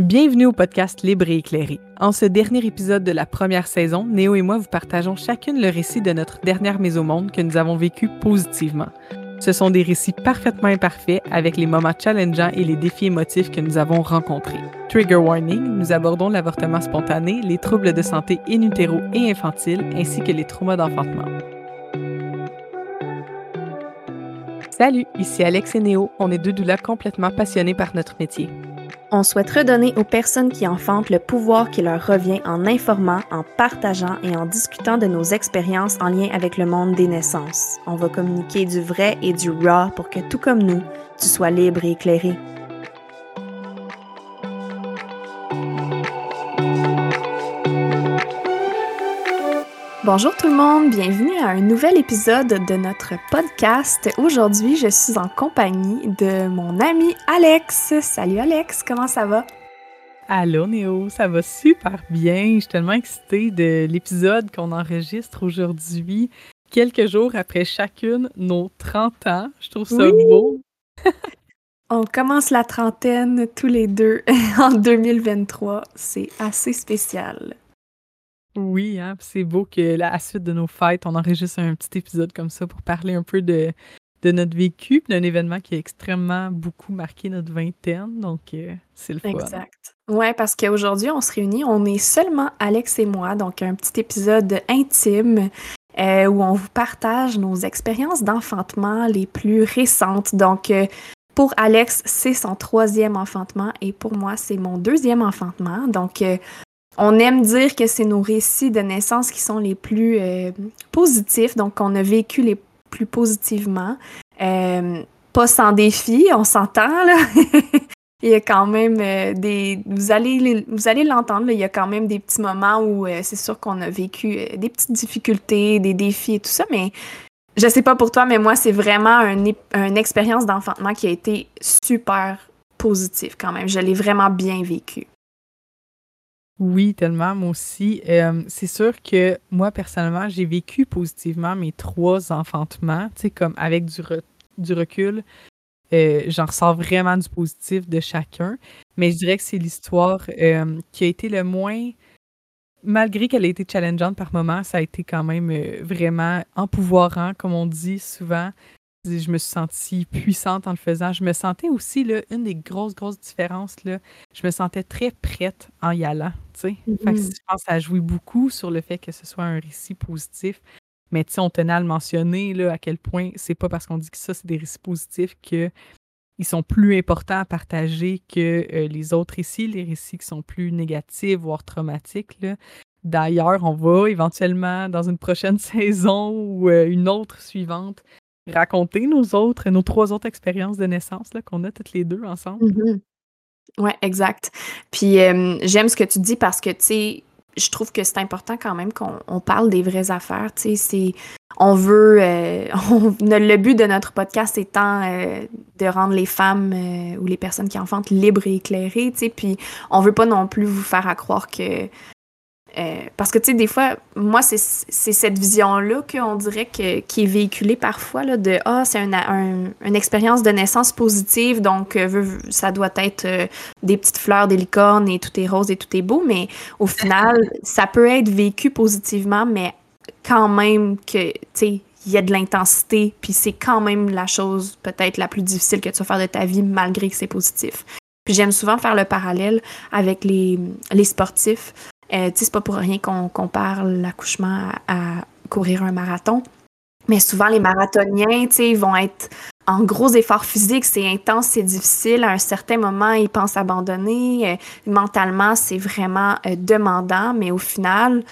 Bienvenue au podcast Libre et éclairé. En ce dernier épisode de la première saison, Néo et moi vous partageons chacune le récit de notre dernière mise au monde que nous avons vécu positivement. Ce sont des récits parfaitement imparfaits avec les moments challengeants et les défis émotifs que nous avons rencontrés. Trigger warning, nous abordons l'avortement spontané, les troubles de santé in et infantile, ainsi que les traumas d'enfantement. Salut, ici Alex et Néo. On est deux doulas complètement passionnés par notre métier. On souhaite redonner aux personnes qui enfantent le pouvoir qui leur revient en informant, en partageant et en discutant de nos expériences en lien avec le monde des naissances. On va communiquer du vrai et du raw pour que tout comme nous, tu sois libre et éclairé. Bonjour tout le monde, bienvenue à un nouvel épisode de notre podcast. Aujourd'hui, je suis en compagnie de mon ami Alex. Salut Alex, comment ça va? Allô Néo, ça va super bien. Je suis tellement excitée de l'épisode qu'on enregistre aujourd'hui, quelques jours après chacune nos 30 ans. Je trouve ça beau. On commence la trentaine tous les deux en 2023. C'est assez spécial. Oui, hein, c'est beau que la suite de nos fêtes, on enregistre un petit épisode comme ça pour parler un peu de, de notre vécu, d'un événement qui a extrêmement beaucoup marqué notre vingtaine. Donc, euh, c'est le fun. Exact. Ouais, parce qu'aujourd'hui, on se réunit, on est seulement Alex et moi, donc un petit épisode intime euh, où on vous partage nos expériences d'enfantement les plus récentes. Donc, euh, pour Alex, c'est son troisième enfantement et pour moi, c'est mon deuxième enfantement. Donc, on aime dire que c'est nos récits de naissance qui sont les plus euh, positifs, donc on a vécu les plus positivement. Euh, pas sans défi, on s'entend là. il y a quand même euh, des. Vous allez, vous allez l'entendre, il y a quand même des petits moments où c'est sûr qu'on a vécu des petites difficultés, des défis et tout ça, mais je sais pas pour toi, mais moi, c'est vraiment une expérience d'enfantement qui a été super positive quand même. Je l'ai vraiment bien vécu. Oui, tellement, moi aussi. Euh, c'est sûr que moi, personnellement, j'ai vécu positivement mes trois enfantements, tu sais, comme avec du, du recul. Euh, j'en ressors vraiment du positif de chacun. Mais je dirais que c'est l'histoire euh, qui a été le moins, malgré qu'elle ait été challengeante par moments, ça a été quand même vraiment empouvoirant, comme on dit souvent je me suis sentie puissante en le faisant. Je me sentais aussi, là, une des grosses, grosses différences, là, je me sentais très prête en y allant. Mm je pense que ça a joué beaucoup sur le fait que ce soit un récit positif. Mais on tenait à le mentionner là, à quel point c'est pas parce qu'on dit que ça, c'est des récits positifs que ils sont plus importants à partager que euh, les autres récits, les récits qui sont plus négatifs, voire traumatiques. D'ailleurs, on va éventuellement, dans une prochaine saison ou euh, une autre suivante, raconter nos autres, nos trois autres expériences de naissance qu'on a toutes les deux ensemble. Mm-hmm. Oui, exact. Puis j'aime ce que tu dis parce que, tu sais, je trouve que c'est important quand même qu'on parle des vraies affaires. Tu sais, c'est. On veut. Euh, le but de notre podcast étant euh, de rendre les femmes euh, ou les personnes qui enfantent libres et éclairées, tu sais. Puis on veut pas non plus vous faire croire que euh, parce que, tu sais, des fois, moi, c'est cette vision-là qu'on dirait que, qui est véhiculée parfois, là, de Ah, c'est une expérience de naissance positive, donc euh, ça doit être euh, des petites fleurs, des licornes et tout est rose et tout est beau, mais au final, ça peut être vécu positivement, mais quand même que, tu sais, il y a de l'intensité, puis c'est quand même la chose peut-être la plus difficile que tu vas faire de ta vie, malgré que c'est positif. Puis j'aime souvent faire le parallèle avec les, les sportifs. Euh, c'est pas pour rien qu'on compare l'accouchement à, courir un marathon. Mais souvent, les marathoniens, ils vont être en gros efforts physiques, c'est intense, c'est difficile. À un certain moment, ils pensent abandonner. Euh, mentalement, c'est vraiment euh, demandant, mais au final,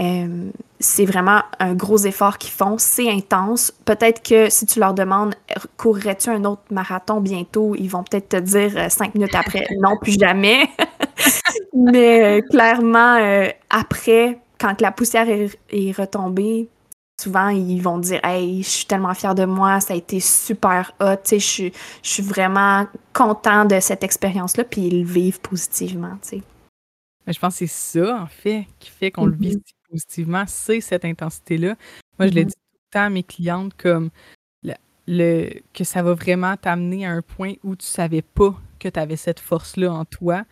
euh, c'est vraiment un gros effort qu'ils font, c'est intense. Peut-être que si tu leur demandes courrais-tu un autre marathon bientôt, ils vont peut-être te dire euh, cinq minutes après non, plus jamais. Mais euh, clairement, après, quand la poussière est, retombée, souvent ils vont dire Hey, je suis tellement fière de moi, ça a été super hot, je suis, je suis vraiment content de cette expérience-là, puis ils le vivent positivement. Je pense que c'est ça, en fait, qui fait qu'on le vit mm-hmm positivement, c'est cette intensité-là. Moi, je l'ai mm-hmm. dit tout le temps à mes clientes comme le, que ça va vraiment t'amener à un point où tu savais pas que tu avais cette force-là en toi.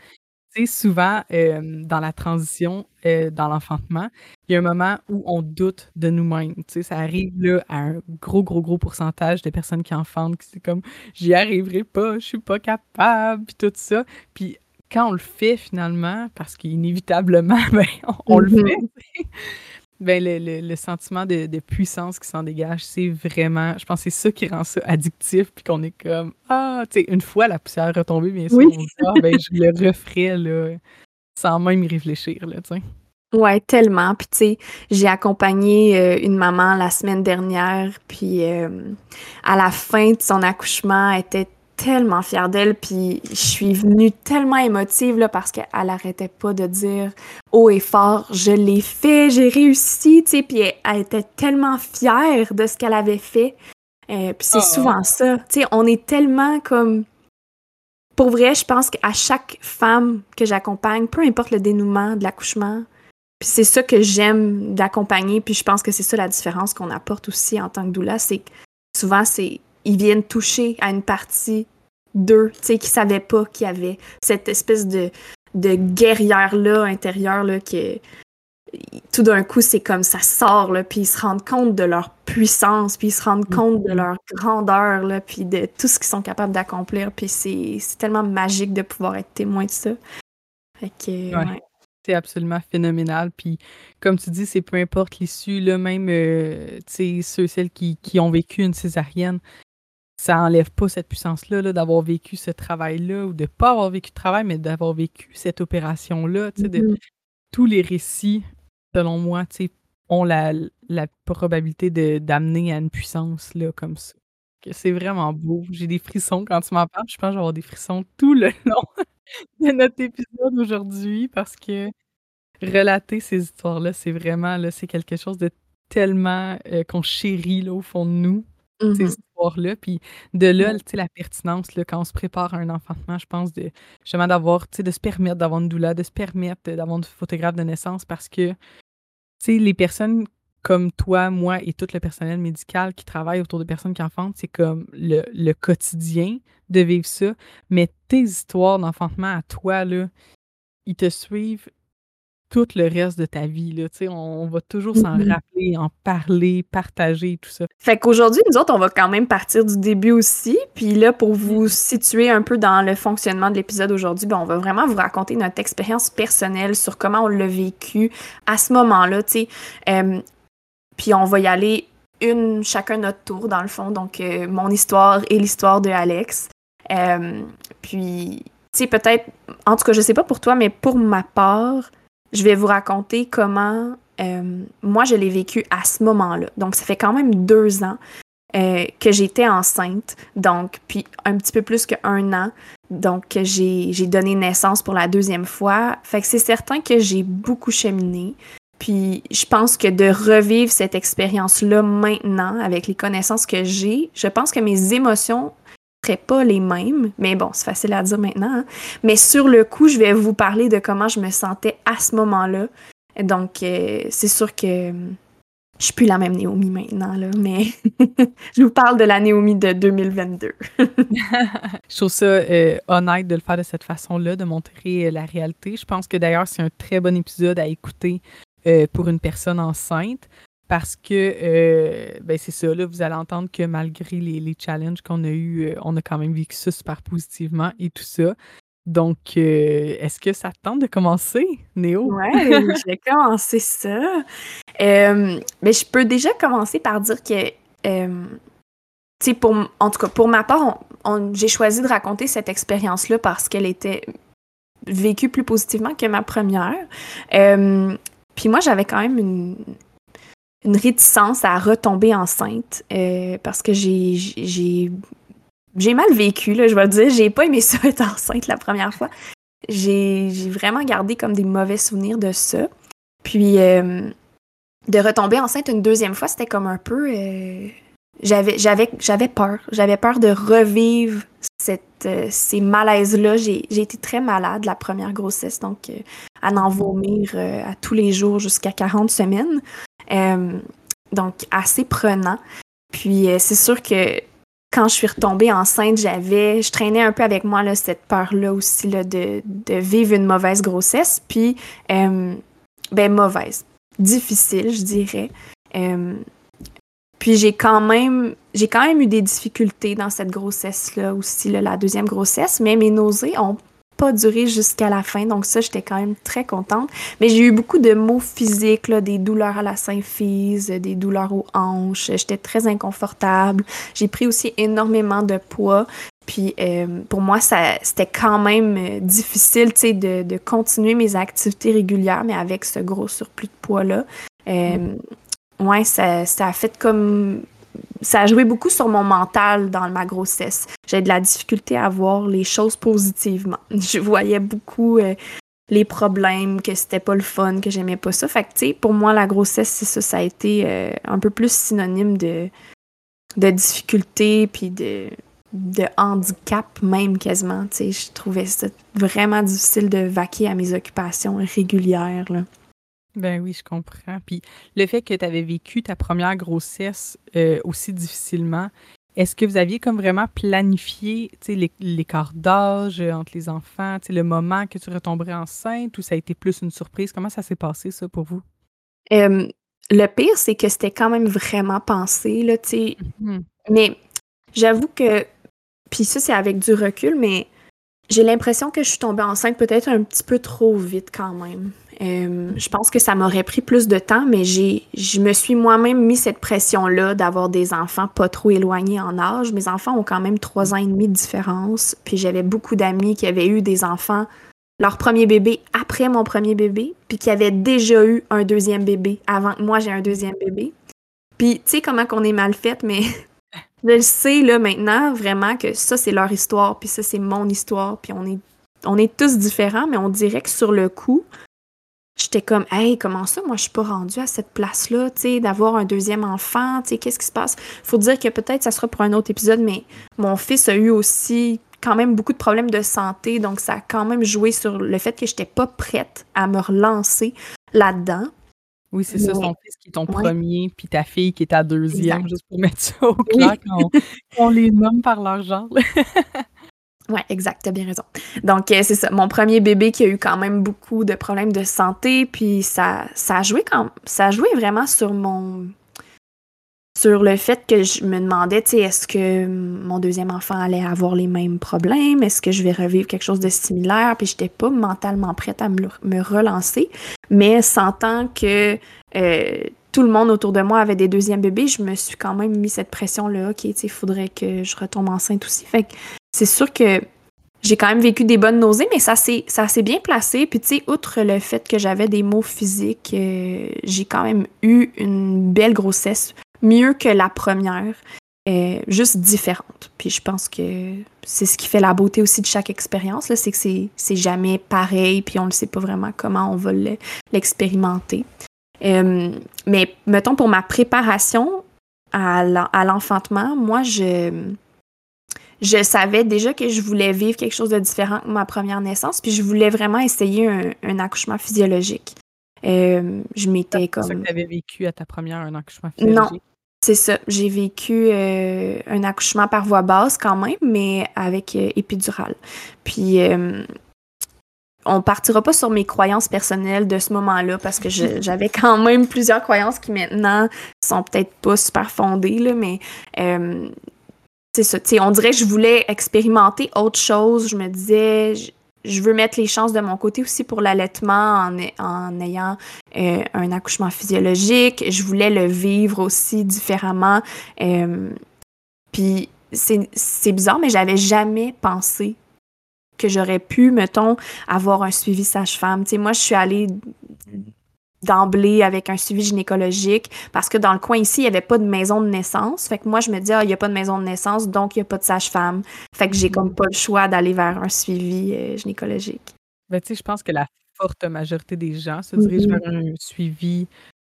tu sais, souvent, dans la transition, dans l'enfantement, il y a un moment où on doute de nous-mêmes. Tu sais, ça arrive là à un gros, gros, gros pourcentage de personnes qui enfantent, qui c'est comme j'y arriverai pas, je suis pas capable, puis tout ça. Puis quand on le fait finalement, parce qu'inévitablement, ben, on, le mm-hmm. fait, ben, le, le, sentiment de, de puissance qui s'en dégage, c'est vraiment, je pense que c'est ça qui rend ça addictif, puis qu'on est comme, ah, tu sais, une fois la poussière retombée, bien sûr, on dit, ben, je le referais, là, sans même y réfléchir, là, tu sais. Ouais, tellement. Puis tu sais, j'ai accompagné euh, une maman la semaine dernière, puis euh, à la fin de son accouchement, elle était tellement fière d'elle, puis je suis venue tellement émotive là, parce qu'elle arrêtait pas de dire haut et fort, je l'ai fait, j'ai réussi, tu sais, puis elle, était tellement fière de ce qu'elle avait fait. Euh, puis c'est ah, souvent ça, tu sais, on est tellement comme... Pour vrai, je pense qu'à chaque femme que j'accompagne, peu importe le dénouement de l'accouchement, puis c'est ça que j'aime d'accompagner, puis je pense que c'est ça la différence qu'on apporte aussi en tant que doula, c'est que souvent c'est ils viennent toucher à une partie d'eux, tu sais, qui savaient pas qu'il y avait cette espèce de, de guerrière-là intérieure, là, que tout d'un coup, c'est comme ça sort, là, puis ils se rendent compte de leur puissance, puis ils se rendent compte de mm-hmm. leur grandeur, là, puis de tout ce qu'ils sont capables d'accomplir, puis c'est tellement magique de pouvoir être témoin de ça. Fait que, C'est absolument phénoménal. Puis, comme tu dis, c'est peu importe l'issue, là, même euh, sais, ceux, celles qui, qui, ont vécu une césarienne, ça enlève pas cette puissance-là d'avoir vécu ce travail-là ou de pas avoir vécu de travail, mais d'avoir vécu cette opération-là. Mm-hmm. Tous les récits, selon moi, ont la, la probabilité d'amener à une puissance là, comme ça. C'est vraiment beau. J'ai des frissons quand tu m'en parles. Je pense que je vais avoir des frissons tout le long de notre épisode aujourd'hui parce que relater ces histoires-là, c'est vraiment là, c'est quelque chose de tellement euh, qu'on chérit là, au fond de nous ces mmh histoires-là. Puis de là, la pertinence, là, quand on se prépare à un enfantement, je pense, de justement d'avoir, tu sais, de se permettre d'avoir une doula, de se permettre d'avoir une photographe de naissance parce que, tu sais, les personnes comme toi, moi et tout le personnel médical qui travaille autour de personnes qui enfantent, c'est comme le, le, quotidien de vivre ça. Mais tes histoires d'enfantement à toi, là, ils te suivent tout le reste de ta vie. Là, on, on va toujours s'en mm-hmm. rappeler, en parler, partager, tout ça. Fait qu'aujourd'hui, nous autres, on va quand même partir du début aussi. Puis là, pour vous situer un peu dans le fonctionnement de l'épisode aujourd'hui, ben, on va vraiment vous raconter notre expérience personnelle sur comment on l'a vécu à ce moment-là. Euh, puis on va y aller une chacun notre tour, dans le fond. Donc, euh, mon histoire et l'histoire de Alex. Euh, puis, tu sais, peut-être, en tout cas, je sais pas pour toi, mais pour ma part, je vais vous raconter comment euh, moi je l'ai vécu à ce moment-là. Donc ça fait quand même deux ans euh, que j'étais enceinte, donc puis un petit peu plus qu'un an, donc j'ai, donné naissance pour la deuxième fois. Fait que c'est certain que j'ai beaucoup cheminé. Puis je pense que de revivre cette expérience-là maintenant, avec les connaissances que j'ai, je pense que mes émotions pas les mêmes, mais bon, c'est facile à dire maintenant. Hein. Mais sur le coup, je vais vous parler de comment je me sentais à ce moment-là. Donc, euh, c'est sûr que hum, je suis plus la même Naomi maintenant, là, mais je vous parle de la Naomi de 2022. je trouve ça euh, honnête de le faire de cette façon-là, de montrer euh, la réalité. Je pense que d'ailleurs, c'est un très bon épisode à écouter pour une personne enceinte parce que, euh, ben c'est ça, là, vous allez entendre que malgré les, challenges qu'on a eus, euh, on a quand même vécu ça super positivement et tout ça. Donc, euh, est-ce que ça tente de commencer, Néo? Ouais, je vais commencer ça. mais ben, je peux déjà commencer par dire que, tu sais, pour, en tout cas, pour ma part, j'ai choisi de raconter cette expérience-là parce qu'elle était vécue plus positivement que ma première. puis moi, j'avais quand même une, une réticence à retomber enceinte euh, parce que j'ai mal vécu je vais le dire, j'ai pas aimé ça être enceinte la première fois. J'ai vraiment gardé comme des mauvais souvenirs de ça. Puis euh, de retomber enceinte une deuxième fois, c'était comme un peu euh, j'avais j'avais j'avais peur, j'avais peur de revivre cette ces malaises là, j'ai été très malade la première grossesse donc à en vomir à tous les jours jusqu'à 40 semaines. Euh, donc, assez prenant. Puis, euh, c'est sûr que quand je suis retombée enceinte, j'avais, je traînais un peu avec moi là, cette peur-là aussi là, de, vivre une mauvaise grossesse. Puis, euh, ben mauvaise, difficile, je dirais. Puis j'ai quand même, j'ai quand même eu des difficultés dans cette grossesse-là aussi, la deuxième grossesse, mais mes nausées ont pas duré jusqu'à la fin, donc ça, j'étais quand même très contente. Mais j'ai eu beaucoup de maux physiques, là, des douleurs à la symphyse, des douleurs aux hanches, j'étais très inconfortable. J'ai pris aussi énormément de poids, puis euh, pour moi, ça, c'était quand même euh, difficile, tu sais, de, de, continuer mes activités régulières, mais avec ce gros surplus de poids-là. Euh, mm. Ouais, ça, ça a fait comme ça a joué beaucoup sur mon mental dans ma grossesse. J'ai de la difficulté à voir les choses positivement. Je voyais beaucoup euh, les problèmes, que c'était pas le fun, que j'aimais pas ça. Fait que, tu sais, pour moi, la grossesse, c'est ça, ça a été euh, un peu plus synonyme de, difficulté, puis de, de handicap même quasiment. Tu sais, je trouvais ça vraiment difficile de vaquer à mes occupations régulières, là. Ben oui, je comprends. Puis le fait que tu avais vécu ta première grossesse euh, aussi difficilement, est-ce que vous aviez comme vraiment planifié l'écart d'âge euh, entre les enfants, le moment que tu retomberais enceinte ou ça a été plus une surprise? Comment ça s'est passé, ça, pour vous? le pire, c'est que c'était quand même vraiment pensé, là, tu sais. Mmh mais j'avoue que, puis ça, c'est avec du recul, mais j'ai l'impression que je suis tombée enceinte peut-être un petit peu trop vite quand même. Euh, je pense que ça m'aurait pris plus de temps, mais je me suis moi-même mis cette pression-là d'avoir des enfants pas trop éloignés en âge. Mes enfants ont quand même trois ans et demi de différence. Puis j'avais beaucoup d'amis qui avaient eu des enfants, leur premier bébé après mon premier bébé, puis qui avaient déjà eu un deuxième bébé avant que moi j'ai un deuxième bébé. Puis tu sais comment qu'on est mal fait, mais je sais là maintenant vraiment que ça c'est leur histoire, puis ça c'est mon histoire, puis on est on est tous différents, mais on dirait que sur le coup, j'étais comme, hey, comment ça, moi, je suis pas rendue à cette place-là, tu sais, d'avoir un deuxième enfant, tu sais, qu'est-ce qui se passe? Faut dire que peut-être ça sera pour un autre épisode, mais mon fils a eu aussi quand même beaucoup de problèmes de santé, donc ça a quand même joué sur le fait que j'étais pas prête à me relancer là-dedans. Oui, c'est ça, son fils qui est ton premier, puis ta fille qui est ta deuxième, juste pour mettre ça au clair quand on, les nomme par leur genre. Oui, exact, t'as bien raison. Donc, euh, c'est ça, mon premier bébé qui a eu quand même beaucoup de problèmes de santé, puis ça, ça a joué quand ça a joué vraiment sur mon sur le fait que je me demandais, tu sais, est-ce que mon deuxième enfant allait avoir les mêmes problèmes? Est-ce que je vais revivre quelque chose de similaire? Puis j'étais pas mentalement prête à me, relancer, mais sentant que euh, tout le monde autour de moi avait des deuxièmes bébés, je me suis quand même mis cette pression-là, OK, tu sais, il faudrait que je retombe enceinte aussi. Fait que c'est sûr que j'ai quand même vécu des bonnes nausées, mais ça s'est, ça s'est bien placé. Puis, tu sais, outre le fait que j'avais des maux physiques, euh, j'ai quand même eu une belle grossesse, mieux que la première, euh, juste différente. Puis, je pense que c'est ce qui fait la beauté aussi de chaque expérience, c'est que c'est, jamais pareil, puis on ne sait pas vraiment comment on va l'expérimenter. Euh, mais, mettons, pour ma préparation à l'enfantement, moi, je je savais déjà que je voulais vivre quelque chose de différent que ma première naissance, puis je voulais vraiment essayer un, accouchement physiologique. Euh, je m'étais comme. C'est ça que tu avais vécu à ta première, un accouchement physiologique? Non. C'est ça. J'ai vécu euh, un accouchement par voie basse quand même, mais avec euh, épidurale. Puis on partira pas sur mes croyances personnelles de ce moment-là parce que j'avais quand même plusieurs croyances qui maintenant sont peut-être pas super fondées, là, mais c'est ça, on dirait que je voulais expérimenter autre chose. Je me disais, je, veux mettre les chances de mon côté aussi pour l'allaitement en, ayant euh, un accouchement physiologique. Je voulais le vivre aussi différemment. Euh, puis c'est bizarre, mais j'avais jamais pensé que j'aurais pu, mettons, avoir un suivi sage-femme. Tu sais, moi, je suis allée d'emblée avec un suivi gynécologique parce que dans le coin ici, il n'y avait pas de maison de naissance. Fait que moi, je me dis, ah, il n'y a pas de maison de naissance, donc il n'y a pas de sage-femme. Fait que j'ai comme mm. pas le choix d'aller vers un suivi euh, gynécologique. Ben, tu sais, je pense que la forte majorité des gens se dirigent mm-hmm. vers un suivi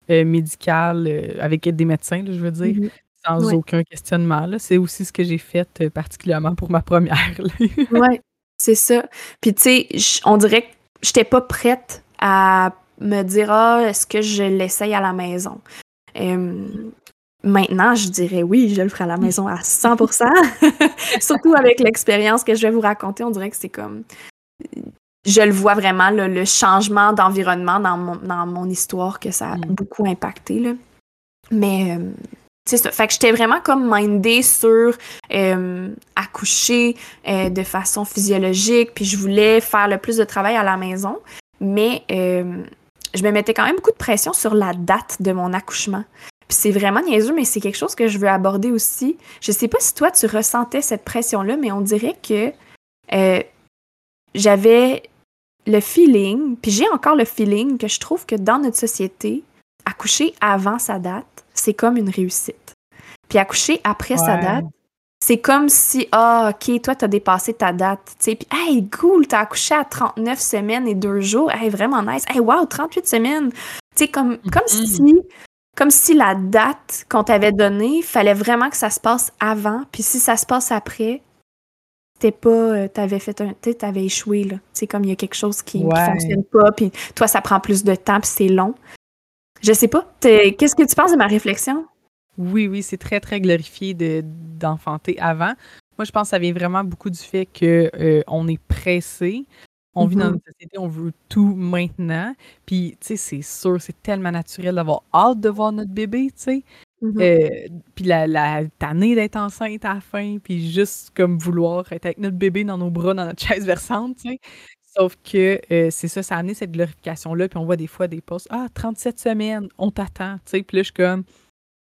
euh, médical euh, avec des médecins, je veux dire, mm-hmm. sans aucun questionnement. C'est aussi ce que j'ai fait particulièrement pour ma première. oui, c'est ça. Puis, tu sais, on dirait que j'étais pas prête à me dire ah, est-ce que je l'essaye à la maison? Maintenant, je dirais oui, je le ferai à la maison à 100%. Surtout avec l'expérience que je vais vous raconter, on dirait que c'est comme je le vois vraiment, le changement d'environnement dans mon, dans mon histoire que ça a mm. beaucoup impacté. Là. Mais euh, c'est ça. Fait que j'étais vraiment comme mindée sur euh, accoucher euh, de façon physiologique, puis je voulais faire le plus de travail à la maison. Mais je me mettais quand même beaucoup de pression sur la date de mon accouchement. Puis c'est vraiment niaiseux, mais c'est quelque chose que je veux aborder aussi. Je sais pas si toi, tu ressentais cette pression-là, mais on dirait que j'avais le feeling, puis j'ai encore le feeling que je trouve que dans notre société, accoucher avant sa date, c'est comme une réussite. Puis accoucher après sa date, c'est comme si, ah, OK, toi, t'as dépassé ta date. Tu sais, puis, hey, cool, t'as accouché à 39 semaines et deux jours. Hey, vraiment nice. Hey, wow, 38 semaines. Tu sais, comme, comme si. Comme si la date qu'on t'avait donnée, fallait vraiment que ça se passe avant. Puis si ça se passe après, c'était pas euh, t'avais fait un tu t'avais échoué là c'est comme il y a quelque chose qui, fonctionne pas puis toi ça prend plus de temps puis c'est long je sais pas qu'est-ce que tu penses de ma réflexion? Oui oui c'est très très glorifié de d'enfanter avant moi je pense que ça vient vraiment beaucoup du fait que euh, on est pressé on vit dans mm-hmm. une société, on veut tout maintenant. Puis, tu sais, c'est sûr, c'est tellement naturel d'avoir hâte de voir notre bébé, tu sais. Mm-hmm. Euh, puis la, la tannée d'être enceinte à la fin, puis juste comme vouloir être avec notre bébé dans nos bras, dans notre chaise versante, tu sais. Sauf que euh, c'est ça, ça a amené cette glorification-là, puis on voit des fois des posts, ah, 37 semaines, on t'attend, tu sais. Puis là, je suis comme,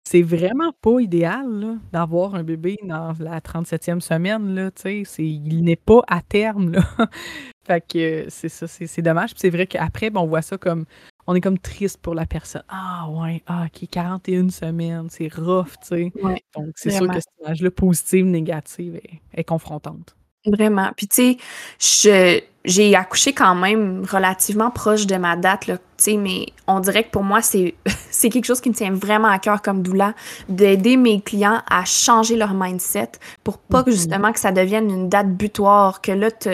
c'est vraiment pas idéal d'avoir un bébé dans la 37e semaine, là, tu sais. Il n'est pas à terme, là. fait que c'est ça, c'est dommage. Puis c'est vrai qu'après, ben, on voit ça comme on est comme triste pour la personne. Ah ouais, ah, ok, 41 semaines, c'est rough, tu sais. Donc, c'est sûr que cette image-là, positive, négative, est, confrontante. Vraiment. Puis, tu sais, j'ai accouché quand même relativement proche de ma date, là, mais on dirait que pour moi, c'est quelque chose qui me tient vraiment à cœur comme doula, d'aider mes clients à changer leur mindset pour pas que mm-hmm. justement que ça devienne une date butoir, que là, tu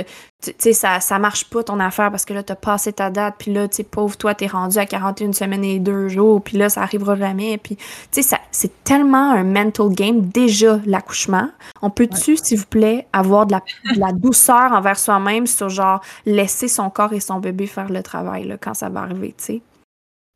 sais, ça, ça marche pas ton affaire parce que là, t'as passé ta date, puis là, tu sais, pauvre toi, t'es rendu à 41 semaines et deux jours, puis là, ça arrivera jamais. Puis, tu sais, c'est tellement un mental game, déjà, l'accouchement. On peut-tu, s'il vous plaît, avoir de la, de la douceur envers soi-même sur genre laisser son corps et son bébé faire le travail là, quand ça va arriver?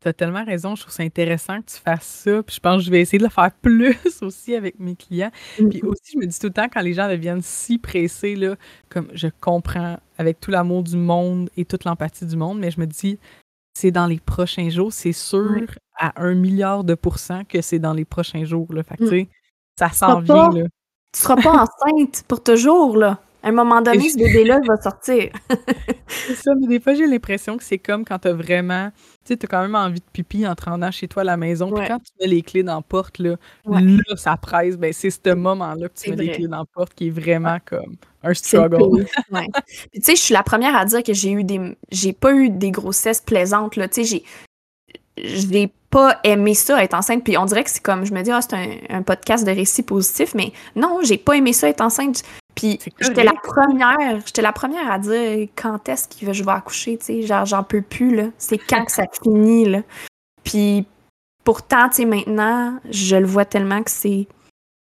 tu as tellement raison, je trouve ça intéressant que tu fasses ça. Puis je pense que je vais essayer de le faire plus aussi avec mes clients. Puis mm-hmm. aussi, je me dis tout le temps, quand les gens deviennent si pressés, là, comme je comprends avec tout l'amour du monde et toute l'empathie du monde, mais je me dis, c'est dans les prochains jours, c'est sûr à un milliard de pourcents que c'est dans les prochains jours. Là. Fait que, mm. ça s'en vient. Là. Tu seras pas enceinte pour toujours, là. À un moment donné, ce bébé-là va sortir. c'est ça, mais des fois, j'ai l'impression que c'est comme quand t'as vraiment. Tu sais, t'as quand même envie de pipi en te rendant chez toi à la maison. Puis quand tu mets les clés dans la porte, là, là ça presse. Ben, c'est ce moment-là que tu mets les clés dans la porte qui est vraiment comme un struggle. ouais. Puis tu sais, je suis la première à dire que j'ai eu des. J'ai pas eu des grossesses plaisantes, là. Tu sais, j'ai. Je n'ai pas aimé ça, être enceinte. Puis on dirait que c'est comme, je me dis, ah, c'est un, un, podcast de récits positifs, mais non, j'ai pas aimé ça, être enceinte. Puis j'étais la première, j'étais la première à dire quand est-ce que je vais accoucher, tu sais, genre j'en peux plus là, c'est quand que ça finit là. Puis pourtant, tu sais maintenant, je le vois tellement que c'est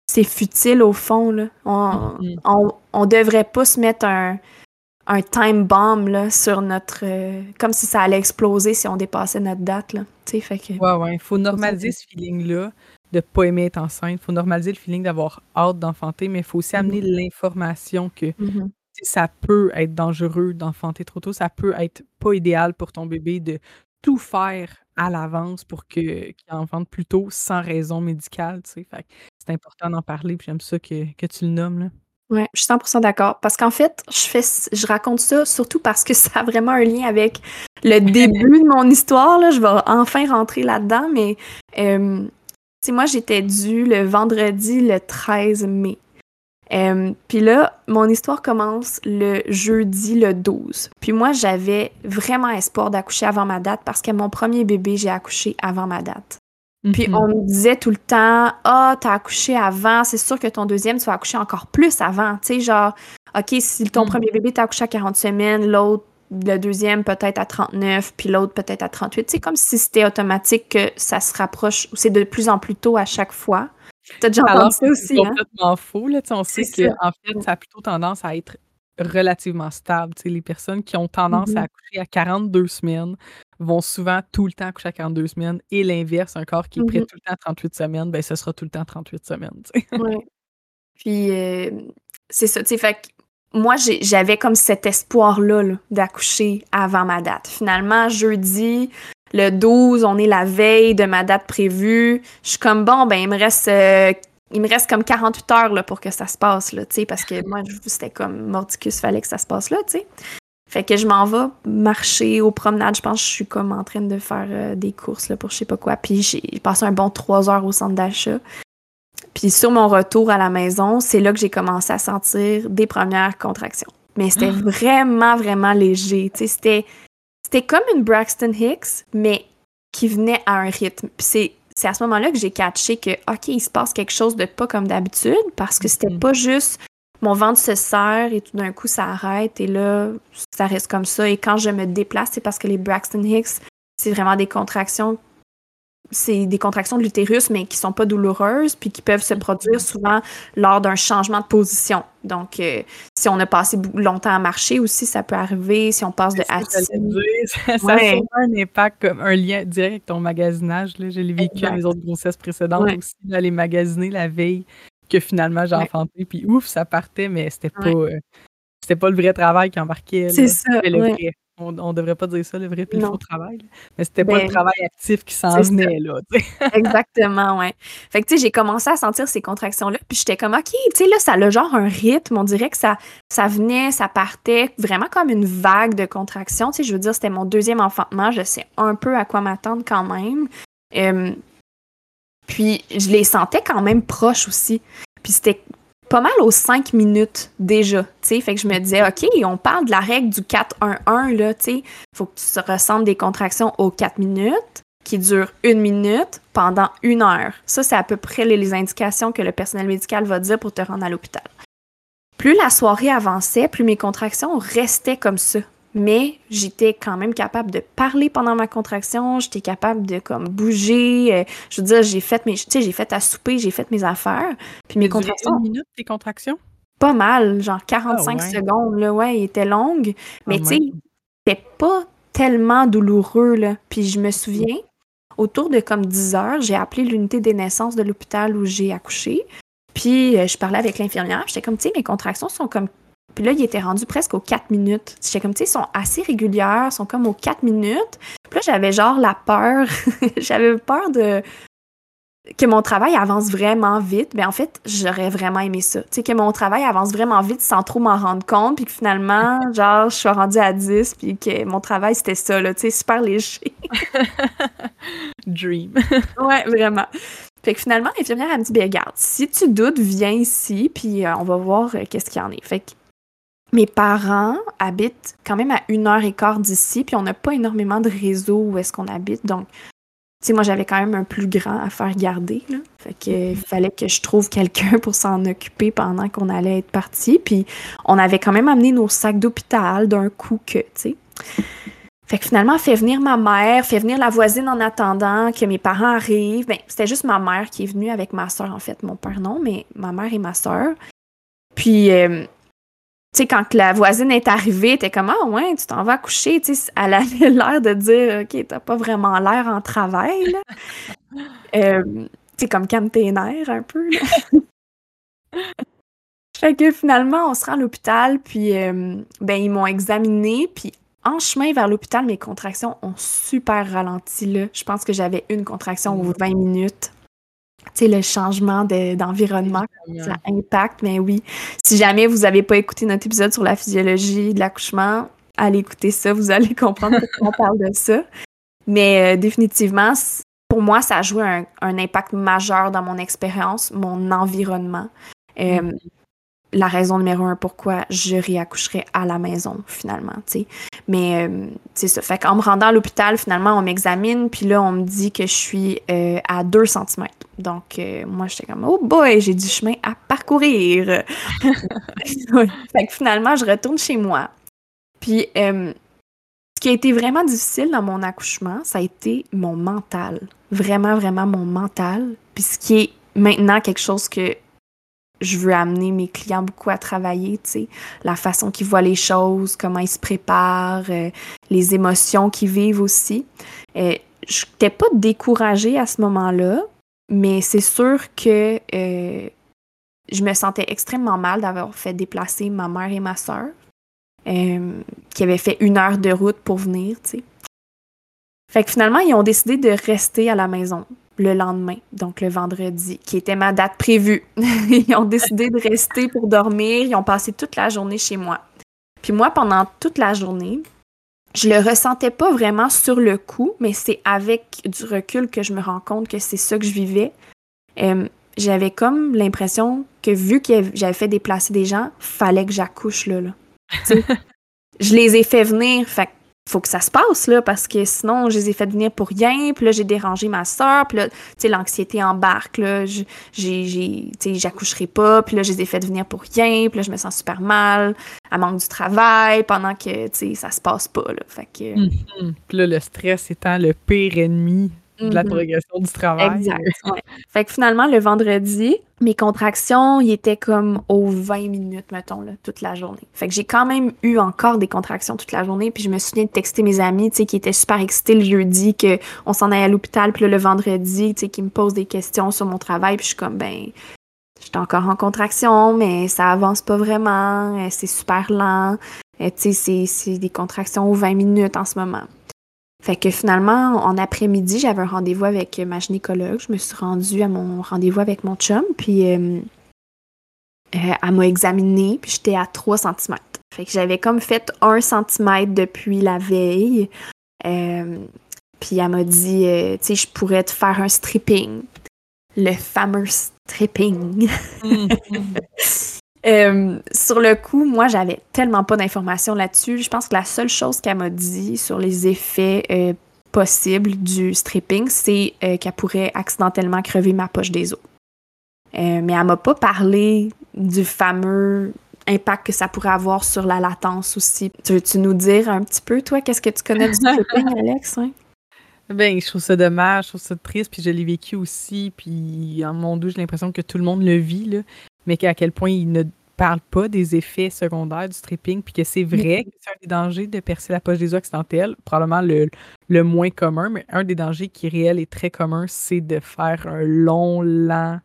c'est futile au fond là. On, mm-hmm. on, devrait pas se mettre un un time bomb là, sur notre euh, comme si ça allait exploser si on dépassait notre date là, tu sais fait que Ouais ouais, il faut normaliser ce feeling là de pas aimer être enceinte. Il faut normaliser le feeling d'avoir hâte d'enfanter, mais il faut aussi amener mm-hmm. l'information que mm-hmm. ça peut être dangereux d'enfanter trop tôt. Ça peut être pas idéal pour ton bébé de tout faire à l'avance pour que, qu'il enfante plus tôt sans raison médicale. c'est important d'en parler, puis j'aime ça que, tu le nommes. Là. Ouais, je suis 100% d'accord. Parce qu'en fait, je fais, je raconte ça surtout parce que ça a vraiment un lien avec le début de mon histoire. Là. Je vais enfin rentrer là-dedans, mais moi, j'étais due le vendredi le 13 mai. Euh, puis là, mon histoire commence le jeudi le 12. Puis moi, j'avais vraiment espoir d'accoucher avant ma date parce que mon premier bébé, j'ai accouché avant ma date. Puis mhm. on me disait tout le temps Ah, t'as accouché avant, c'est sûr que ton deuxième, tu vas accoucher encore plus avant. Tu sais, genre, OK, si ton mhm. premier bébé t'a accouché à 40 semaines, l'autre le deuxième peut-être à 39, puis l'autre peut-être à 38. C'est comme si c'était automatique que ça se rapproche, c'est de plus en plus tôt à chaque fois. T'as déjà entendu ça aussi, hein? complètement faux, là. on sait qu'en fait, ça a plutôt tendance à être relativement stable. les personnes qui ont tendance à mm-hmm. accoucher à 42 semaines vont souvent tout le temps accoucher à 42 semaines et l'inverse, un corps qui est prêt mm-hmm. tout le temps à 38 semaines, ben ce sera tout le temps 38 semaines. Oui. Puis euh, c'est ça, tu sais, fait moi, j'avais comme cet espoir-là d'accoucher avant ma date. Finalement, jeudi, le 12, on est la veille de ma date prévue. Je suis comme, bon, ben, il me reste euh, il me reste comme 48 heures là, pour que ça se passe, là, parce que moi, c'était comme mordicus, fallait que ça se passe là, tu sais. Fait que je m'en vais marcher aux promenades. Je pense que je suis comme en train de faire euh, des courses là, pour je sais pas quoi. Puis j'ai passé un bon trois heures au centre d'achat. Puis sur mon retour à la maison, c'est là que j'ai commencé à sentir des premières contractions. Mais c'était ah. vraiment, vraiment léger. C'était, c'était comme une Braxton Hicks, mais qui venait à un rythme. Puis c'est c'est à ce moment-là que j'ai catché que, OK, il se passe quelque chose de pas comme d'habitude parce que c'était mm-hmm. pas juste mon ventre se serre et tout d'un coup ça arrête et là, ça reste comme ça. Et quand je me déplace, c'est parce que les Braxton Hicks, c'est vraiment des contractions c'est des contractions de l'utérus, mais qui sont pas douloureuses, puis qui peuvent se produire souvent lors d'un changement de position. Donc, euh, si on a passé longtemps à marcher aussi, ça peut arriver. Si on passe de assis. Ça, ça, a un impact, comme un lien direct avec ton magasinage. Je l'ai vécu dans les autres grossesses précédentes aussi, d'aller magasiner la veille que finalement j'ai enfanté. Puis ouf, ça partait, mais c'était pas, euh, c'était pas le vrai travail qui embarquait. C'est ça. Le vrai on, on devrait pas dire ça, le vrai puis le faux travail. Mais c'était pas le ben, travail actif qui s'en venait, là. Exactement, ouais. Fait que, tu sais, j'ai commencé à sentir ces contractions-là, puis j'étais comme, OK, tu sais, là, ça a genre un rythme. On dirait que ça, ça venait, ça partait, vraiment comme une vague de contractions. Tu sais, je veux dire, c'était mon deuxième enfantement. Je sais un peu à quoi m'attendre quand même. puis, je les sentais quand même proches aussi. Puis, c'était pas mal aux 5 minutes déjà, tu sais. Fait que je me disais, OK, on parle de la règle du 4-1-1, là, tu sais. Faut que tu ressentes des contractions aux 4 minutes qui durent une minute pendant une heure. Ça, c'est à peu près les indications que le personnel médical va dire pour te rendre à l'hôpital. Plus la soirée avançait, plus mes contractions restaient comme ça mais j'étais quand même capable de parler pendant ma contraction, j'étais capable de comme bouger, euh, je veux dire, j'ai fait mes, tu sais, j'ai fait à souper, j'ai fait mes affaires, puis mes contractions. Une minute tes contractions? Pas mal, genre 45 ah secondes, là, ouais, ils étaient longues, mais tu sais, c'était pas tellement douloureux, là. Puis je me souviens, autour de comme 10 heures, j'ai appelé l'unité des naissances de l'hôpital où j'ai accouché, puis euh, je parlais avec l'infirmière, j'étais comme, tu sais, mes contractions sont comme puis là, il était rendu presque aux 4 minutes. J'étais comme, tu sais, ils sont assez régulières, sont comme aux 4 minutes. Puis là, j'avais genre la peur. j'avais peur de que mon travail avance vraiment vite. Mais en fait, j'aurais vraiment aimé ça. Tu sais, que mon travail avance vraiment vite sans trop m'en rendre compte. Puis que finalement, genre, je suis rendue à 10. Puis que mon travail, c'était ça, là. Tu sais, super léger. Dream. ouais, vraiment. Fait que finalement, l'infirmière, elle me dit, bien, regarde, si tu doutes, viens ici, puis euh, on va voir euh, qu'est-ce qu'il y en est. Fait que mes parents habitent quand même à une heure et quart d'ici, puis on n'a pas énormément de réseau où est-ce qu'on habite. Donc, tu sais, moi, j'avais quand même un plus grand à faire garder. Là. Fait qu'il fallait que je trouve quelqu'un pour s'en occuper pendant qu'on allait être parti. Puis, on avait quand même amené nos sacs d'hôpital d'un coup que, tu sais. Fait que finalement, fait venir ma mère, fait venir la voisine en attendant que mes parents arrivent. Ben, c'était juste ma mère qui est venue avec ma soeur, en fait. Mon père, non, mais ma mère et ma soeur. Puis, euh, tu sais, quand la voisine est arrivée, t'es comme, ah ouais, tu t'en vas coucher. Tu sais, elle avait l'air de dire, OK, t'as pas vraiment l'air en travail, là. euh, tu sais, comme calme tes nerfs un peu, fait que finalement, on se rend à l'hôpital, puis euh, ben, ils m'ont examiné, puis en chemin vers l'hôpital, mes contractions ont super ralenti, là. Je pense que j'avais une contraction aux 20 minutes sais, le changement d'environnement, ça impacte. Mais oui, si jamais vous n'avez pas écouté notre épisode sur la physiologie de l'accouchement, allez écouter ça, vous allez comprendre pourquoi on parle de ça. Mais euh, définitivement, pour moi, ça a joué un, impact majeur dans mon expérience, mon environnement. Euh, mm la raison numéro un pourquoi je réaccoucherai à la maison, finalement, tu. Mais, euh, c'est ça. Fait qu'en me rendant à l'hôpital, finalement, on m'examine, puis là, on me dit que je suis euh, à 2 cm. Donc, euh, moi, j'étais comme, oh boy, j'ai du chemin à parcourir. Fait finalement, je retourne chez moi. Puis, ce qui a été vraiment difficile dans mon accouchement, ça a été mon mental. Vraiment, vraiment mon mental. Puis ce qui est maintenant quelque chose que je veux amener mes clients beaucoup à travailler, tu sais, la façon qu'ils voient les choses, comment ils se préparent, euh, les émotions qu'ils vivent aussi. Euh, je n'étais pas découragée à ce moment-là, mais c'est sûr que euh, je me sentais extrêmement mal d'avoir fait déplacer ma mère et ma soeur, qui avaient fait une heure de route pour venir, tu sais. Fait que finalement, ils ont décidé de rester à la maison le lendemain, donc le vendredi, qui était ma date prévue. ils ont décidé de rester pour dormir. Ils ont passé toute la journée chez moi. Puis moi, pendant toute la journée, je le ressentais pas vraiment sur le coup, mais c'est avec du recul que je me rends compte que c'est ça que je vivais. Euh, j'avais comme l'impression que vu que j'avais fait déplacer des gens, fallait que j'accouche là. là. je les ai fait venir, fait faut que ça se passe, là, parce que sinon, je les ai fait venir pour rien, puis là, j'ai dérangé ma soeur, puis là, tu sais, l'anxiété embarque, là, j'ai, tu sais, j'accoucherai pas, puis là, je les ai fait venir pour rien, puis là, je me sens super mal, à manque du travail, pendant que, tu sais, ça se passe pas, là, fait. Puis là, le stress étant le pire ennemi de la mm-hmm. progression du travail. Exact. Ouais. fait que finalement, le vendredi, mes contractions, ils étaient comme aux 20 minutes, mettons, là, toute la journée. Fait que j'ai quand même eu encore des contractions toute la journée. Puis je me souviens de texter mes amis, tu sais, qui étaient super excités le jeudi, qu'on s'en allait à l'hôpital. Puis là, le vendredi, tu sais, qui me posent des questions sur mon travail. Puis je suis comme, ben, j'étais encore en contraction, mais ça avance pas vraiment. Euh, c'est super lent. Euh, tu sais, c'est des contractions aux 20 minutes en ce moment. Fait que finalement, en après-midi, j'avais un rendez-vous avec ma gynécologue. Je me suis rendue à mon rendez-vous avec mon chum, puis euh, euh, elle m'a examinée, puis j'étais à 3 cm. Fait que j'avais comme fait 1 cm depuis la veille. Euh, puis elle m'a dit, tu sais, je pourrais te faire un stripping. Le fameux stripping. Mm-hmm. Euh, sur le coup, moi, j'avais tellement pas d'informations là-dessus. Je pense que la seule chose qu'elle m'a dit sur les effets euh, possibles du stripping, c'est euh, qu'elle pourrait accidentellement crever ma poche des os. mais elle m'a pas parlé du fameux impact que ça pourrait avoir sur la latence aussi. Tu veux-tu nous dire un petit peu, toi, qu'est-ce que tu connais du stripping, Alex? Ben, je trouve ça dommage, je trouve ça triste, puis je l'ai vécu aussi, puis en mon doux, j'ai l'impression que tout le monde le vit, là mais qu'à quel point il ne parle pas des effets secondaires du stripping, puis que c'est vrai que c'est un des dangers de percer la poche des os accidentelle, probablement le, le, moins commun, mais un des dangers qui est réel et très commun, c'est de faire un long, lent,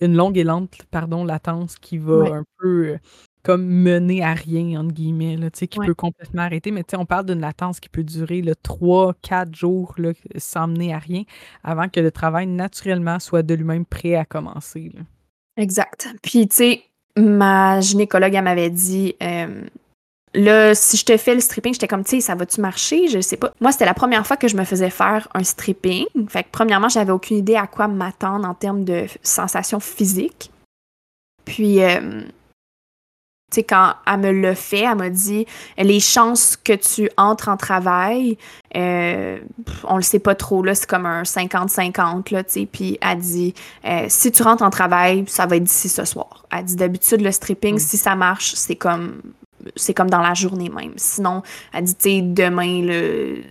une longue et lente, pardon, latence qui va un peu euh, comme mener à rien, entre guillemets, là, qui peut complètement arrêter. Mais on parle d'une latence qui peut durer le 3-4 jours là, sans mener à rien avant que le travail naturellement soit de lui-même prêt à commencer. Là. Exact. Puis, tu sais, ma gynécologue, elle m'avait dit, euh, là, si je te fais le stripping, j'étais comme, tu sais, ça va-tu marcher? Je sais pas. Moi, c'était la première fois que je me faisais faire un stripping. Fait que, premièrement, j'avais aucune idée à quoi m'attendre en termes de sensations physiques. Puis, euh, tu sais, quand elle me l'a fait, elle m'a dit les chances que tu entres en travail, euh, on le sait pas trop, là, c'est comme un 50-50, là, tu sais. Puis elle dit euh, si tu rentres en travail, ça va être d'ici ce soir. Elle dit d'habitude, le stripping, mm. si ça marche, c'est comme c'est comme dans la journée même. Sinon, elle dit, tu sais, demain, le.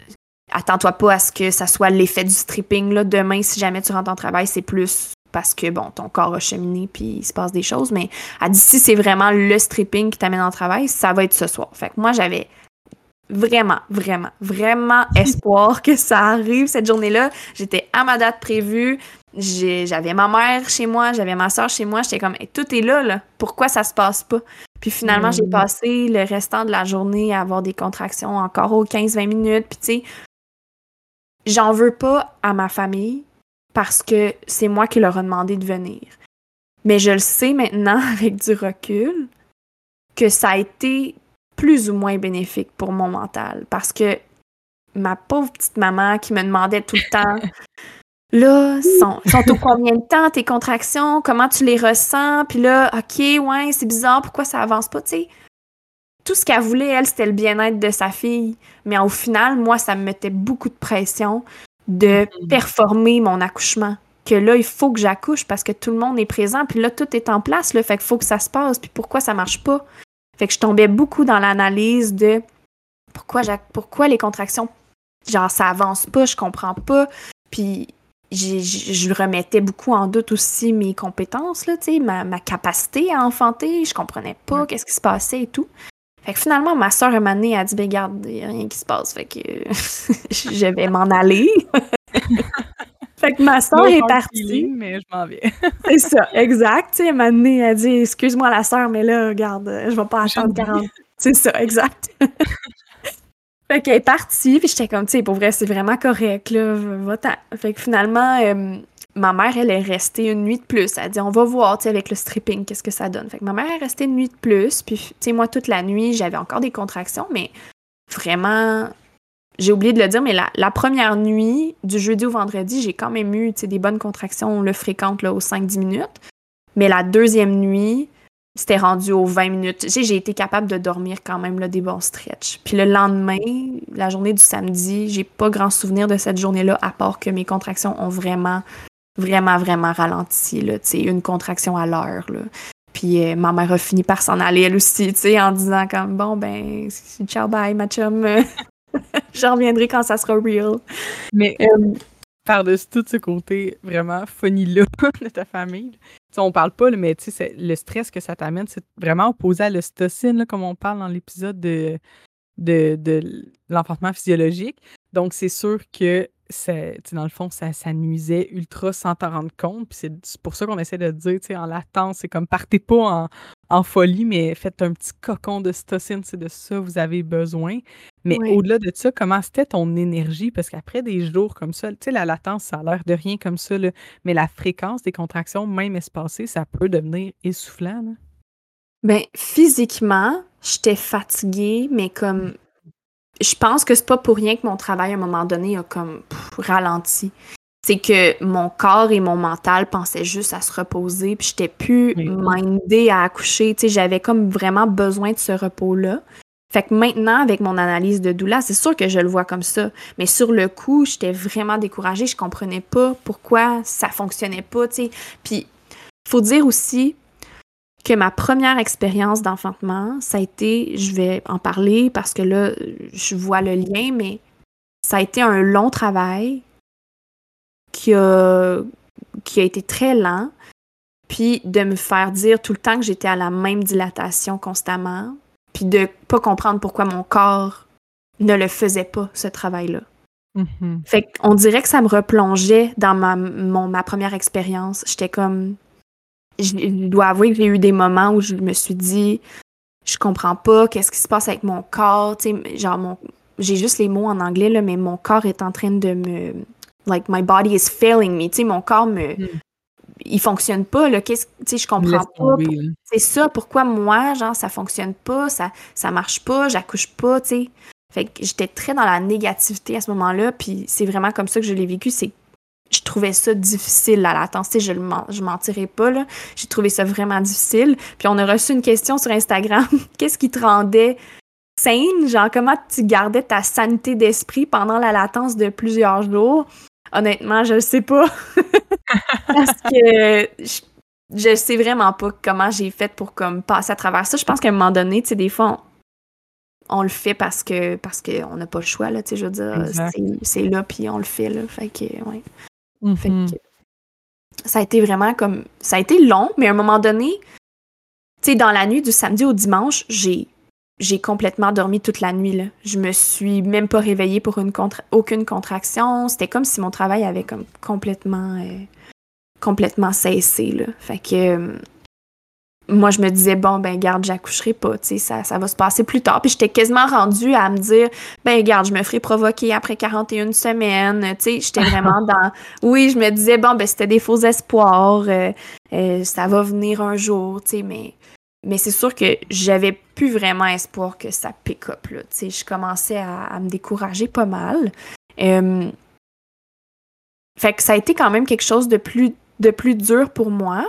Attends-toi pas à ce que ça soit l'effet du stripping. Là. Demain, si jamais tu rentres en travail, c'est plus parce que, bon, ton corps a cheminé puis il se passe des choses. Mais elle dit si c'est vraiment le stripping qui t'amène en travail, ça va être ce soir. Fait que moi, j'avais vraiment, vraiment, vraiment espoir que ça arrive cette journée-là. J'étais à ma date prévue. J'avais ma mère chez moi, j'avais ma soeur chez moi. J'étais comme, tout est là, là. Pourquoi ça se passe pas? Puis finalement, j'ai mm. passé le restant de la journée à avoir des contractions encore aux 15-20 minutes. Puis tu sais, j'en veux pas à ma famille parce que c'est moi qui leur ai demandé de venir. Mais je le sais maintenant avec du recul que ça a été plus ou moins bénéfique pour mon mental. Parce que ma pauvre petite maman qui me demandait tout le temps là sont, sont au combien de temps tes contractions? Comment tu les ressens? Puis là ok ouais c'est bizarre pourquoi ça avance pas tu sais? Tout ce qu'elle voulait elle c'était le bien-être de sa fille. Mais au final moi ça me mettait beaucoup de pression de mm-hmm. performer mon accouchement. Que là, il faut que j'accouche parce que tout le monde est présent, puis là, tout est en place, là, fait qu'il faut que ça se passe, puis pourquoi ça marche pas? Fait que je tombais beaucoup dans l'analyse de pourquoi, pourquoi les contractions, genre, ça avance pas, je comprends pas. Puis je remettais beaucoup en doute aussi mes compétences, là, ma, ma capacité à enfanter. Je comprenais pas qu'est-ce qui se passait et tout. Fait que finalement, ma soeur, un a dit, ben garde, il a rien qui se passe. Fait que je vais m'en aller. fait que ma soeur est partie. mais je m'en vais. C'est ça, exact. Tu sais, un elle a dit, excuse-moi la soeur, mais là, regarde, je vais pas attendre 40. C'est ça, exact. Fait qu'elle est partie, puis j'étais comme, tu sais, pour vrai, c'est vraiment correct, là, va Fait que finalement, euh, ma mère, elle est restée une nuit de plus. Elle a dit, on va voir, tu avec le stripping, qu'est-ce que ça donne. Fait que ma mère est restée une nuit de plus, puis, tu sais, moi, toute la nuit, j'avais encore des contractions, mais vraiment, j'ai oublié de le dire, mais la, première nuit, du jeudi au vendredi, j'ai quand même eu, tu sais, des bonnes contractions, on le fréquente, là, aux 5-10 minutes. Mais la deuxième nuit, c'était rendu aux 20 minutes. J'ai été capable de dormir quand même là, des bons stretches. Puis le lendemain, la journée du samedi, j'ai pas grand souvenir de cette journée-là, à part que mes contractions ont vraiment, vraiment, vraiment ralenti. Là, une contraction à l'heure. Puis euh, ma mère a fini par s'en aller elle aussi, en disant comme bon ben ciao bye ma chum, je reviendrai quand ça sera real. Mais euh, par-dessus tout ce côté vraiment funny là de ta famille, on parle pas, mais le stress que ça t'amène, c'est vraiment opposé à l'ostocine, comme on parle dans l'épisode de, de, de l'enfantement physiologique. Donc, c'est sûr que dans le fond, ça, ça nuisait ultra sans t'en rendre compte. Puis c'est pour ça qu'on essaie de dire, tu sais, en latence, c'est comme partez pas en, en, folie, mais faites un petit cocon de stocine, c'est de ça vous avez besoin. Mais au-delà de ça, comment c'était ton énergie? Parce qu'après des jours comme ça, tu sais, la latence, ça a l'air de rien comme ça, là, mais la fréquence des contractions, même espacées, ça peut devenir essoufflant. Là. Ben, physiquement, j'étais fatiguée, mais comme je pense que c'est pas pour rien que mon travail à un moment donné a comme ralenti. C'est que mon corps et mon mental pensaient juste à se reposer, puis j'étais plus mindée à accoucher. Tu j'avais comme vraiment besoin de ce repos-là. Fait que maintenant, avec mon analyse de doula, c'est sûr que je le vois comme ça. Mais sur le coup, j'étais vraiment découragée. Je comprenais pas pourquoi ça fonctionnait pas, tu sais. Puis, faut dire aussi, que ma première expérience d'enfantement, ça a été, je vais en parler parce que là, je vois le lien, mais ça a été un long travail qui a, qui a été très lent, puis de me faire dire tout le temps que j'étais à la même dilatation constamment, puis de pas comprendre pourquoi mon corps ne le faisait pas, ce travail-là. Mm-hmm. Fait qu'on dirait que ça me replongeait dans ma, mon, ma première expérience. J'étais comme, je, dois avouer que j'ai eu des moments où je me suis dit, je comprends pas qu'est-ce qui se passe avec mon corps, tu sais, genre mon, j'ai juste les mots en anglais là, mais mon corps est en train de me, like my body is failing me, tu sais, mon corps me, hmm. il fonctionne pas là, qu'est-ce, tu sais, je comprends pas, c'est ça, pourquoi moi, genre ça fonctionne pas, ça, ça marche pas, j'accouche pas, tu sais. Fait que j'étais très dans la négativité à ce moment-là, puis c'est vraiment comme ça que je l'ai vécu, c'est je trouvais ça difficile à latence. je ne je mentirais pas. Là. J'ai trouvé ça vraiment difficile. Puis on a reçu une question sur Instagram. Qu'est-ce qui te rendait saine? Genre, comment tu gardais ta sanité d'esprit pendant la latence de plusieurs jours? Honnêtement, je ne sais pas. Parce que je, ne sais vraiment pas comment j'ai fait pour comme passer à travers ça. Je pense qu'à un moment donné, tu sais, des fois, on, le fait parce que parce qu'on n'a pas le choix, là, tu sais, je veux dire, c'est là, puis on le fait, là. Fait que, ouais. Mhm. ça a été vraiment comme. Ça a été long, mais à un moment donné, tu sais, dans la nuit du samedi au dimanche, j'ai. J'ai complètement dormi toute la nuit. Là. Je me suis même pas réveillée pour une aucune contraction. C'était comme si mon travail avait comme complètement, euh, complètement cessé. Là. Fait que euh, moi, je me disais, bon, ben, garde, j'accoucherai pas, tu sais, ça, ça va se passer plus tard. Puis j'étais quasiment rendue à me dire, ben, garde, je me ferai provoquer après 41 semaines, tu sais, j'étais vraiment dans... Oui, je me disais, bon, ben, c'était des faux espoirs, euh, euh, ça va venir un jour, tu sais, mais... Mais c'est sûr que j'avais plus vraiment espoir que ça pick up, là, tu sais, je commençais à, me décourager pas mal. fait que ça a été quand même quelque chose de plus, de plus dur pour moi.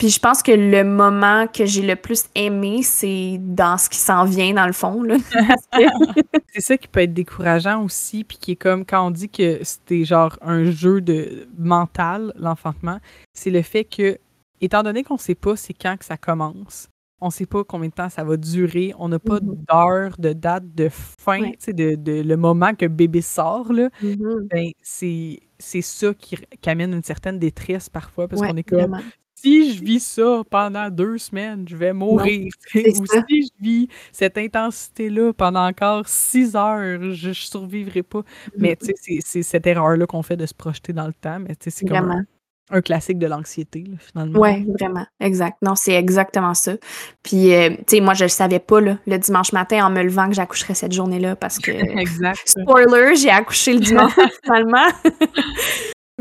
Puis je pense que le moment que j'ai le plus aimé, c'est dans ce qui s'en vient, dans le fond. c'est ça qui peut être décourageant aussi, puis qui est comme quand on dit que c'était genre un jeu de mental, l'enfantement, c'est le fait que, étant donné qu'on sait pas c'est quand que ça commence, on sait pas combien de temps ça va durer. On n'a pas Mm-hmm. d'heure, de date, de fin, Ouais. tu sais, de, de- le moment que bébé sort, là. Mhm. Ben, c'est c'est ça qui, qui amène une certaine détresse parfois, parce Ouais, qu'on est comme. Si je vis ça pendant deux semaines, je vais mourir. Ou ça. si je vis cette intensité-là pendant encore six heures, je, je survivrai pas. Mais tu sais, c'est- cette erreur-là qu'on fait de se projeter dans le temps, mais tu sais, c'est comme un, Vraiment. un classique de l'anxiété, finalement. Ouais, vraiment. Exact. Non, c'est exactement ça. Puis, euh, tu sais, moi, je le savais pas, là, le dimanche matin, en me levant, que j'accoucherais cette journée-là, parce que, Exact. spoiler, j'ai accouché le dimanche, finalement.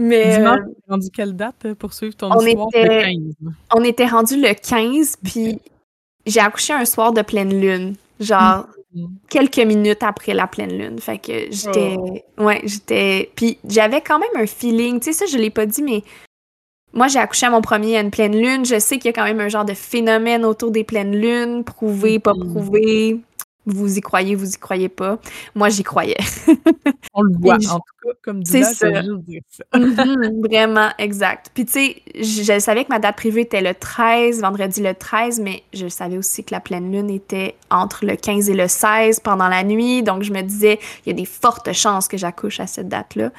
Mais Dimanche, euh, rendu quelle date euh, pour suivre ton on histoire? Le était- 15. là. on était rendu le 15, puis j'ai accouché un soir de pleine lune. Genre, Mhm. quelques minutes après la pleine lune. Fait que j'étais. Ouais, j'étais. Puis j'avais quand même un feeling. Tu sais, ça, je l'ai pas dit, mais moi, j'ai accouché à mon premier à une pleine lune. Je sais qu'il y a quand même un genre de phénomène autour des pleines lunes. Prouvé, pas Mhm. prouvé. Vous y croyez, vous y croyez pas. Moi, j'y croyais. On le voit, en tout cas, comme vais ça. juste dire ça. Mhm, vraiment, exact. Puis tu sais, je, je savais que ma date prévue était le 13, vendredi le 13, mais je savais aussi que la pleine lune était entre le 15 et le 16 pendant la nuit. Donc je me disais, il y a des fortes chances que j'accouche à cette date-là.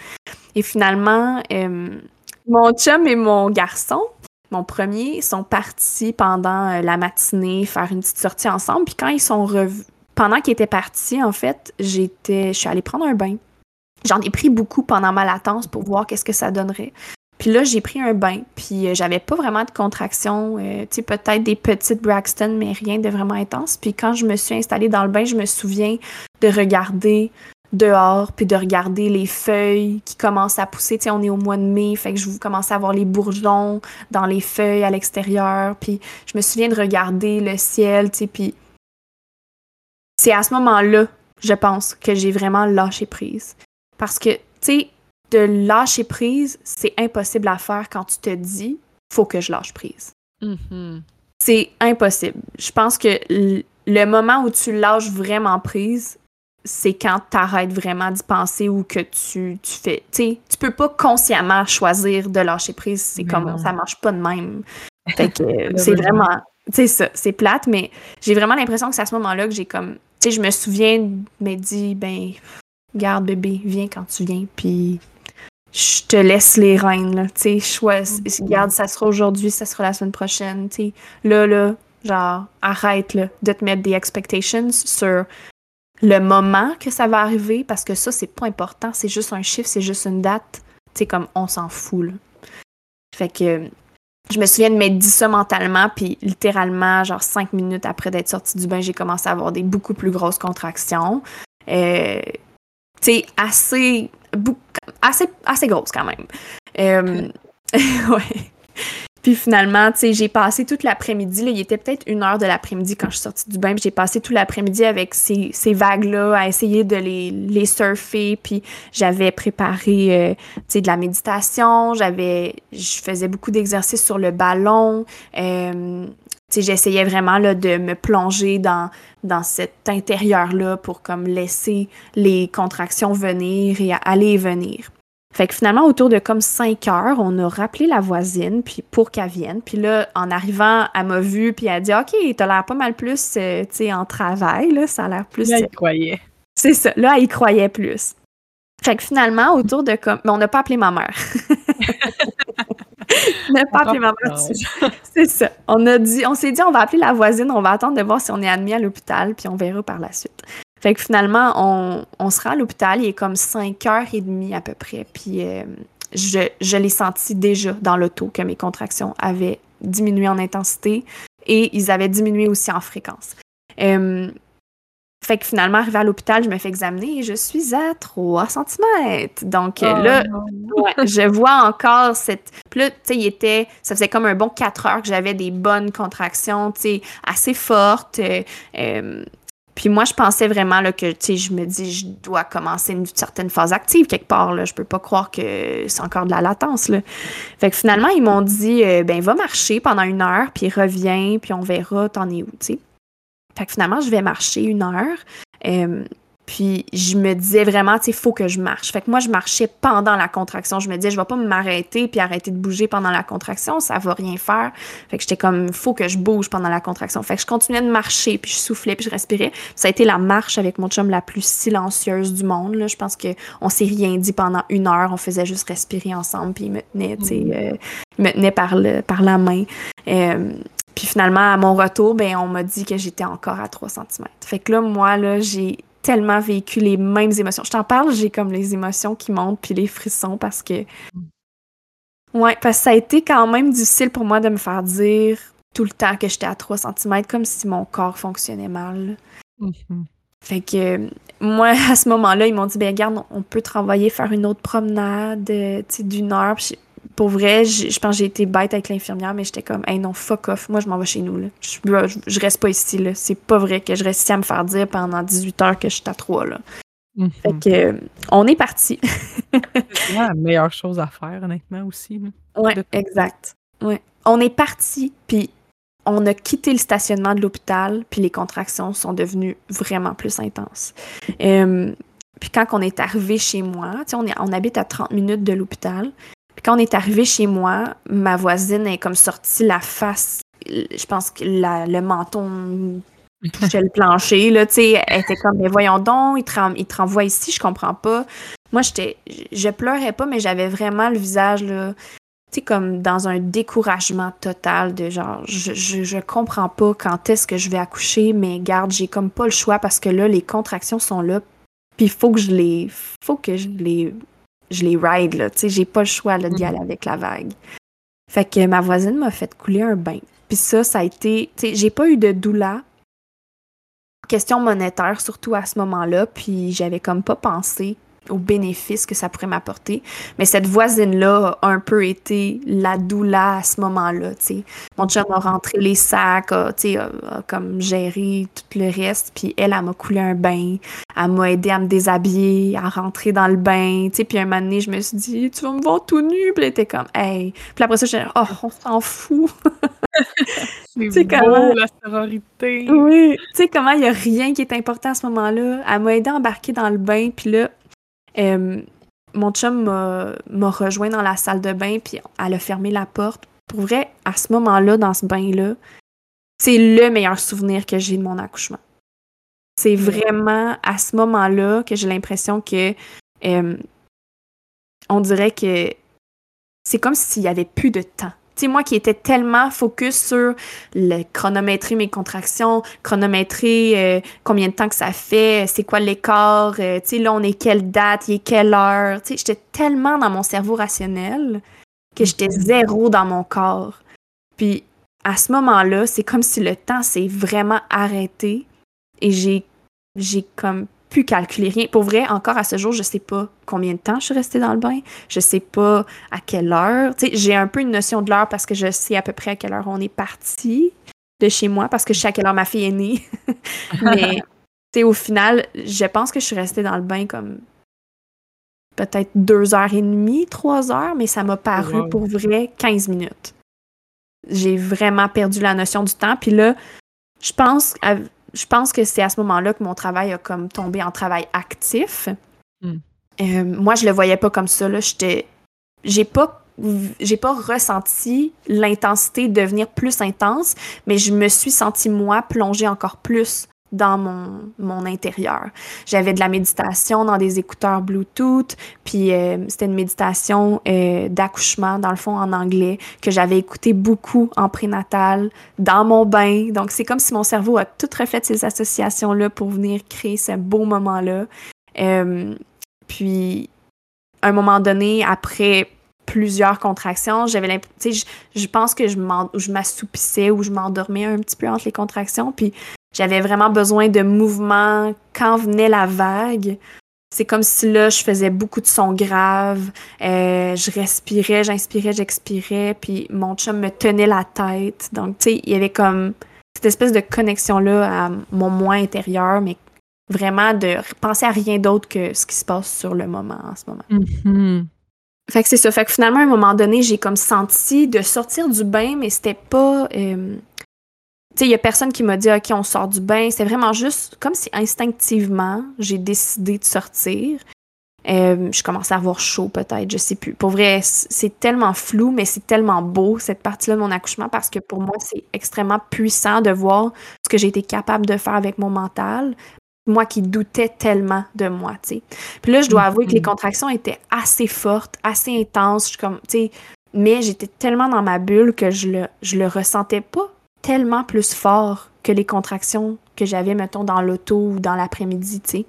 Et finalement, euh, mon chum et mon garçon, mon premier, sont partis pendant euh, la matinée faire une petite sortie ensemble. Puis quand ils sont revenus, pendant qu'ils étaient partis, en fait, j'étais, je suis allée prendre un bain. J'en ai pris beaucoup pendant ma latence pour voir qu'est-ce que ça donnerait. Puis là, j'ai pris un bain, puis euh, j'avais pas vraiment de contractions, euh, tu sais, peut-être des petites Braxton, mais rien de vraiment intense. Puis quand je me suis installée dans le bain, je me souviens de regarder dehors, puis de regarder les feuilles qui commencent à pousser. Tu sais, on est au mois de mai, fait que je commençais à voir les bourgeons dans les feuilles à l'extérieur. Puis je me souviens de regarder le ciel, tu sais, puis c'est à ce moment-là, je pense, que j'ai vraiment lâché prise. Parce que, tu sais, de lâcher prise, c'est impossible à faire quand tu te dis faut que je lâche prise. Mhm. C'est impossible. Je pense que le moment où tu lâches vraiment prise, c'est quand tu arrêtes vraiment d'y penser ou que tu, tu fais. Tu sais, tu peux pas consciemment choisir de lâcher prise. C'est comme non. ça marche pas de même. Fait que euh, c'est Malheureusement. vraiment. Tu sais, ça, c'est plate, mais j'ai vraiment l'impression que c'est à ce moment-là que j'ai comme. Tu sais, je me souviens me dire, ben, garde bébé, viens quand tu viens, puis je te laisse les rênes, là. Tu sais, choisis. Garde, ça sera aujourd'hui, ça sera la semaine prochaine, tu sais. Là, là, genre, arrête, là, de te mettre des expectations sur le moment que ça va arriver, parce que ça, c'est pas important. C'est juste un chiffre, c'est juste une date. Tu sais, comme, on s'en fout, là. Fait que je me souviens de m'être dit ça mentalement, puis littéralement, genre cinq minutes après d'être sortie du bain, j'ai commencé à avoir des beaucoup plus grosses contractions. Euh, tu sais, assez, assez, assez grosses quand même. Euh, ouais. Puis finalement, tu sais, j'ai passé toute l'après-midi, il était peut-être une heure de l'après-midi quand je suis sortie du bain, j'ai passé tout l'après-midi avec ces, ces vagues-là, à essayer de les, les surfer, puis j'avais préparé, euh, tu sais, de la méditation, j'avais, je faisais beaucoup d'exercices sur le ballon, euh, tu sais, j'essayais vraiment, là, de me plonger dans, dans cet intérieur-là pour, comme, laisser les contractions venir et aller et venir. Fait que finalement, autour de comme 5 heures, on a rappelé la voisine puis pour qu'elle vienne. Puis là, en arrivant, elle m'a vue puis elle a dit « OK, t'as l'air pas mal plus, euh, tu sais, en travail, là, ça a l'air plus... Là, il croyait. C'est ça, là, elle y croyait plus. Fait que finalement, autour de comme... Mais on n'a pas appelé ma mère. on n'a pas appelé ma mère. C'est- C'est ça. On a dit, on s'est dit, on va appeler la voisine, on va attendre de voir si on est admis à l'hôpital, puis on verra par la suite. Fait que finalement, on, on se rend à l'hôpital, il est comme 5h30 à peu près, puis euh, je, je l'ai senti déjà dans l'auto que mes contractions avaient diminué en intensité et ils avaient diminué aussi en fréquence. Euh, fait que finalement, arrivé à l'hôpital, je me fais examiner et je suis à 3 cm. Donc Oh, là. Ouais, je vois encore cette. Puis là, tu sais, il était. Ça faisait comme un bon 4 heures que j'avais des bonnes contractions, tu sais, assez fortes. euh, puis moi, je pensais vraiment là, que, tu sais, je me dis, je dois commencer une certaine phase active quelque part. Là. Je peux pas croire que c'est encore de la latence. Là. Fait que finalement, ils m'ont dit, euh, ben, va marcher pendant une heure, puis reviens, puis on verra, t'en es où, tu sais. Fait que finalement, je vais marcher une heure. Euh, Puis je me disais vraiment, tu sais, il faut que je marche. Fait que moi, je marchais pendant la contraction. Je me disais, je vais pas m'arrêter puis arrêter de bouger pendant la contraction, ça va rien faire. Fait que j'étais comme, faut que je bouge pendant la contraction. Fait que je continuais de marcher, puis je soufflais, puis je respirais. Ça a été la marche avec mon chum la plus silencieuse du monde. Là. Je pense qu'on s'est rien dit pendant une heure. On faisait juste respirer ensemble, puis il me tenait, tu sais, mm. euh, me tenait par, le, par la main. Euh, puis finalement, à mon retour, ben, on m'a dit que j'étais encore à 3 cm. Fait que là, moi, là, j'ai tellement vécu les mêmes émotions. Je t'en parle, j'ai comme les émotions qui montent puis les frissons parce que. Ouais, parce que ça a été quand même difficile pour moi de me faire dire tout le temps que j'étais à 3 cm, comme si mon corps fonctionnait mal. Mm-hmm. Fait que moi, à ce moment-là, ils m'ont dit, ben regarde, on peut te renvoyer faire une autre promenade, euh, tu sais, d'une heure pour vrai, je, pense que j'ai été bête avec l'infirmière, mais j'étais comme, hey non, fuck off, moi je m'en vais chez nous. Là. Je, reste pas ici. là. C'est pas vrai que je reste ici à me faire dire pendant 18 heures que je suis à 3. Là. Mhm. Fait que, euh, on est parti. c'est la meilleure chose à faire, honnêtement, aussi. Oui, exact. Ouais. On est parti, puis on a quitté le stationnement de l'hôpital, puis les contractions sont devenues vraiment plus intenses. Euh, puis quand on est arrivé chez moi, on, est, on habite à 30 minutes de l'hôpital, quand on est arrivé chez moi, ma voisine est comme sortie la face, je pense que le menton touchait le plancher, là, tu sais, elle était comme, mais voyons donc, il te, renvoie ici, je comprends pas. Moi, j'étais, je pleurais pas, mais j'avais vraiment le visage, là, tu sais, comme dans un découragement total de genre, je, je, comprends pas quand est-ce que je vais accoucher, mais garde, j'ai comme pas le choix parce que là, les contractions sont là, puis il faut que je les, faut que je les je les ride, là. Tu sais, j'ai pas le choix d'y aller mhm. avec la vague. Fait que ma voisine m'a fait couler un bain. Puis ça, ça a été. Tu sais, j'ai pas eu de doula. Question monétaire, surtout à ce moment-là. Puis j'avais comme pas pensé aux bénéfices que ça pourrait m'apporter. Mais cette voisine-là a un peu été la doula à ce moment-là. Mon chum a rentré les sacs, a, a, comme géré tout le reste. Puis elle, elle m'a coulé un bain. Elle m'a aidé à me déshabiller, à rentrer dans le bain. Puis un moment donné, je me suis dit, tu vas me voir tout nu. Puis elle était comme, hey. Puis après ça, j'ai dit, oh, on s'en fout. C'est comment la sororité. Oui, tu sais comment il y a rien qui est important à ce moment-là? Elle m'a aidé à embarquer dans le bain, puis là, euh, mon chum m'a rejoint dans la salle de bain, puis elle a fermé la porte. Pour vrai, à ce moment-là, dans ce bain-là, c'est le meilleur souvenir que j'ai de mon accouchement. C'est vraiment à ce moment-là que j'ai l'impression que euh, on dirait que c'est comme s'il y avait plus de temps moi qui étais tellement focus sur le chronométrer mes contractions, chronométrer euh, combien de temps que ça fait, c'est quoi l'écart, euh, tu sais, là, on est quelle date, il est quelle heure. Tu sais, j'étais tellement dans mon cerveau rationnel que j'étais mm-hmm. zéro dans mon corps. Puis à ce moment-là, c'est comme si le temps s'est vraiment arrêté et j'ai j'ai comme pu calculer rien. Pour vrai, encore à ce jour, je sais pas combien de temps je suis restée dans le bain. Je sais pas à quelle heure. Tu sais, j'ai un peu une notion de l'heure parce que je sais à peu près à quelle heure on est parti de chez moi parce que je sais à quelle heure ma fille est née. Mais tu sais, au final, je pense que je suis restée dans le bain comme peut-être deux heures et demie, trois heures, mais ça m'a paru pour vrai 15 minutes. J'ai vraiment perdu la notion du temps. Puis là, je pense, je pense que c'est à ce moment-là que mon travail a comme tombé en travail actif. Hmm. Euh, moi, je le voyais pas comme ça. Là. J'étais, j'ai pas, j'ai pas ressenti l'intensité devenir plus intense, mais je me suis sentie moi plonger encore plus dans mon, mon intérieur. J'avais de la méditation dans des écouteurs Bluetooth, puis euh, c'était une méditation euh, d'accouchement, dans le fond, en anglais, que j'avais écouté beaucoup en prénatal, dans mon bain. Donc, c'est comme si mon cerveau a tout refait ces associations-là pour venir créer ce beau moment-là. Euh, puis, à un moment donné, après plusieurs contractions. J'avais l'impression, je, je pense que je m'assoupissais ou je m'endormais un petit peu entre les contractions. Puis j'avais vraiment besoin de mouvement quand venait la vague. C'est comme si là, je faisais beaucoup de sons graves. Euh, je respirais, j'inspirais, j'expirais. Puis mon chum me tenait la tête. Donc, tu sais, il y avait comme cette espèce de connexion-là à mon moi intérieur, mais vraiment de penser à rien d'autre que ce qui se passe sur le moment en ce moment. Mm-hmm. Fait que c'est ça. Fait que finalement, à un moment donné, j'ai comme senti de sortir du bain, mais c'était pas. Euh, sais, il y a personne qui m'a dit, OK, on sort du bain. C'est vraiment juste comme si instinctivement, j'ai décidé de sortir. Euh, je commençais à avoir chaud peut-être, je sais plus. Pour vrai, c'est tellement flou, mais c'est tellement beau cette partie-là de mon accouchement parce que pour moi, c'est extrêmement puissant de voir ce que j'ai été capable de faire avec mon mental. Moi qui doutais tellement de moi, tu sais. Puis là, je dois avouer que les mm-hmm. contractions étaient assez fortes, assez intenses. Je, comme, mais j'étais tellement dans ma bulle que je le, je le ressentais pas tellement plus fort que les contractions que j'avais, mettons, dans l'auto ou dans l'après-midi, tu sais.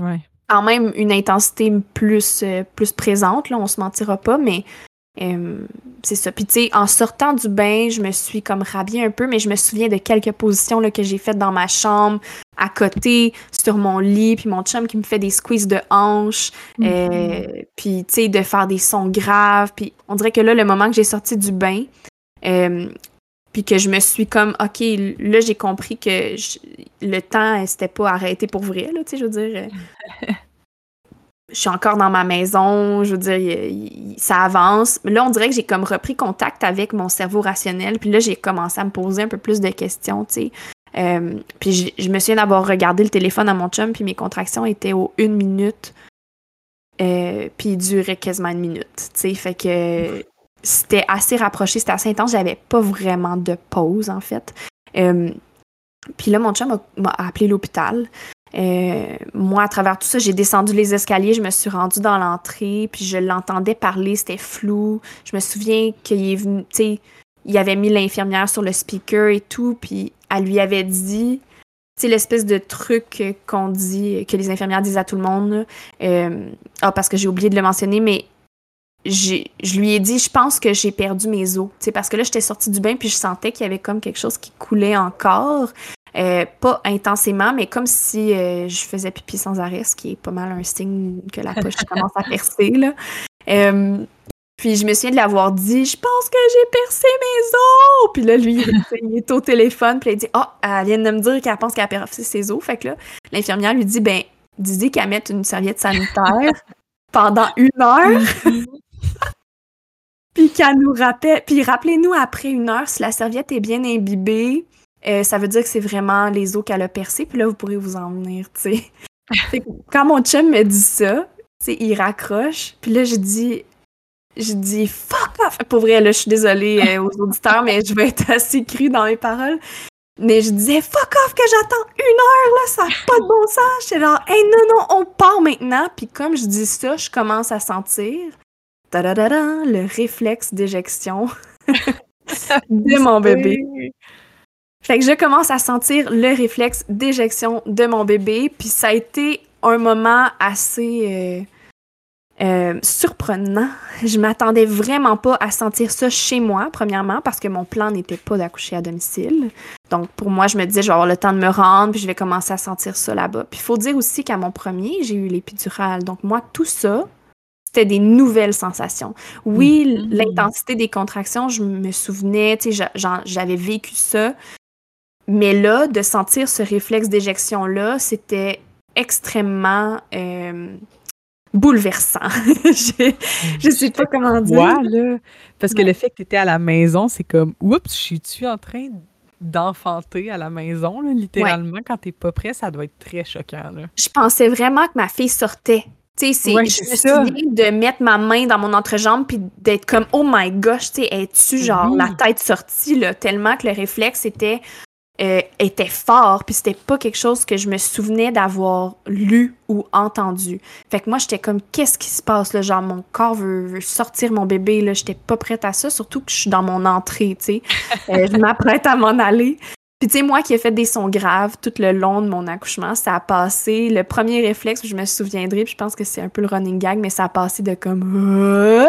Ouais quand même une intensité plus, euh, plus présente, là, on se mentira pas, mais euh, c'est ça. Puis, tu sais, en sortant du bain, je me suis comme rhabillée un peu, mais je me souviens de quelques positions là, que j'ai faites dans ma chambre, à côté, sur mon lit, puis mon chum qui me fait des squeezes de hanches, euh, mm-hmm. puis, tu sais, de faire des sons graves. Puis, on dirait que là, le moment que j'ai sorti du bain, puis que je me suis comme, OK, là, j'ai compris que le temps, c'était pas arrêté pour vrai, là, tu sais, je veux dire. je suis encore dans ma maison, je veux dire, ça avance. Mais là, on dirait que j'ai comme repris contact avec mon cerveau rationnel, puis là, j'ai commencé à me poser un peu plus de questions, tu sais. Euh, puis je, me souviens d'avoir regardé le téléphone à mon chum, puis mes contractions étaient aux une minute, euh, puis ils duraient quasiment une minute, tu sais. Fait que c'était assez rapproché, c'était assez intense. J'avais pas vraiment de pause, en fait. Euh, puis là, mon chum m'a appelé l'hôpital. Euh, moi, à travers tout ça, j'ai descendu les escaliers, je me suis rendue dans l'entrée, puis je l'entendais parler, c'était flou. Je me souviens qu'il est venu, tu avait mis l'infirmière sur le speaker et tout, puis elle lui avait dit, c'est l'espèce de truc qu'on dit, que les infirmières disent à tout le monde. Euh, ah, parce que j'ai oublié de le mentionner, mais je lui ai dit, je pense que j'ai perdu mes os. sais parce que là, j'étais sortie du bain puis je sentais qu'il y avait comme quelque chose qui coulait encore. Euh, pas intensément, mais comme si euh, je faisais pipi sans arrêt, ce qui est pas mal un signe que la poche commence à percer. Là. Euh, puis je me souviens de l'avoir dit, je pense que j'ai percé mes os. Puis là, lui, il est au téléphone, puis il dit, ah, oh, elle vient de me dire qu'elle pense qu'elle a percé ses os. Fait que là, l'infirmière lui dit, ben, dis qu'elle mette une serviette sanitaire pendant une heure. Puis qu'elle nous rappelle. Puis rappelez-nous après une heure si la serviette est bien imbibée. Euh, ça veut dire que c'est vraiment les os qu'elle a percés, puis là, vous pourrez vous en venir, tu sais. Quand mon chum me dit ça, tu il raccroche, puis là, je dis, je dis fuck off! Pour vrai, là, je suis désolée euh, aux auditeurs, mais je vais être assez cru dans mes paroles. Mais je disais fuck off que j'attends une heure, là, ça n'a pas de bon sens. J'étais genre, hey, non, non, on part maintenant. Puis comme je dis ça, je commence à sentir le réflexe d'éjection de mon bébé. Fait que je commence à sentir le réflexe d'éjection de mon bébé, puis ça a été un moment assez euh, euh, surprenant. Je m'attendais vraiment pas à sentir ça chez moi, premièrement, parce que mon plan n'était pas d'accoucher à domicile. Donc pour moi, je me disais, je vais avoir le temps de me rendre, puis je vais commencer à sentir ça là-bas. Puis il faut dire aussi qu'à mon premier, j'ai eu l'épidural. Donc moi, tout ça, c'était des nouvelles sensations. Oui, mm-hmm. l'intensité des contractions, je me souvenais, tu sais, j'avais vécu ça. Mais là, de sentir ce réflexe d'éjection-là, c'était extrêmement euh, bouleversant. je, je sais pas comment dire. là, parce que le fait que tu étais à la maison, c'est comme, oups, je suis-tu en train d'enfanter à la maison, littéralement, quand t'es pas prêt, ça doit être très choquant. Là. Je pensais vraiment que ma fille sortait. Tu sais, je me souviens de mettre ma main dans mon entrejambe puis d'être comme oh my gosh, tu sais, es-tu genre la tête sortie là, tellement que le réflexe était euh, était fort puis c'était pas quelque chose que je me souvenais d'avoir lu ou entendu. Fait que moi j'étais comme qu'est-ce qui se passe là, genre mon corps veut, sortir mon bébé là, j'étais pas prête à ça, surtout que je suis dans mon entrée, tu sais. Euh, je m'apprête à m'en aller. Puis tu sais, moi qui ai fait des sons graves tout le long de mon accouchement, ça a passé. Le premier réflexe, je me souviendrai, puis je pense que c'est un peu le running gag, mais ça a passé de comme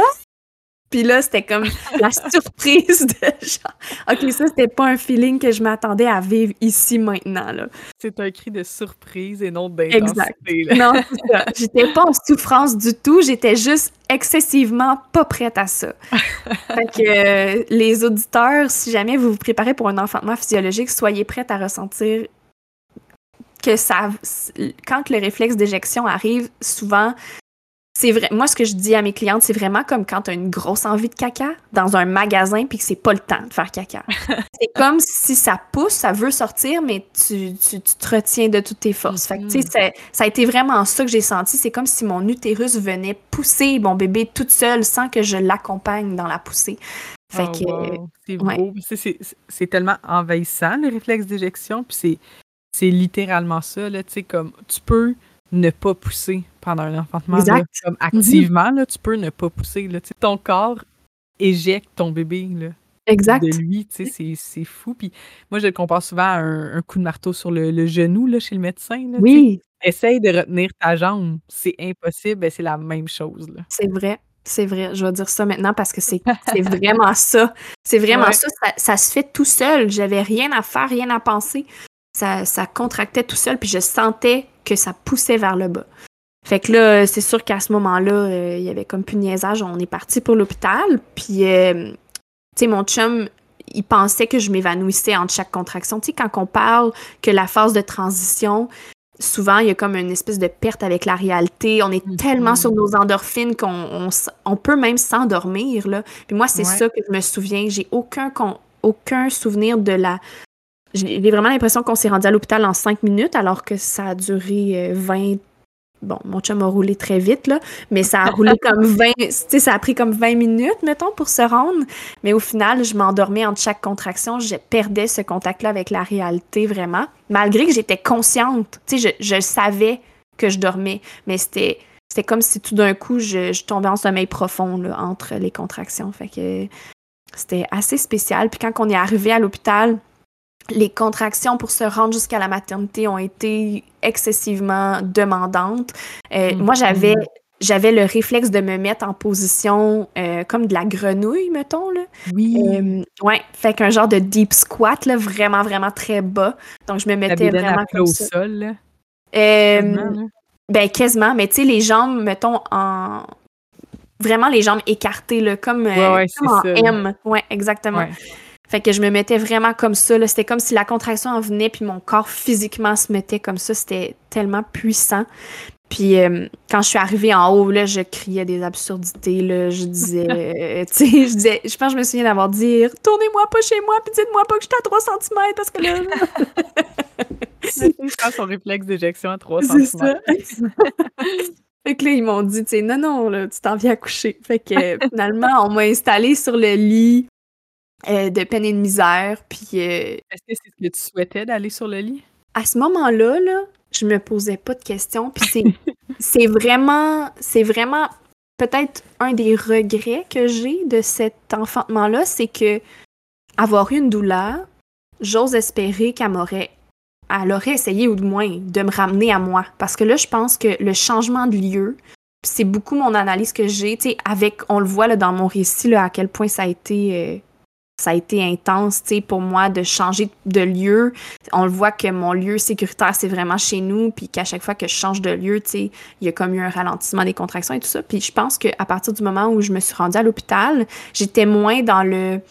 puis là, c'était comme la surprise de genre, OK, ça, c'était pas un feeling que je m'attendais à vivre ici maintenant. Là. C'est un cri de surprise et non d'intensité. Exact. Non, c'est ça. J'étais pas en souffrance du tout. J'étais juste excessivement pas prête à ça. fait que euh, les auditeurs, si jamais vous vous préparez pour un enfantement physiologique, soyez prêts à ressentir que ça, quand le réflexe d'éjection arrive, souvent, c'est vrai. Moi, ce que je dis à mes clientes, c'est vraiment comme quand tu as une grosse envie de caca dans un magasin puis que c'est pas le temps de faire caca. c'est comme si ça pousse, ça veut sortir, mais tu, tu, te retiens de toutes tes forces. Fait que, tu sais, mm-hmm. ça a été vraiment ça que j'ai senti. C'est comme si mon utérus venait pousser mon bébé toute seule sans que je l'accompagne dans la poussée. Fait oh, C'est beau. C'est tellement envahissant, le réflexe d'éjection. Puis c'est littéralement ça, là. Tu sais, comme tu peux ne pas pousser pendant un enfantement. comme activement, là, tu peux ne pas pousser. Là, ton corps éjecte ton bébé là, exact. de lui. C'est fou. Puis moi, je le compare souvent à un, coup de marteau sur le, genou là, chez le médecin. Là, oui. Essaye de retenir ta jambe. C'est impossible. Ben, c'est la même chose. C'est vrai. C'est vrai, je vais dire ça maintenant parce que c'est vraiment ça. C'est vraiment ça, ça, ça. se fait tout seul. J'avais rien à faire, rien à penser ça, ça contractait tout seul, puis je sentais que ça poussait vers le bas. Fait que là, c'est sûr qu'à ce moment-là, euh, il y avait comme plus de niaisage. On est parti pour l'hôpital. Puis, euh, tu sais, mon chum, il pensait que je m'évanouissais entre chaque contraction. Tu sais, quand on parle que la phase de transition, souvent, il y a comme une espèce de perte avec la réalité. On est tellement mhm. sur nos endorphines qu'on on, peut même s'endormir, là. Puis moi, c'est ça que je me souviens. J'ai aucun, aucun souvenir de la j'ai vraiment l'impression qu'on s'est rendu à l'hôpital en cinq minutes, alors que ça a duré 20. Euh, bon, mon chum a roulé très vite, là, mais ça a roulé comme 20. Tu sais, ça a pris comme 20 minutes, mettons, pour se rendre. Mais au final, je m'endormais entre chaque contraction. Je perdais ce contact-là avec la réalité, vraiment. Malgré que j'étais consciente. Tu sais, je, je savais que je dormais, mais c'était. C'était comme si tout d'un coup, je, je, tombais en sommeil profond là, entre les contractions. Fait que c'était assez spécial. Puis quand on est arrivé à l'hôpital, les contractions pour se rendre jusqu'à la maternité ont été excessivement demandantes. Euh, moi, j'avais j'avais le réflexe de me mettre en position euh, comme de la grenouille, mettons. Là. Oui. Euh, ouais, fait qu'un genre de deep squat, là, vraiment, vraiment très bas. Donc, je me mettais vraiment comme au sol, là. ben, quasiment. Mais tu sais, les jambes, mettons, en... Vraiment les jambes écartées, là, comme, ouais, en M. Ouais, exactement. Fait que je me mettais vraiment comme ça. C'était comme si la contraction en venait, puis mon corps physiquement se mettait comme ça. C'était tellement puissant. Puis euh, quand je suis arrivée en haut, là, je criais des absurdités. Là, je disais, euh, tu sais, je disais, je pense que je me souviens d'avoir dit Tournez-moi pas chez moi, puis dites-moi pas que j'étais à 3 cm parce que là. je pense son réflexe d'éjection à 3 cm. Fait que là, ils m'ont dit, tu sais, non, non, là, tu t'en viens à coucher. Fait que finalement, on m'a installé sur le lit. Euh, de peine et de misère. Puis. Euh, Est-ce que c'est ce que tu souhaitais d'aller sur le lit? À ce moment-là, là, je me posais pas de questions. Puis c'est vraiment. C'est vraiment peut-être un des regrets que j'ai de cet enfantement-là, c'est que avoir eu une douleur, j'ose espérer qu'elle m'aurait elle aurait essayé, ou du moins, de me ramener à moi. Parce que là, je pense que le changement de lieu, c'est beaucoup mon analyse que j'ai, tu sais, avec, on le voit là, dans mon récit, là, à quel point ça a été euh, ça a été intense, tu sais, pour moi de changer de lieu. On le voit que mon lieu sécuritaire, c'est vraiment chez nous, puis qu'à chaque fois que je change de lieu, tu sais, il y a comme eu un ralentissement des contractions et tout ça. Puis je pense qu'à partir du moment où je me suis rendue à l'hôpital, j'étais moins dans le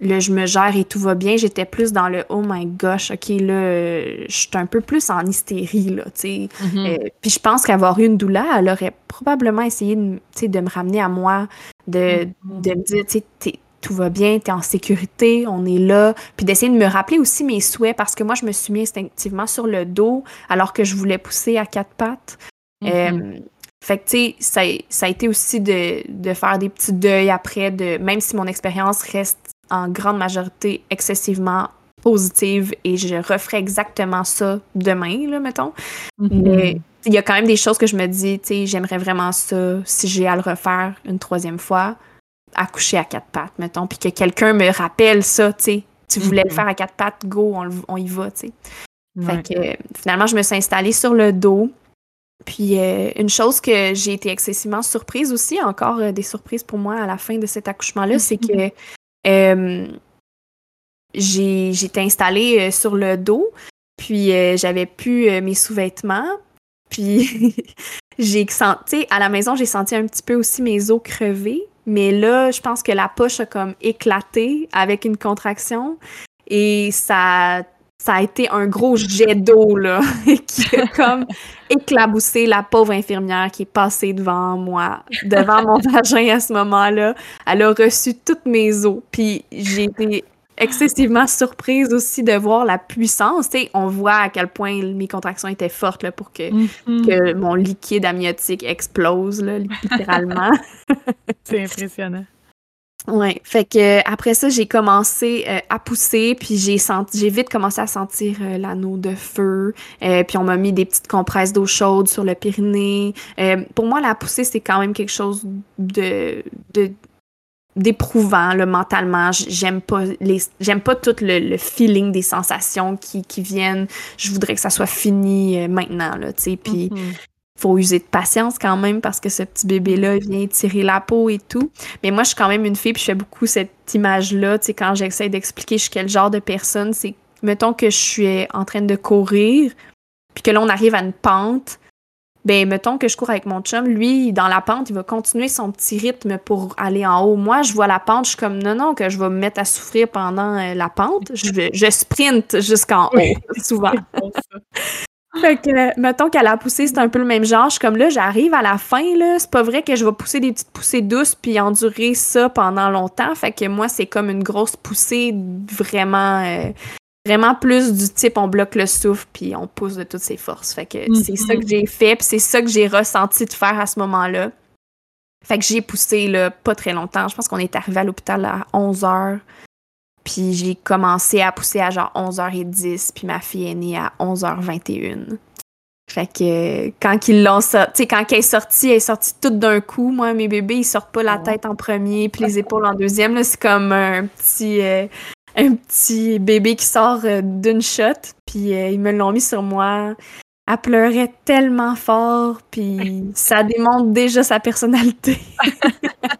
le je me gère et tout va bien, j'étais plus dans le oh my gosh, ok là, je suis un peu plus en hystérie là, tu sais. Mm-hmm. Euh, puis je pense qu'avoir eu une douleur, elle aurait probablement essayé de, de me ramener à moi, de, mm-hmm. de me dire, tu sais, tout va bien, tu es en sécurité, on est là. Puis d'essayer de me rappeler aussi mes souhaits parce que moi, je me suis mis instinctivement sur le dos alors que je voulais pousser à quatre pattes. Mm-hmm. Euh, fait que, tu sais, ça, a été aussi de, faire des petits deuils après, de, même si mon expérience reste en grande majorité excessivement positive et je referai exactement ça demain, là, mettons. Mm-hmm. Mais il y a quand même des choses que je me dis, tu sais, j'aimerais vraiment ça si j'ai à le refaire une troisième fois accoucher à quatre pattes, mettons, puis que quelqu'un me rappelle ça, tu sais. Tu voulais le mhm. faire à quatre pattes, go, on, y va, tu sais. Fait que finalement, je me suis installée sur le dos. Puis euh, une chose que j'ai été excessivement surprise aussi, encore euh, des surprises pour moi à la fin de cet accouchement-là, c'est que euh, j'ai j'étais installée sur le dos, puis j'avais plus mes sous-vêtements, puis j'ai senti, à la maison, j'ai senti un petit peu aussi mes os crevés. Mais là, je pense que la poche a comme éclaté avec une contraction et ça, a été un gros jet d'eau, là, qui a comme éclaboussé la pauvre infirmière qui est passée devant moi, devant mon vagin à ce moment-là. Elle a reçu toutes mes os, puis j'ai été excessivement surprise aussi de voir la puissance. on voit à quel point mes contractions étaient fortes là, pour que, mm-hmm. que mon liquide amniotique explose, là, littéralement. C'est impressionnant. Ouais, fait que après ça, j'ai commencé euh, à pousser, puis j'ai senti, j'ai vite commencé à sentir euh, l'anneau de feu, euh, puis on m'a mis des petites compresses d'eau chaude sur le périnée. pour moi, la poussée, c'est quand même quelque chose de, de d'éprouvant le mentalement. J'aime pas les j'aime pas tout le, feeling des sensations qui, qui viennent. Je voudrais que ça soit fini maintenant là tu sais. Puis mm-hmm. faut user de patience quand même parce que ce petit bébé-là vient tirer la peau et tout. Mais moi, je suis quand même une fille, puis je fais beaucoup cette image-là, tu sais, quand j'essaie d'expliquer je suis quel genre de personne, c'est, mettons que je suis en train de courir, puis que là, on arrive à une pente, ben mettons que je cours avec mon chum, lui, dans la pente, il va continuer son petit rythme pour aller en haut. Moi, je vois la pente, je suis comme, non, non, que je vais me mettre à souffrir pendant euh, la pente. Je, je sprint jusqu'en haut, souvent. Fait que, mettons qu'à la poussée, c'est un peu le même genre. Je suis comme là, j'arrive à la fin, là. C'est pas vrai que je vais pousser des petites poussées douces puis endurer ça pendant longtemps. Fait que moi, c'est comme une grosse poussée vraiment, euh, vraiment plus du type on bloque le souffle puis on pousse de toutes ses forces. Fait que c'est ça que j'ai fait puis c'est ça que j'ai ressenti de faire à ce moment-là. Fait que j'ai poussé, là, pas très longtemps. Je pense qu'on est arrivé à l'hôpital à 11 h puis j'ai commencé à pousser à genre 11h10, puis ma fille est née à 11h21. Fait que quand ils l'ont sorti, quand elle est sortie, elle est sortie toute d'un coup. Moi, mes bébés, ils sortent pas la tête en premier, puis les épaules en deuxième. C'est comme un petit, euh, un petit bébé qui sort euh, d'une shot. Puis euh, ils me l'ont mis sur moi. Elle pleurait tellement fort, puis ça démontre déjà sa personnalité.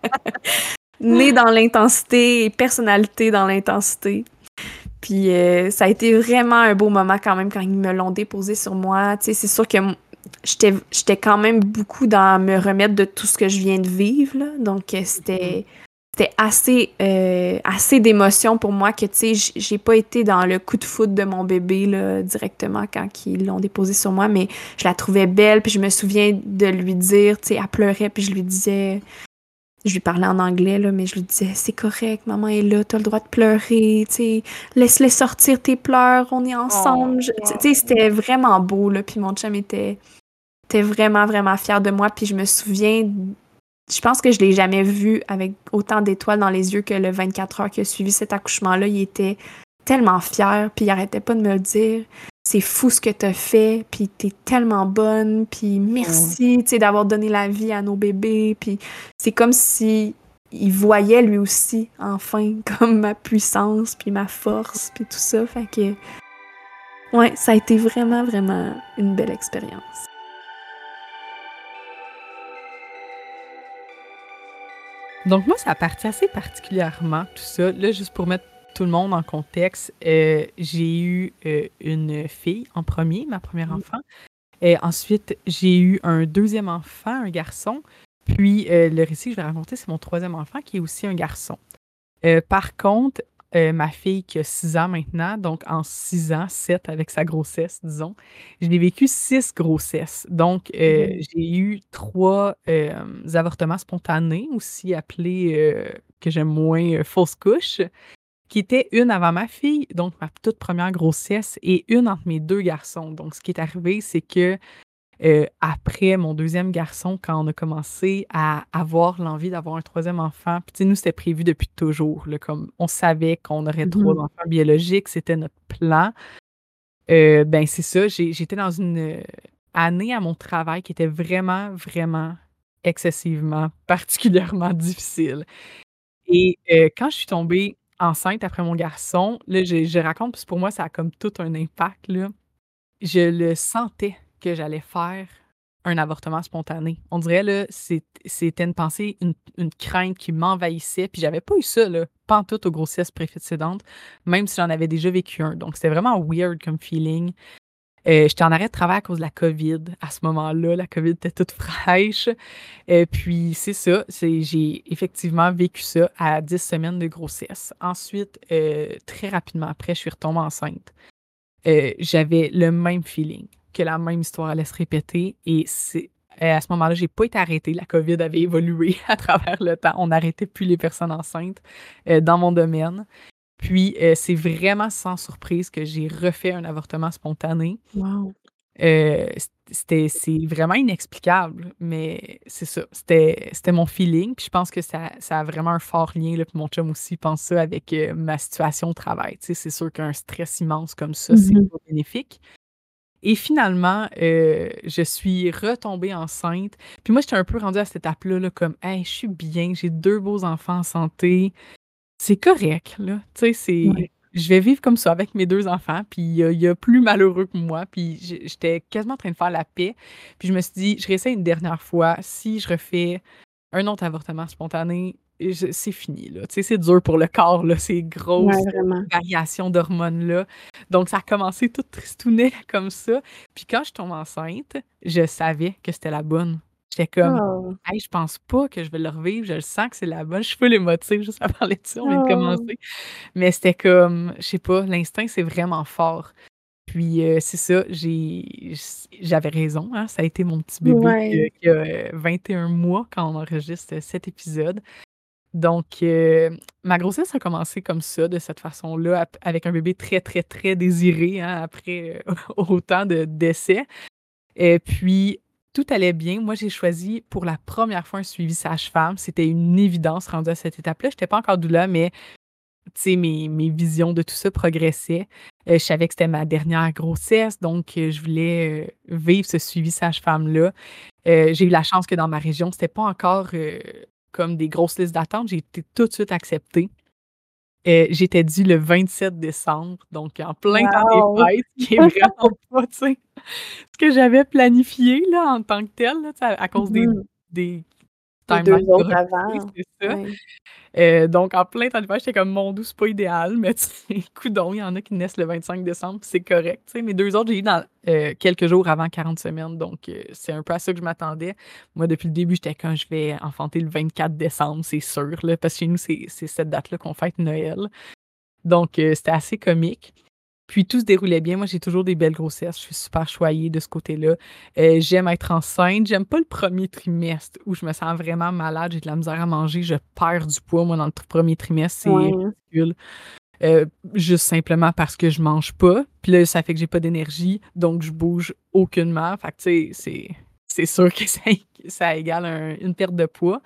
Née dans l'intensité et personnalité dans l'intensité. Puis euh, ça a été vraiment un beau moment quand même quand ils me l'ont déposé sur moi. Tu sais, c'est sûr que j'étais quand même beaucoup dans me remettre de tout ce que je viens de vivre. Là. Donc c'était c'était assez euh, assez d'émotion pour moi que tu sais j'ai pas été dans le coup de foudre de mon bébé là, directement quand ils l'ont déposé sur moi mais je la trouvais belle puis je me souviens de lui dire tu sais elle pleurait puis je lui disais je lui parlais en anglais, là, mais je lui disais c'est correct, maman est là, t'as le droit de pleurer, laisse-les sortir tes pleurs, on est ensemble. Oh, c'était vraiment beau, là, puis mon chum était, était vraiment, vraiment fier de moi, puis je me souviens, je pense que je l'ai jamais vu avec autant d'étoiles dans les yeux que le 24 heures qui a suivi cet accouchement-là, il était tellement fier, puis il arrêtait pas de me le dire. C'est fou ce que t'as fait, puis t'es tellement bonne, puis merci, tu sais, d'avoir donné la vie à nos bébés, puis c'est comme si il voyait lui aussi, enfin, comme ma puissance, puis ma force, puis tout ça, fait que... Ouais, ça a été vraiment, vraiment une belle expérience. Donc moi, ça a parti assez particulièrement, tout ça. Là, juste pour mettre tout le monde en contexte, euh, j'ai eu euh, une fille en premier, ma première enfant. Et ensuite, j'ai eu un deuxième enfant, un garçon. Puis euh, le récit que je vais raconter, c'est mon troisième enfant qui est aussi un garçon. par contre, ma fille qui a six ans maintenant, donc en six ans, sept avec sa grossesse, disons, j'ai vécu six grossesses. Donc, mmh j'ai eu trois avortements spontanés, aussi appelés, que j'aime moins, fausses couches qui était une avant ma fille, donc ma toute première grossesse, et une entre mes deux garçons. Donc, ce qui est arrivé, c'est que euh, après mon deuxième garçon, quand on a commencé à avoir l'envie d'avoir un troisième enfant, puis nous, c'était prévu depuis toujours. comme on savait qu'on aurait trois mmh enfants biologiques, c'était notre plan. Euh, ben, c'est ça, j'étais dans une euh, année à mon travail qui était vraiment, vraiment excessivement, particulièrement difficile. Et quand je suis tombée enceinte après mon garçon, là, je, je raconte, parce que pour moi, ça a comme tout un impact. Là. Je le sentais que j'allais faire un avortement spontané. On dirait, là, c'était une pensée, une, crainte qui m'envahissait, puis j'avais pas eu ça, là, tout aux grossesses précédentes, même si j'en avais déjà vécu un. Donc, c'était vraiment weird comme feeling. Euh, j'étais en arrêt de travail à cause de la COVID. À ce moment-là, la COVID était toute fraîche. Euh, puis c'est ça, j'ai effectivement vécu ça à 10 semaines de grossesse. Ensuite, euh, très rapidement après, je suis retombée enceinte. j'avais le même feeling, que la même histoire allait se répéter. Et c'est à ce moment-là, j'ai pas été arrêtée. La COVID avait évolué à travers le temps. On n'arrêtait plus les personnes enceintes dans mon domaine. Puis, c'est vraiment sans surprise que j'ai refait un avortement spontané. Wow. c'était c'est vraiment inexplicable, mais c'est ça. C'était c'était mon feeling. Puis je pense que ça, ça a vraiment un fort lien. Là, puis mon chum aussi pense ça avec ma situation au travail. Tu sais, c'est sûr qu'un stress immense comme ça, c'est Mhm. pas bénéfique. Et finalement, je suis retombée enceinte. Puis moi, j'étais un peu rendue à cette étape-là, là, comme, hey, je suis bien, j'ai deux beaux enfants en santé. C'est correct, là. Tu sais, c'est. Ouais. Je vais vivre comme ça avec mes deux enfants, puis il y, a- il y a plus malheureux que moi, puis j'étais quasiment en train de faire la paix. Puis je me suis dit, je réessaye une dernière fois. Si je refais un autre avortement spontané, c'est fini, là. Tu sais, c'est dur pour le corps, là, ces grosses Ouais, variations d'hormones-là. Donc, ça a commencé tout tristounet comme ça. Puis quand je tombe enceinte, je savais que c'était la bonne. J'étais comme, Oh. Hey, je pense pas que je vais le revivre, je le sens que c'est la bonne. Je suis full émotive juste à parler de ça, on vient de Oh. commencer. Mais c'était comme, je sais pas, l'instinct, c'est vraiment fort. Puis euh, c'est ça, j'ai j'avais raison, hein, ça a été mon petit bébé Ouais. qui a- qui a euh, 21 mois quand on enregistre cet épisode. Donc, euh, ma grossesse a commencé comme ça, de cette façon-là, avec un bébé très, très, très désiré, hein, après euh, autant de décès. Et puis, tout allait bien. Moi, j'ai choisi pour la première fois un suivi sage-femme. C'était une évidence rendue à cette étape-là. Je n'étais pas encore doula, mais mes, mes visions de tout ça progressaient. Euh, je savais que c'était ma dernière grossesse, donc je voulais vivre ce suivi sage-femme-là. J'ai eu la chance que dans ma région, c'était pas encore comme des grosses listes d'attente. J'ai été tout de suite acceptée. Euh, J'étais due le 27 décembre, donc en plein Wow. temps des fêtes, qui est vraiment pas, tu sais, ce que j'avais planifié là, en tant que tel, là, à, à cause des, Mhm. des Deux autres avant. c'est ça. Ouais. Euh, donc, en plein temps d'hiver, j'étais comme, mon doux, c'est pas idéal, mais tu sais, coudon, il y en a qui naissent le 25 décembre, c'est correct. tu sais. Mes deux autres, j'ai eu dans euh, quelques jours avant 40 semaines, donc euh, c'est un peu à ça que je m'attendais. Moi, depuis le début, j'étais quand je vais enfanter le 24 décembre, c'est sûr, là, parce que chez nous, c'est cette date-là qu'on fête Noël. Donc, c'était assez comique. Puis tout se déroulait bien. Moi, j'ai toujours des belles grossesses. Je suis super choyée de ce côté-là. Euh, j'aime être enceinte. J'aime pas le premier trimestre où je me sens vraiment malade. J'ai de la misère à manger. Je perds du poids, moi, dans le premier trimestre. C'est Ouais. ridicule. Euh, juste simplement parce que je mange pas. Puis là, ça fait que j'ai pas d'énergie. Donc, je bouge aucunement. Fait que, tu sais, c'est, c'est sûr que ça, ça égale un- une perte de poids.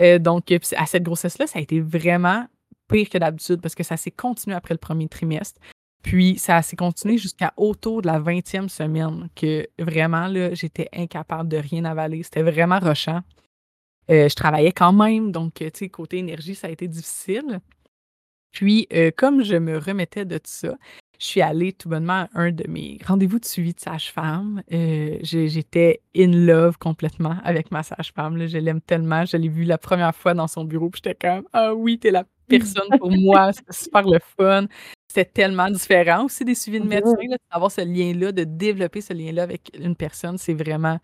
Euh, donc, à cette grossesse-là, ça a été vraiment pire que d'habitude parce que ça s'est continué après le premier trimestre. Puis ça s'est continué jusqu'à autour de la 20e semaine que vraiment, là, j'étais incapable de rien avaler. C'était vraiment rushant. Euh, je travaillais quand même, donc, tu sais, côté énergie, ça a été difficile. Puis, euh, comme je me remettais de tout ça, je suis allée tout bonnement à un de mes rendez-vous de suivi de sage-femme. Euh, J'étais in love complètement avec ma sage-femme. Je l'aime tellement. Je l'ai vue la première fois dans son bureau. Puis j'étais comme Ah oui, t'es la personne pour moi. C'était super le fun. C'était tellement différent aussi des suivis de médecin. là, D'avoir ce lien-là, de développer ce lien-là avec une personne, c'est vraiment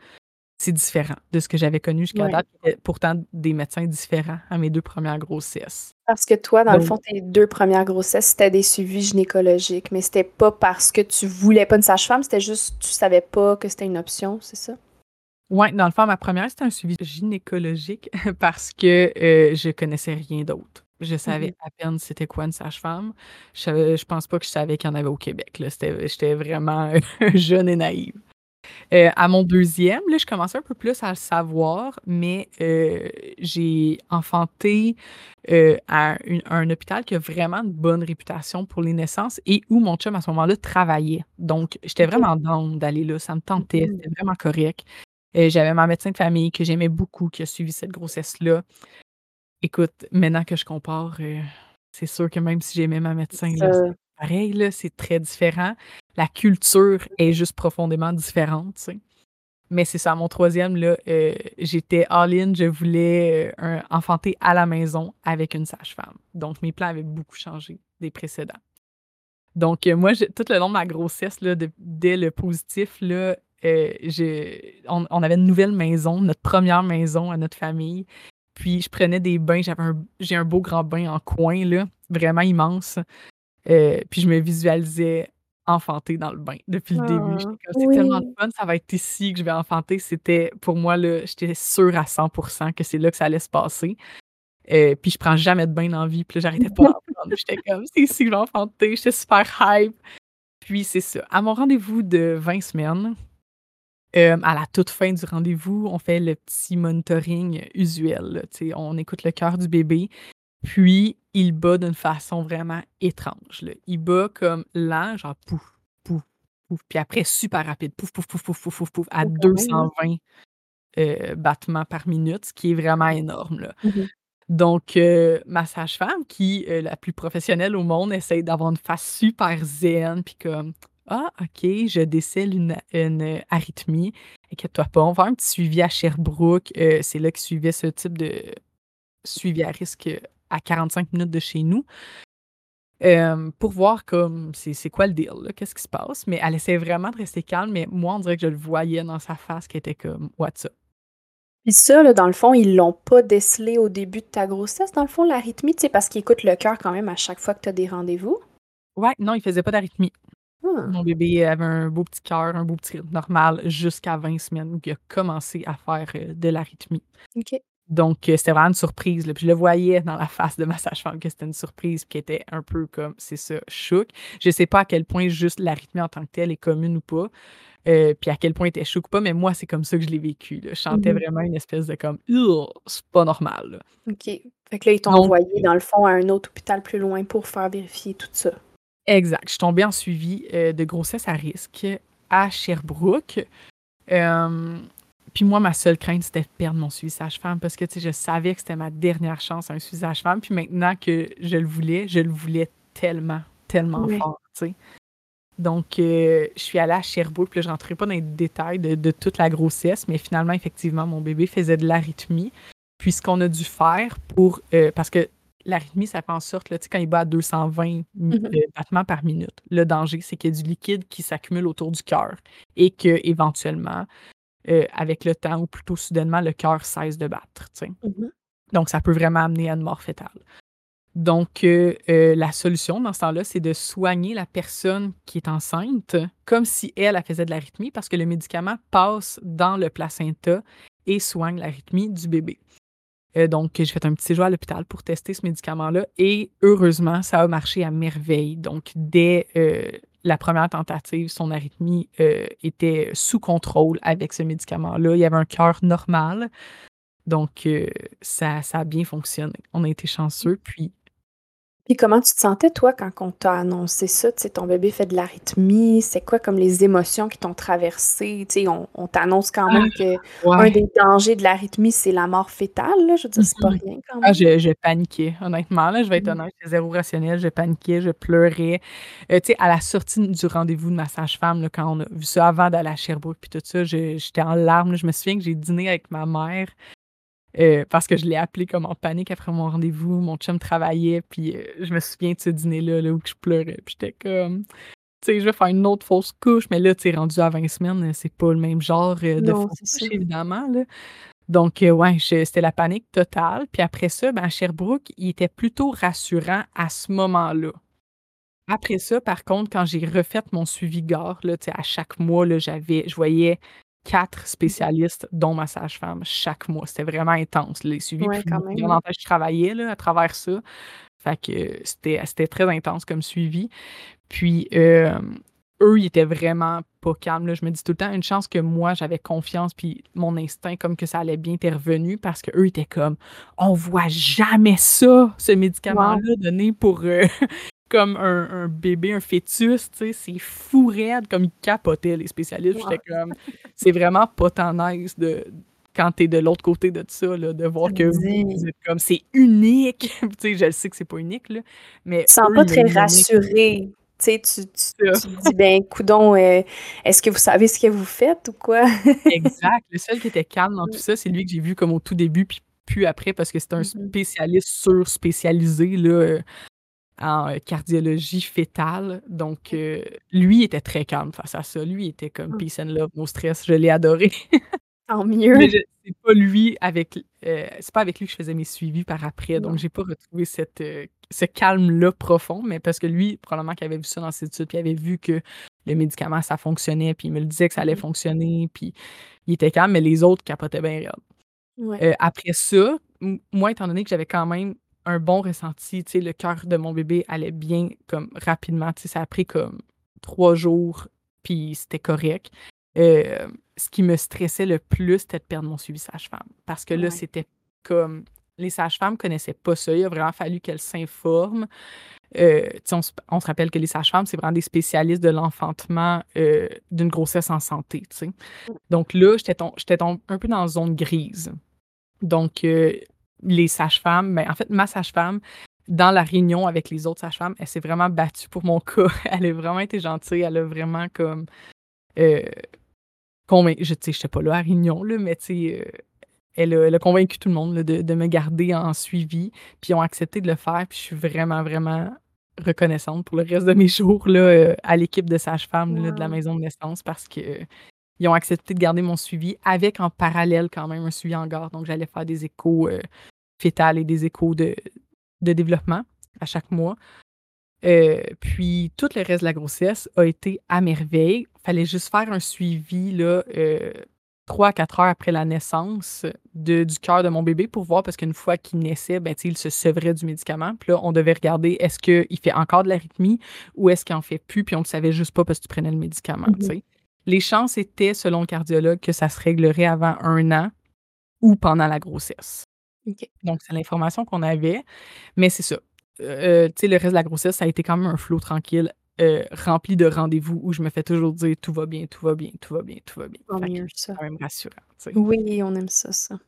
c'est différent de ce que j'avais connu jusqu'à Ouais. date. Pourtant, des médecins différents à mes deux premières grossesses. Parce que toi, dans le fond, tes deux premières grossesses, c'était des suivis gynécologiques, mais c'était pas parce que tu voulais pas une sage-femme, c'était juste tu savais pas que c'était une option, c'est ça? Oui, dans le fond, ma première, c'était un suivi gynécologique parce que euh, je connaissais rien d'autre. Je savais Mhm. à peine c'était quoi une sage-femme. Je, savais- je pense pas que je savais qu'il y en avait au Québec. là. C'était- J'étais vraiment jeune et naïve. Euh, à mon deuxième, là, je commençais un peu plus à le savoir, mais euh, j'ai enfanté euh, à une- un hôpital qui a vraiment une bonne réputation pour les naissances et où mon chum à ce moment-là travaillait. Donc, j'étais Ok. vraiment down d'aller là. Ça me tentait, Mhm. c'était vraiment correct. J'avais ma médecin de famille que j'aimais beaucoup, qui a suivi cette grossesse-là. Écoute, maintenant que je compare, euh, c'est sûr que même si j'aimais ma médecin, là, c'est pareil, là, c'est très différent. La culture est juste profondément différente, tu sais. Mais c'est ça, mon troisième, là, euh, j'étais all-in, je voulais euh, un- enfanter à la maison avec une sage-femme. Donc, mes plans avaient beaucoup changé des précédents. Donc, euh, moi, je- tout le long de ma grossesse, là, de- dès le positif, là, je- on, on avait une nouvelle maison, notre première maison à notre famille. Puis, je prenais des bains. J'avais un, j'ai un beau grand bain en coin, là, vraiment immense. Euh, puis, je me visualisais enfanter dans le bain depuis le début. Ah, J'étais comme: «C'est tellement fun, ça va être ici que je vais enfanter». C'était pour moi, là, j'étais sûre à 100% que c'est là que ça allait se passer. Heu, puis je prends jamais de bain dans la vie, puis là, j'arrêtais pas d'en prendre. J'étais comme: «C'est ici que je vais enfanter». J'étais super hype. Puis c'est ça, à mon rendez-vous de 20 semaines, hem, à la toute fin du rendez-vous, on fait le petit monitoring usuel, là, on écoute le cœur du bébé, puis il bat d'une façon vraiment étrange, là. Il bat comme lent, genre pouf, pouf, pouf, puis après super rapide, pouf, pouf, pouf, pouf, pouf, pouf, pouf, à Oh, quand même, hein. 220, heu, battements par minute, ce qui est vraiment énorme, là. Mmh mh. Donc heu, ma sage-femme qui est la plus professionnelle au monde essaye d'avoir une face super zen, puis comme: «Ah OK, je décèle une une arythmie. Inquiète-toi pas, on va faire un petit suivi à Sherbrooke». Heu, c'est là qu'ils suivaient ce type de suivi à risque, à 45 minutes de chez nous. Hem, pour voir comme c'est c'est quoi le deal? Qu'est-ce qui se passe? Mais elle essaie vraiment de rester calme, mais moi, on dirait que je le voyais dans sa face qu'elle était comme: «What's up?» Puis ça, là, dans le fond, ils l'ont pas décelé au début de ta grossesse, dans le fond, l'arythmie, tu sais, parce qu'ils écoutent le cœur quand même à chaque fois que tu as des rendez-vous? Ouais, non, il faisait pas d'arythmie. Ah! Mon bébé avait un beau petit cœur, un beau petit rythme normal jusqu'à 20 semaines où il a commencé à faire, heu, de l'arythmie. OK. Donc heu, c'était vraiment une surprise, là, puis je le voyais dans la face de ma sage-femme que c'était une surprise, puis qu'elle était un peu comme c'est ça, chook. Je sais pas à quel point juste l'arythmie en tant que telle est commune ou pas, heu, puis à quel point elle était chook ou pas, mais moi, c'est comme ça que je l'ai vécu, là. Je sentais Mmh mh. vraiment une espèce de comme: «Ugh, c'est pas normal, là». OK. Fait que là, ils t'ont envoyé, dans le fond, à un autre hôpital plus loin pour faire vérifier tout ça. Exact. Je suis tombée en suivi, heu, de grossesse à risque à Sherbrooke. Puis moi, ma seule crainte, c'était de perdre mon suivi sage-femme parce que, tu sais, je savais que c'était ma dernière chance à un suivi sage-femme. Puis maintenant que je le voulais, je le voulais tellement, tellement fort, tu sais. Donc heu, je suis allée à Sherbrooke, puis là, je rentrerai pas dans les détails de de toute la grossesse, mais finalement, effectivement, mon bébé faisait de l'arythmie. Puis ce qu'on a dû faire pour, heu parce que l'arythmie, ça fait en sorte, là, quand il bat à 220 m Mmh mh. heu, battements par minute, le danger, c'est qu'il y a du liquide qui s'accumule autour du cœur et qu'éventuellement, heu, avec le temps ou plutôt soudainement, le cœur cesse de battre. Mmh mh. Donc ça peut vraiment amener à une mort fœtale. Donc heu, la solution dans ce temps-là, c'est de soigner la personne qui est enceinte comme si elle, elle faisait de l'arythmie parce que le médicament passe dans le placenta et soigne l'arythmie du bébé. Heu, donc j'ai fait un petit séjour à l'hôpital pour tester ce médicament-là et heureusement, ça a marché à merveille. Donc dès, heu, la 1re tentative, son arythmie, heu, était sous contrôle avec ce médicament-là. Il y avait un cœur normal. Donc heu, ça ça a bien fonctionné. On a été chanceux, puis Puis comment tu te sentais, toi, quand on t'a annoncé ça? Tu sais, ton bébé fait de l'arythmie. C'est quoi comme les émotions qui t'ont traversée? Tu sais, on on t'annonce quand Ah! même qu'un Ouais. des dangers de l'arythmie, c'est la mort fœtale, là. Je veux dire, c'est pas mh. rien quand Ah, même. je je paniquais, honnêtement, là, je vais être Mmh. honnête, j'étais zéro rationnelle, je paniquais, je pleurais. Tu sais, à la sortie du rendez-vous de ma sage-femme, là, quand on a vu ça avant d'aller à Sherbrooke puis tout ça, je j'étais en larmes, là. Je me souviens que j'ai dîné avec ma mère, heu, parce que je l'ai appelée comme en panique après mon rendez-vous. Mon chum travaillait, puis heu, je me souviens de ce dîner-là, là, où je pleurais, puis j'étais comme, tu sais, je vais faire une autre fausse couche, mais là, tu sais, rendu à 20 semaines, heu, c'est pas le même genre, de Non, fausse ça. couche, évidemment, là. Donc ouais, c'était la panique totale. Puis après ça, ben, à Sherbrooke, il était plutôt rassurant à ce moment-là. Après ça, par contre, quand j'ai refait mon suivi GAR, là, à chaque mois, là, j'avais je voyais 4 spécialistes, dont ma sage-femme, chaque mois. C'était vraiment intense, les suivis. Ouais, Puis quand même, n'empêche, je travaillais, là, à travers ça. Fait que c'était c'était très intense comme suivi. Puis eux, ils étaient vraiment pas calmes, là. Je me dis tout le temps: «Une chance que moi, j'avais confiance puis mon instinct comme que ça allait bien, était revenu» parce qu'eux étaient comme: «On voit jamais ça, ce Wow! médicament-là donné pour, heu, comme un un bébé, un fœtus, tu sais, c'est fou raide», comme ils capotaient les spécialistes. Wow! J'étais comme: «C'est vraiment pas tant nice de quand tu es de l'autre côté de ça, là, de voir que vous, êtes comme c'est unique!» Tu sais, je le sais que c'est pas unique, là, mais Tu sens eux, pas très rassuré. Tu sais, tu tu C'est tu dis: «Ben, coudon, heu, est-ce que vous savez ce que vous faites ou quoi?» Exact. Le seul qui était calme dans tout Mmh. ça, c'est lui que j'ai vu comme au tout début, puis plus après parce que c'était un Mmh mh. spécialiste sur-spécialisé, là, heu, en cardiologie fœtale. Donc heu, lui était très calme face à ça. Lui, était comme: Mmh. «Peace and love, no stress». Je l'ai adoré. Tant Mais mieux. je c'est pas lui avec heu, c'est pas avec lui que je faisais mes suivis par après, donc j'ai pas retrouvé cette, ce calme-là profond, mais parce que lui, probablement qu'il avait vu ça dans ses études, puis il avait vu que le médicament, ça fonctionnait, puis il me le disait que ça allait fonctionner, puis il était calme, mais les autres capotaient bien euh, après ça, moi, étant donné que j'avais quand même un bon ressenti, tu sais, le cœur de mon bébé allait bien comme rapidement, tu sais, ça a pris comme trois jours, puis c'était correct. Euh, ce qui me stressait le plus, c'était de perdre mon suivi sage-femme. Parce que là, c'était comme les sages-femmes connaissaient pas ça. Il a vraiment fallu qu'elles s'informent. Euh, on, se rappelle que les sages-femmes, c'est vraiment des spécialistes de l'enfantement euh, d'une grossesse en santé. Donc là, j'étais un peu dans une zone grise. Donc, euh, les sages-femmes, ben, en fait, ma sage-femme, dans la réunion avec les autres sages-femmes, elle s'est vraiment battue pour mon cas. Elle a vraiment été gentille. Elle a vraiment comme. Euh, je sais, j'étais pas là à réunion, là, mais tu sais, elle a, convaincu tout le monde de, me garder en suivi, puis ils ont accepté de le faire, puis je suis vraiment, vraiment reconnaissante pour le reste de mes jours là, euh, à l'équipe de sages-femmes de la maison de naissance parce qu'ils ont accepté de garder mon suivi avec en parallèle quand même un suivi en garde. Donc j'allais faire des échos euh, fétales et des échos de, développement à chaque mois. Euh, puis tout le reste de la grossesse a été à merveille. Fallait juste faire un suivi là, trois à quatre heures après la naissance de, du cœur de mon bébé pour voir, parce qu'une fois qu'il naissait, ben, il se sevrait du médicament. Puis là, on devait regarder est-ce qu'il fait encore de l'arythmie ou est-ce qu'il en fait plus, puis on ne le savait juste pas parce que tu prenais le médicament. Mm-hmm. Les chances étaient, selon le cardiologue, que ça se réglerait avant un an ou pendant la grossesse. Donc, c'est l'information qu'on avait. Mais c'est ça. Euh, le reste de la grossesse, ça a été quand même un flot tranquille euh, rempli de rendez-vous où je me fais toujours dire tout va bien, tout va bien, tout va bien, tout va bien. C'est quand même rassurant. Oui, on aime ça, ça.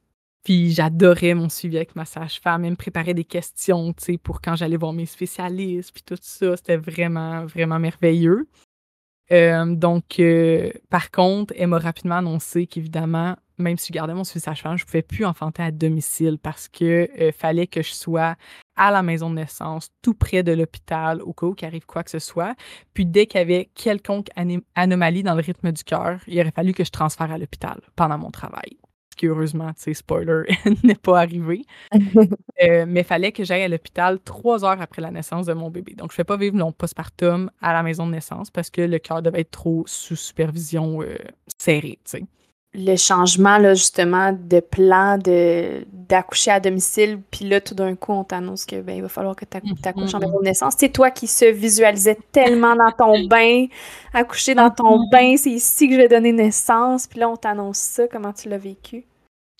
Puis j'adorais mon suivi avec ma sage-femme, même préparer des questions, pour quand j'allais voir mes spécialistes, puis tout ça. C'était vraiment, vraiment merveilleux. Euh, donc, euh, par contre, elle m'a rapidement annoncé qu'évidemment, même si je gardais mon suivi sage-femme, je ne pouvais plus enfanter à domicile parce que euh, fallait que je sois à la maison de naissance, tout près de l'hôpital, au cas où il arrive quoi que ce soit. Puis dès qu'il y avait quelconque anomalie dans le rythme du cœur, il aurait fallu que je transfère à l'hôpital pendant mon travail. Ce qui, heureusement, tu sais, spoiler, n'est pas arrivé. Euh, mais il fallait que j'aille à l'hôpital trois heures après la naissance de mon bébé. Donc, je ne fais pas vivre mon postpartum à la maison de naissance parce que le cœur devait être trop sous supervision euh, serrée, tu sais le changement, là, justement, de plan de, d'accoucher à domicile, puis là, tout d'un coup, on t'annonce que ben, il va falloir que tu accouches en maison de naissance. C'est toi qui se visualisais tellement dans ton bain, accoucher dans ton mm-hmm. bain, c'est ici que je vais donner naissance, puis là, on t'annonce ça. Comment tu l'as vécu?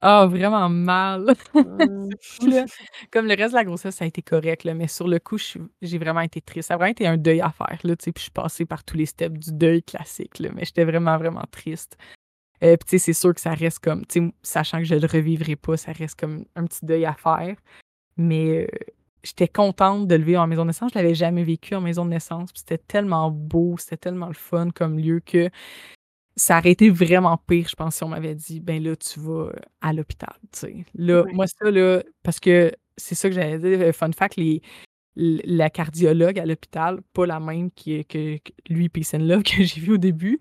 Ah, vraiment mal. Mm. Comme le reste de la grossesse, ça a été correct, là, mais sur le coup, j'ai vraiment été triste. Ça a vraiment été un deuil à faire, là, puis je suis passée par tous les steps du deuil classique, là, mais j'étais vraiment, vraiment triste. Euh, puis, c'est sûr que ça reste comme, sachant que je le revivrai pas, ça reste comme un petit deuil à faire. Mais euh, j'étais contente de le vivre en maison de naissance. Je l'avais jamais vécu en maison de naissance. C'était tellement beau, c'était tellement le fun comme lieu que ça aurait été vraiment pire, je pense, si on m'avait dit, ben là, tu vas à l'hôpital. Là, moi, ça, là, parce que c'est ça que j'allais dire, fun fact, les, la cardiologue à l'hôpital, pas la même qui, que, que lui, Peace Love, que j'ai vu au début,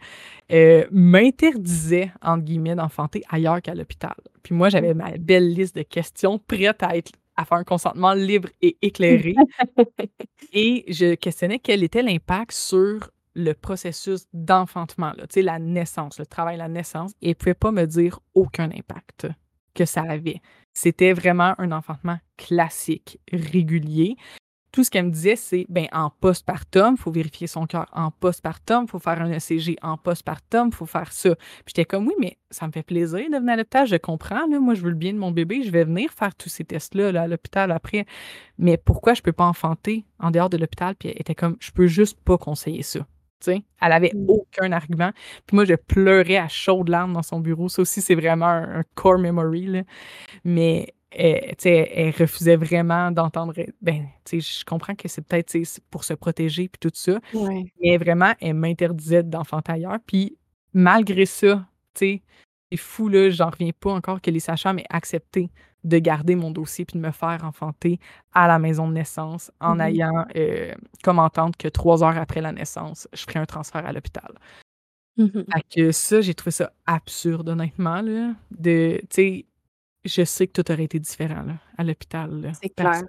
euh, m'interdisait, entre guillemets, d'enfanter ailleurs qu'à l'hôpital. Puis moi, j'avais ma belle liste de questions prête à être à faire un consentement libre et éclairé. et je questionnais quel était l'impact sur le processus d'enfantement, la naissance, le travail, la naissance, et ne pouvait pas me dire aucun impact que ça avait. C'était vraiment un enfantement classique, régulier tout ce qu'elle me disait, c'est ben en postpartum, il faut vérifier son cœur en postpartum, il faut faire un ECG en postpartum, il faut faire ça. Puis j'étais comme oui, mais ça me fait plaisir de venir à l'hôpital, je comprends, là, moi je veux le bien de mon bébé, je vais venir faire tous ces tests-là à l'hôpital après. Mais pourquoi je peux pas enfanter en dehors de l'hôpital? Puis elle était comme je peux juste pas conseiller ça. Elle avait mm. aucun argument. Puis moi, je pleurais à chaudes larmes dans son bureau. Ça aussi, c'est vraiment un, un core memory. Là. Mais elle, elle refusait vraiment d'entendre. Ben, je comprends que c'est peut-être pour se protéger puis tout ça. Mais vraiment, elle m'interdisait d'enfanter ailleurs. Puis malgré ça, c'est fou, là, j'en reviens pas encore que les sages-femmes aient accepté de garder mon dossier puis de me faire enfanter à la maison de naissance en mm-hmm. ayant euh, comme entente que trois heures après la naissance, je ferais un transfert à l'hôpital. Mm-hmm. que ça, j'ai trouvé ça absurde, honnêtement. Là, de, je sais que tout aurait été différent là, à l'hôpital. C'est clair.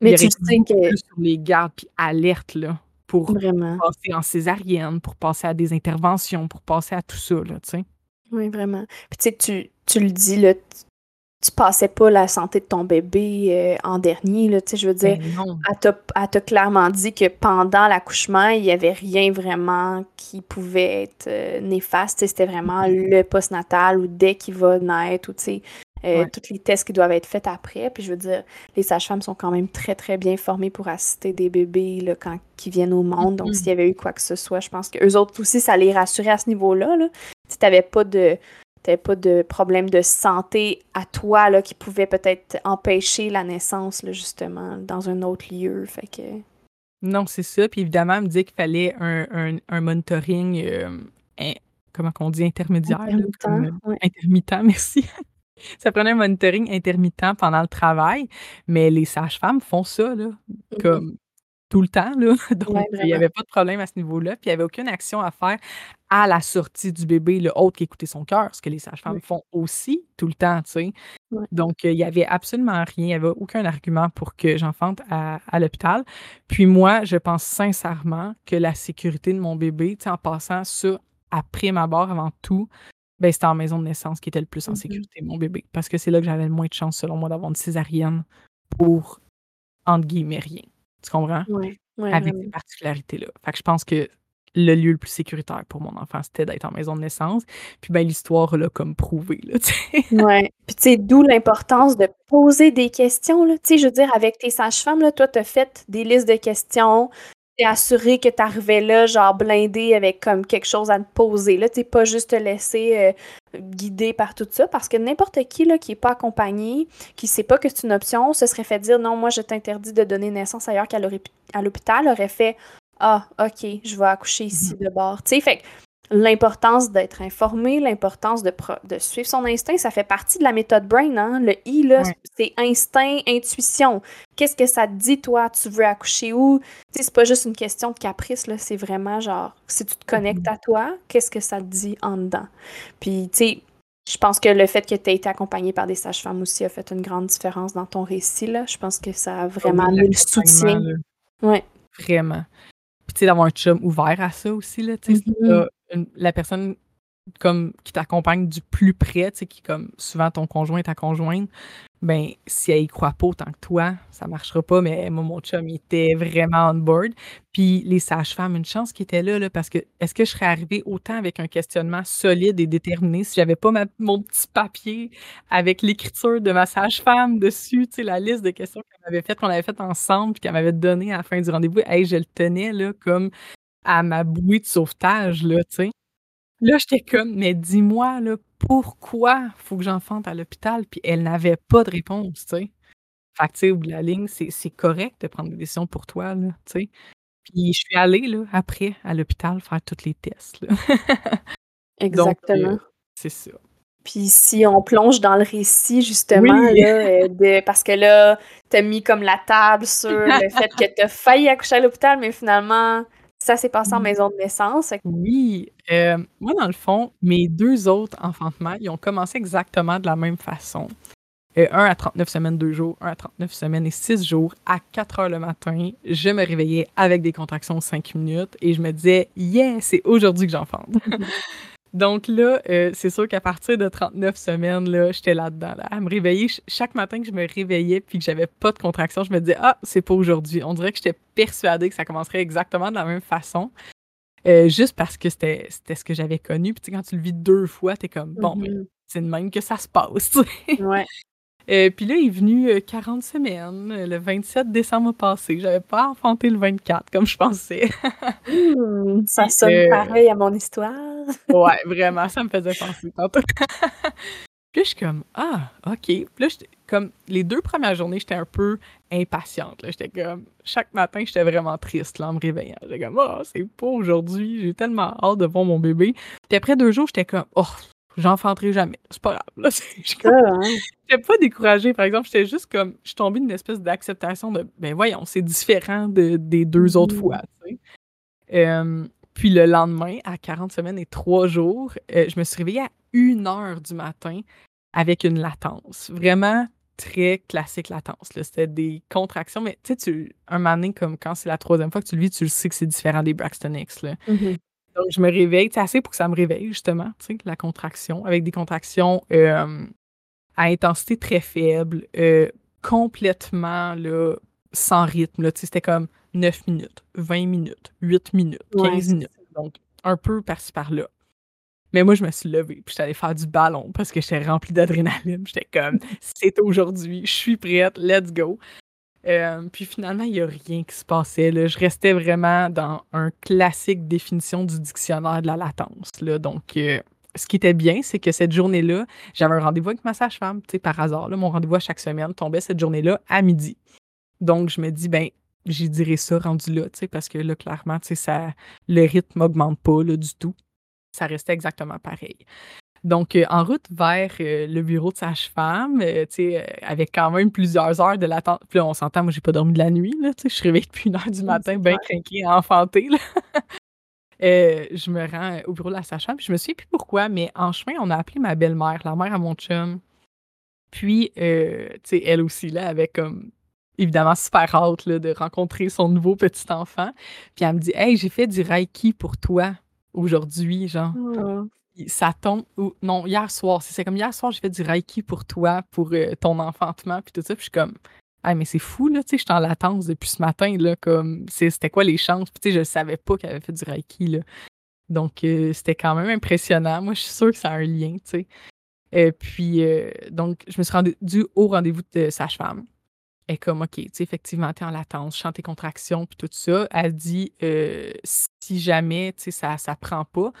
Mais tu sais que. sur les gardes, puis alerte, là, pour Vraiment. passer en césarienne, pour passer à des interventions, pour passer à tout ça, là. Oui, vraiment. Puis tu sais, tu, tu le dis, là, tu passais pas la santé de ton bébé euh, en dernier, là, tu sais, je veux dire, Ben elle t'a clairement dit que pendant l'accouchement, il y avait rien vraiment qui pouvait être euh, néfaste, c'était vraiment Mm-hmm. le postnatal ou dès qu'il va naître, ou tu sais, euh, Ouais. tous les tests qui doivent être faits après, puis je veux dire, les sages-femmes sont quand même très, très bien formées pour assister des bébés, là, quand ils viennent au monde, donc Mhm. s'il y avait eu quoi que ce soit, je pense que eux autres aussi, ça les rassurait à ce niveau-là, là. Si t'avais pas de t'avais pas de problème de santé à toi là, qui pouvait peut-être empêcher la naissance, là, justement, dans un autre lieu. Fait que. Non, c'est ça. Puis évidemment, elle me disait qu'il fallait un, un, un monitoring, euh, in- comment qu'on dit, intermédiaire. là, Intermittent, comme, euh, ouais. intermittent, merci. ça prenait un monitoring intermittent pendant le travail, mais les sages-femmes font ça, là, comme tout le temps, là. Donc, Ouais, il n'y avait pas de problème à ce niveau-là. Puis il n'y avait aucune action à faire à la sortie du bébé, le autre qu'écouter son cœur, ce que les sages-femmes font aussi tout le temps, tu sais. Donc, euh, il n'y avait absolument rien, il n'y avait aucun argument pour que j'enfante à, à l'hôpital. Puis moi, je pense sincèrement que la sécurité de mon bébé, tu sais, en passant ça après ma barre avant tout, ben, c'était en maison de naissance qui était le plus en Mhm. sécurité, mon bébé. Parce que c'est là que j'avais le moins de chance, selon moi, d'avoir une césarienne pour, entre guillemets, rien. Tu comprends? Ouais, Avec ces particularités-là. Fait que je pense que le lieu le plus sécuritaire pour mon enfant, c'était d'être en maison de naissance. Puis ben l'histoire l'a comme prouvé, là, tu sais. Ouais. Puis tu sais, d'où l'importance de poser des questions, là. Tu sais, je veux dire, avec tes sages-femmes, là, toi, t'as fait des listes de questions. T'es assuré que t'arrivais là, genre blindé avec comme quelque chose à te poser. Là, t'es pas juste te laisser euh, guider par tout ça. Parce que n'importe qui là, qui est pas accompagné, qui sait pas que c'est une option, se serait fait dire non, moi je t'interdis de donner naissance ailleurs qu'à l'hôpital, aurait fait Ah, ok, je vais accoucher ici de bord. Tu sais, fait l'importance d'être informé, l'importance de, pro- de suivre son instinct, ça fait partie de la méthode Brain. Hein? Le I, là, Ouais. c'est instinct, intuition. Qu'est-ce que ça te dit, toi? Tu veux accoucher où? Tu sais, c'est pas juste une question de caprice, là. C'est vraiment genre, si tu te connectes à toi, qu'est-ce que ça te dit en dedans? Puis, tu sais, je pense que le fait que tu aies été accompagné par des sages-femmes aussi a fait une grande différence dans ton récit, là. Je pense que ça a vraiment le soutien. là, Ouais. Vraiment. Puis tu sais, d'avoir un chum ouvert à ça aussi, là, tu sais, Mhm. La personne comme qui t'accompagne du plus près, tu sais, qui comme souvent ton conjoint, ta conjointe, ben si elle y croit pas autant que toi, ça marchera pas, mais moi, mon chum, il était vraiment on board. Puis les sages-femmes, une chance qu'ils étaient là, là, parce que est-ce que je serais arrivée autant avec un questionnement solide et déterminé si j'avais pas mon petit papier avec l'écriture de ma sage-femme dessus, tu sais, la liste de questions qu'elle m'avait faites, qu'on avait faites ensemble, puis qu'elle m'avait donné à la fin du rendez-vous? Hey, je le tenais, là, comme à ma bouée de sauvetage, là, tu sais. Là, j'étais comme, mais dis-moi, là, pourquoi faut que j'enfante à l'hôpital? Puis elle n'avait pas de réponse, tu sais. Fait que, tu sais, au bout de la ligne, c'est correct de prendre des décisions pour toi, là, tu sais. Puis je suis allée, là, après, à l'hôpital, faire tous les tests, là. Exactement. euh, c'est ça. Puis si on plonge dans le récit, justement, Oui. là, euh, de, parce que là, t'as mis comme la table sur le fait que t'as failli accoucher à l'hôpital, mais finalement, ça s'est passé en Mm. maison de naissance. Oui, euh, moi, dans le fond, mes deux autres enfantements, ils ont commencé exactement de la même façon. Euh, un à 39 semaines, deux jours, un à 39 semaines et six jours, à 4 heures le matin, je me réveillais avec des contractions de 5 minutes et je me disais, yeah, c'est aujourd'hui que j'enfante. Donc là, euh, c'est sûr qu'à partir de 39 semaines, là, j'étais là-dedans, là, à me réveiller. Ch- Chaque matin que je me réveillais puis que j'avais pas de contractions, je me disais, ah, c'est pas aujourd'hui. On dirait que j'étais persuadée que ça commencerait exactement de la même façon. Euh, juste parce que c'était c'était ce que j'avais connu. Puis quand tu le vis deux fois, t'es comme, bon, Mhm. c'est de même que ça se passe. Ouais. Euh, puis là, il est venu euh, 40 semaines, euh, le 27 décembre passé. J'avais pas enfanté le 24 comme je pensais. Hmm, ça sonne euh, pareil à mon histoire. ouais, vraiment, ça me faisait penser tantôt. puis je suis comme, ah, OK. Puis là, comme, les deux premières journées, j'étais un peu impatiente. J'étais comme, chaque matin, j'étais vraiment triste là, en me réveillant. J'étais comme, oh, c'est pas aujourd'hui. J'ai tellement hâte de voir mon bébé. Puis après deux jours, j'étais comme, oh, j'enfanterai jamais. C'est pas grave. Hein? J'étais pas découragée, par exemple. J'étais juste comme. Je suis tombée d'une espèce d'acceptation de. Ben voyons, c'est différent de, des deux autres Mhm. fois. Euh, puis le lendemain, à 40 semaines et trois jours, euh, je me suis réveillée à 1 heure du matin avec une latence. Vraiment très classique latence. C'était des contractions, mais tu sais, un moment donné, comme quand c'est la troisième fois que tu le vis, tu le sais que c'est différent des Braxton X. Là. Mhm. Donc, je me réveille, c'est assez pour que ça me réveille, justement, tu sais, la contraction, avec des contractions euh, à intensité très faible, euh, complètement là, sans rythme. C'était comme 9 minutes, 20 minutes, 8 minutes, 15 minutes. Donc, un peu par-ci par-là. Mais moi, je me suis levée, puis j'étais allée faire du ballon parce que j'étais remplie d'adrénaline. J'étais comme, c'est aujourd'hui, je suis prête, let's go. Euh, puis finalement, il n'y a rien qui se passait. Je restais vraiment dans un classique définition du dictionnaire de la latence. Donc, euh, ce qui était bien, c'est que cette journée-là, j'avais un rendez-vous avec ma sage-femme, par hasard. Mon rendez-vous à chaque semaine tombait cette journée-là à midi. Donc, je me dis, ben, j'y dirais ça rendu là, parce que là, clairement, le rythme n'augmente pas du tout ça restait exactement pareil. Donc, euh, en route vers euh, le bureau de sage-femme, euh, tu sais, avec quand même plusieurs heures de l'attente. Puis là, on s'entend, moi, j'ai pas dormi de la nuit, là, tu sais, je suis réveillée depuis une heure du matin, bien craquée, enfantée, là. je me rends au bureau de la sage-femme, puis je me souviens plus pourquoi, mais en chemin, on a appelé ma belle-mère, la mère à mon chum. Puis, tu sais, elle aussi, là, avec comme évidemment super hâte là, de rencontrer son nouveau petit enfant. Puis elle me dit Hey, j'ai fait du Reiki pour toi aujourd'hui, genre. Oh. Ça tombe. Ou, non, hier soir. C'est comme hier soir, j'ai fait du Reiki pour toi, pour euh, ton enfantement, puis tout ça. Puis je suis comme, ah, mais c'est fou, là, tu sais, je suis en latence depuis ce matin, là, comme, c'était quoi les chances? Puis tu sais, je savais pas qu'elle avait fait du Reiki, là. Donc, euh, c'était quand même impressionnant. Moi, je suis sûre que ça a un lien, tu sais. Et puis, euh, donc, je me suis rendue au rendez-vous de sage-femme. Elle est comme, OK, tu sais, effectivement, t'es en latence, je chante tes contractions, puis tout ça. Elle dit, euh, si jamais, tu sais, ça, ça prend pas,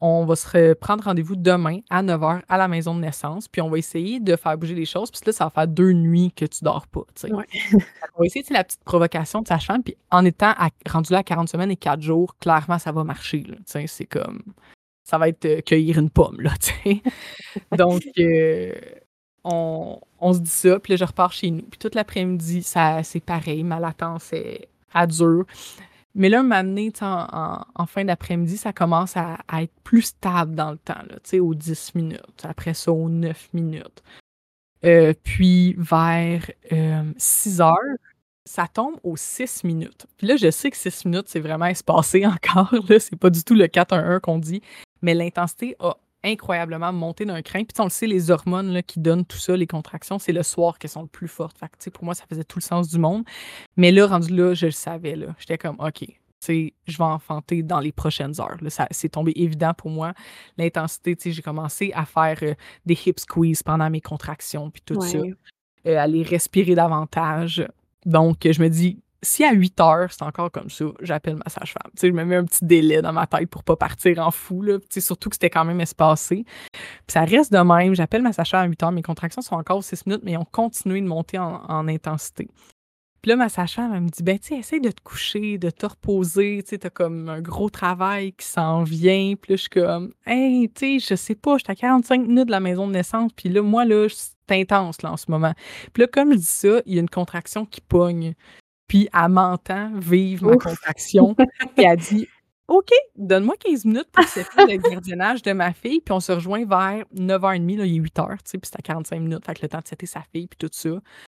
on va se prendre rendez-vous demain à 9h à la maison de naissance, puis on va essayer de faire bouger les choses, puis là, ça va faire deux nuits que tu dors pas, tu sais. on va essayer, la petite provocation de sa femme, puis en étant rendu là à 40 semaines et 4 jours, clairement, ça va marcher, tu sais, c'est comme... Ça va être euh, cueillir une pomme, là, tu sais. Donc... Euh, on, se dit ça, puis là, je repars chez nous. Puis toute l'après-midi, ça, c'est pareil, ma latence est à dur. Mais là, un moment donné, en, en, fin d'après-midi, ça commence à, être plus stable dans le temps, là, aux 10 minutes. Après ça, aux 9 minutes. Euh, puis vers 6 euh, heures, ça tombe aux 6 minutes. Puis là, je sais que 6 minutes, c'est vraiment espacé encore. Là, c'est pas du tout le 4-1-1 qu'on dit. Mais l'intensité a incroyablement monté d'un craint. Puis on le sait, les hormones là, qui donnent tout ça, les contractions, c'est le soir qu'elles sont le plus fortes. Fait que, pour moi, ça faisait tout le sens du monde. Mais là, rendu là, je le savais. Là. J'étais comme, OK, je vais enfanter dans les prochaines heures. Là, ça, c'est tombé évident pour moi. L'intensité, j'ai commencé à faire euh, des hip squeeze pendant mes contractions, puis tout ça. Euh, aller respirer davantage. Donc, je me dis, si à 8 heures, c'est encore comme ça, j'appelle ma sage-femme. Je me mets un petit délai dans ma tête pour pas partir en fou, là. surtout que c'était quand même espacé. Puis ça reste de même. J'appelle ma sage-femme à 8 heures. Mes contractions sont encore 6 minutes, mais ont continué de monter en, intensité. Puis là, ma sage-femme, elle me dit, ben, tu essaye de te coucher, de te reposer, tu sais, t'as comme un gros travail qui s'en vient. Puis là, je suis comme, hey, tu sais, je sais pas, j'étais à 45 minutes de la maison de naissance. Puis là, moi, là, c'est intense, là, en ce moment. Puis là, comme je dis ça, il y a une contraction qui pogne puis elle m'entend vivre ma contraction. puis elle dit OK, donne-moi 15 minutes pour faire le gardiennage de ma fille, puis on se rejoint vers 9h30, là, il est 8h, tu sais, puis c'est à 45 minutes, fait que le temps de setter sa fille, puis tout ça.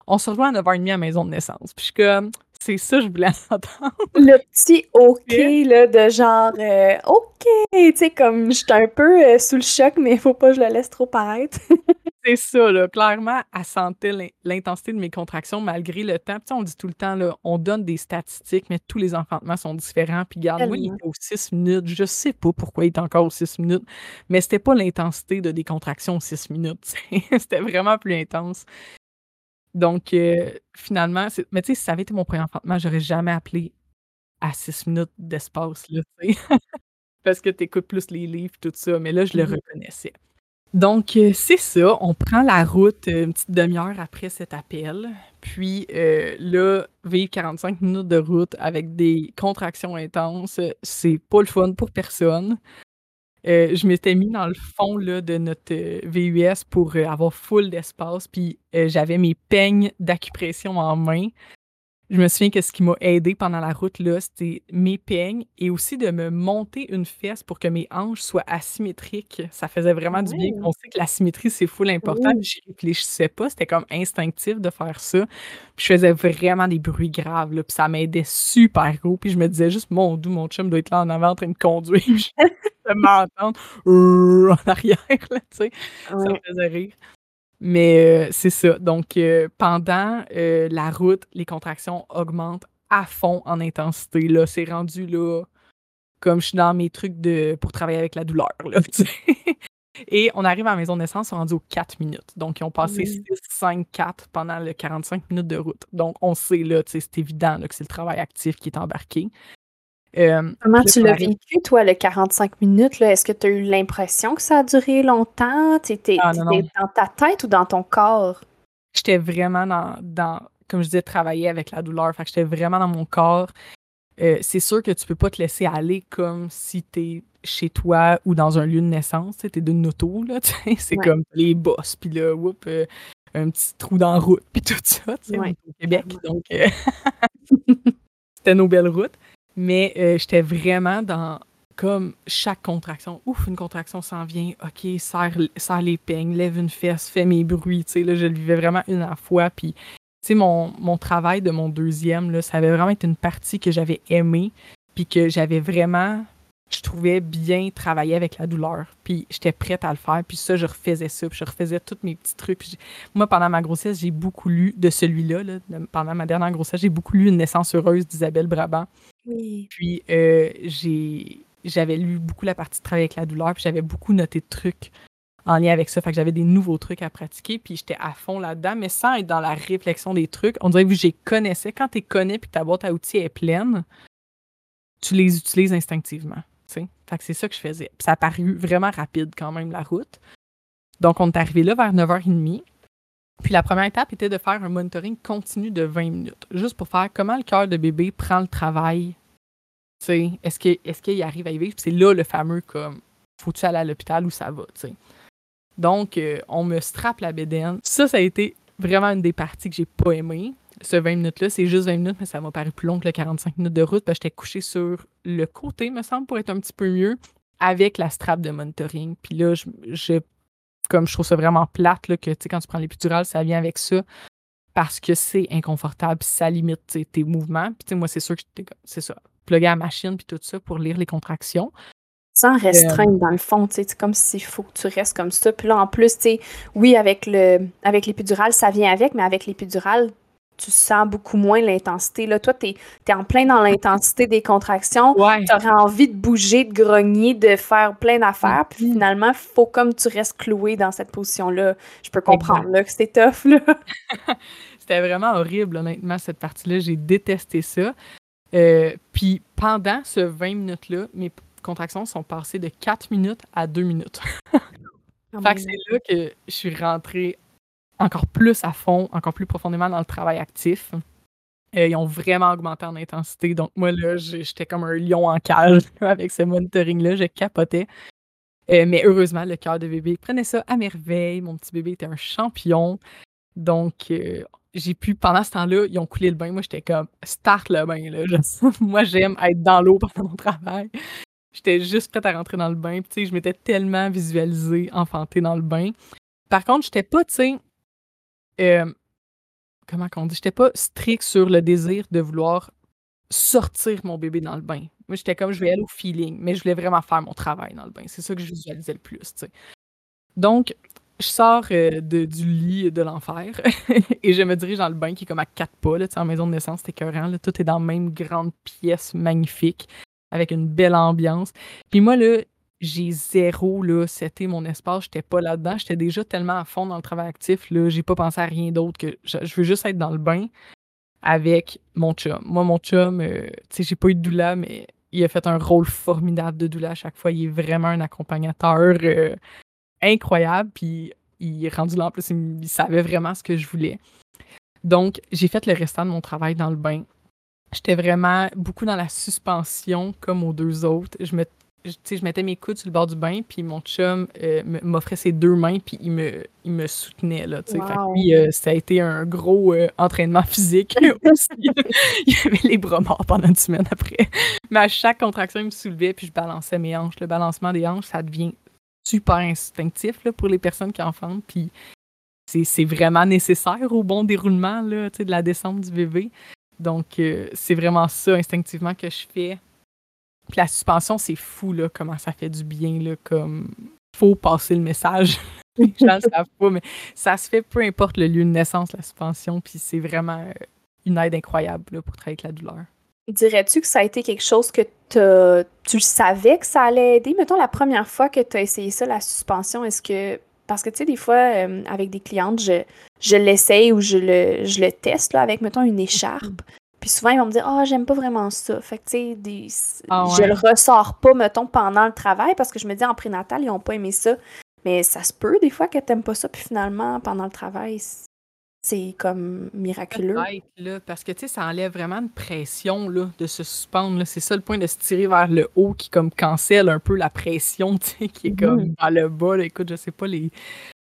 On se rejoint à 9h30 à la maison de naissance. Puis je suis comme, c'est ça que je voulais entendre. Le petit OK, là, de genre, euh, OK, tu sais, comme, j'étais un peu euh, sous le choc, mais il faut pas que je le laisse trop paraître. C'est ça, là. Clairement, elle sentait l'intensité de mes contractions malgré le temps. Puis, on dit tout le temps, là, on donne des statistiques, mais tous les enfantements sont différents. Puis, regarde, moi, il était aux 6 minutes. Je sais pas pourquoi il est encore aux 6 minutes, mais c'était pas l'intensité de des contractions aux 6 minutes. c'était vraiment plus intense. Donc, euh, finalement, mais tu sais, si ça avait été mon premier enfantement, j'aurais jamais appelé à 6 minutes d'espace, là. Parce que tu écoutes plus les livres, tout ça. Mais là, je le mmh reconnaissais. Donc, euh, c'est ça. On prend la route euh, une petite demi-heure après cet appel. Puis euh, là, vivre 45 minutes de route avec des contractions intenses, c'est pas le fun pour personne. Je m'étais mis dans le fond là, de notre VUS pour avoir full d'espace. Puis j'avais mes peignes d'acupression en main. Je me souviens que ce qui m'a aidé pendant la route, là, c'était mes peignes et aussi de me monter une fesse pour que mes hanches soient asymétriques. Ça faisait vraiment du bien. On sait que la symétrie, c'est full important. Je réfléchissais pas. C'était comme instinctif de faire ça. Puis je faisais vraiment des bruits graves. Là, puis ça m'aidait super gros. Puis je me disais juste, mon doux, mon chum doit être là en avant en train de conduire. je m'entendre en arrière. Là, Ça me faisait rire. Mais euh, c'est ça. Donc, euh, pendant euh, la route, les contractions augmentent à fond en intensité. Là, c'est rendu là comme je suis dans mes trucs de pour travailler avec la douleur. Là, Et on arrive à la maison de naissance, on est rendu aux 4 minutes. Donc, ils ont passé 6, 5, 4 pendant les 45 minutes de route. Donc, on sait là, c'est évident là, que c'est le travail actif qui est embarqué. Euh, Comment tu l'as vécu, toi, le 45 minutes? Est-ce que tu as eu l'impression que ça a duré longtemps? Tu étais, ah, dans ta tête ou dans ton corps? J'étais vraiment dans, comme je disais, travailler avec la douleur. Fait que j'étais vraiment dans mon corps. Euh, c'est sûr que tu peux pas te laisser aller comme si tu es chez toi ou dans un lieu de naissance. Tu es d'une auto, là. C'est comme les bosses, puis là, whoop, euh, un petit trou dans la route, puis tout ça. au Québec, donc c'était nos belles routes. Mais euh, j'étais vraiment dans comme chaque contraction. Ouf, une contraction s'en vient. OK, serre, serre, les peignes, lève une fesse, fais mes bruits. Tu sais, là, je le vivais vraiment une à la fois. Puis, tu sais, mon, mon travail de mon deuxième, là, ça avait vraiment été une partie que j'avais aimée. Puis que j'avais vraiment je trouvais bien travailler avec la douleur. Puis j'étais prête à le faire. Puis ça, je refaisais ça. Puis je refaisais tous mes petits trucs. moi, pendant ma grossesse, j'ai beaucoup lu de celui-là. pendant ma dernière grossesse, j'ai beaucoup lu Une naissance heureuse d'Isabelle Brabant. Puis euh, j'avais lu beaucoup la partie de travail avec la douleur. Puis j'avais beaucoup noté de trucs en lien avec ça. Fait que j'avais des nouveaux trucs à pratiquer. Puis j'étais à fond là-dedans, mais sans être dans la réflexion des trucs. On dirait que j'ai connaissais. Quand tu connais puis que ta boîte à outils est pleine, tu les utilises instinctivement. Fait que c'est ça que je faisais. Puis ça a paru vraiment rapide quand même, la route. Donc, on est arrivé là vers 9h30. Puis la première étape était de faire un monitoring continu de 20 minutes, juste pour faire comment le cœur de bébé prend le travail. Est-ce qu'il est arrive à y vivre? c'est là le fameux comme faut-tu aller à l'hôpital ou ça va? Donc, euh, on me strappe la bédaine. Ça, ça a été vraiment une des parties que j'ai pas aimé ce 20 minutes-là, c'est juste 20 minutes, mais ça m'a paru plus long que le 45 minutes de route. J'étais couché sur le côté, me semble, pour être un petit peu mieux, avec la strap de monitoring. Puis là, je, comme je trouve ça vraiment plate, là, que quand tu prends l'épidural, ça vient avec ça. Parce que c'est inconfortable, ça limite tes mouvements. Puis moi, c'est sûr que c'est ça. Plugger à la machine, puis tout ça pour lire les contractions. Sans restreindre, dans le fond, c'est comme s'il faut que tu restes comme ça. Puis là, en plus, oui, avec le avec l'épidural, ça vient avec, mais avec l'épidural, tu sens beaucoup moins l'intensité. Là, toi, tu es, en plein dans l'intensité des contractions. Tu aurais envie de bouger, de grogner, de faire plein d'affaires. Puis mm-hmm. finalement, il faut comme tu restes cloué dans cette position-là. Je peux comprendre là, que c'était tough. c'était vraiment horrible, honnêtement, cette partie-là. J'ai détesté ça. Euh, puis pendant ce 20 minutes-là, mes contractions sont passées de 4 minutes à 2 minutes. Oh fait que c'est là que je suis rentrée encore plus à fond, encore plus profondément dans le travail actif. Euh, ils ont vraiment augmenté en intensité. Donc, moi, là, j'étais comme un lion en cage avec ce monitoring-là. Je capotais. Euh, mais heureusement, le cœur de bébé prenait ça à merveille. Mon petit bébé était un champion. Donc, euh, j'ai pu, pendant ce temps-là, ils ont coulé le bain. Moi, j'étais comme, start le bain. Là. moi, j'aime être dans l'eau pendant mon travail. J'étais juste prête à rentrer dans le bain. Puis, je m'étais tellement visualisée, enfantée dans le bain. Par contre, j'étais pas, tu sais, euh, comment qu'on dit, j'étais pas strict sur le désir de vouloir sortir mon bébé dans le bain. Moi, j'étais comme, je vais aller au feeling, mais je voulais vraiment faire mon travail dans le bain. C'est ça que je visualisais le plus, Donc, je sors euh, de, du lit de l'enfer et je me dirige dans le bain qui est comme à quatre pas, là, en maison de naissance, c'était écœurant. Là, tout est dans la même grande pièce magnifique avec une belle ambiance. Puis moi, là, j'ai zéro, là, c'était mon espace, j'étais pas là-dedans. J'étais déjà tellement à fond dans le travail actif, là, j'ai pas pensé à rien d'autre que je, veux juste être dans le bain avec mon chum. Moi, mon chum, euh, tu sais, j'ai pas eu de doula, mais il a fait un rôle formidable de doula à chaque fois. Il est vraiment un accompagnateur euh, incroyable, puis il est rendu là en plus, il, savait vraiment ce que je voulais. Donc, j'ai fait le restant de mon travail dans le bain. J'étais vraiment beaucoup dans la suspension, comme aux deux autres. Je me je, je mettais mes coudes sur le bord du bain, puis mon chum euh, m'offrait ses deux mains, puis il me, il me soutenait. Là, Fait que euh, ça a été un gros euh, entraînement physique aussi. il avait les bras morts pendant une semaine après. Mais à chaque contraction, il me soulevait, puis je balançais mes hanches. Le balancement des hanches, ça devient super instinctif là, pour les personnes qui enfantent, puis c'est vraiment nécessaire au bon déroulement là, de la descente du bébé. Donc, c'est vraiment ça instinctivement que je fais puis la suspension, c'est fou, là, comment ça fait du bien, là, comme faut passer le message. Les gens le savent pas, mais ça se fait peu importe le lieu de naissance, la suspension, puis c'est vraiment euh, une aide incroyable là, pour travailler avec la douleur. Dirais-tu que ça a été quelque chose que tu savais que ça allait aider? Mettons, la première fois que tu as essayé ça, la suspension, est-ce que. Parce que, tu sais, des fois, euh, avec des clientes, je, je l'essaye ou je le, je le teste là, avec, mettons, une écharpe. Puis souvent, ils vont me dire Ah, j'aime pas vraiment ça. Fait que, tu sais, ah je le ressors pas, mettons, pendant le travail parce que je me dis en prénatal, ils ont pas aimé ça. Mais ça se peut des fois que t'aimes pas ça, puis finalement, pendant le travail, c'est comme miraculeux. Là, parce que, tu sais, ça enlève vraiment une pression là, de se suspendre. C'est ça le point de se tirer vers le haut qui, comme, cancelle un peu la pression, tu sais, qui est comme mm-hmm. dans le bas. Écoute, je sais pas les,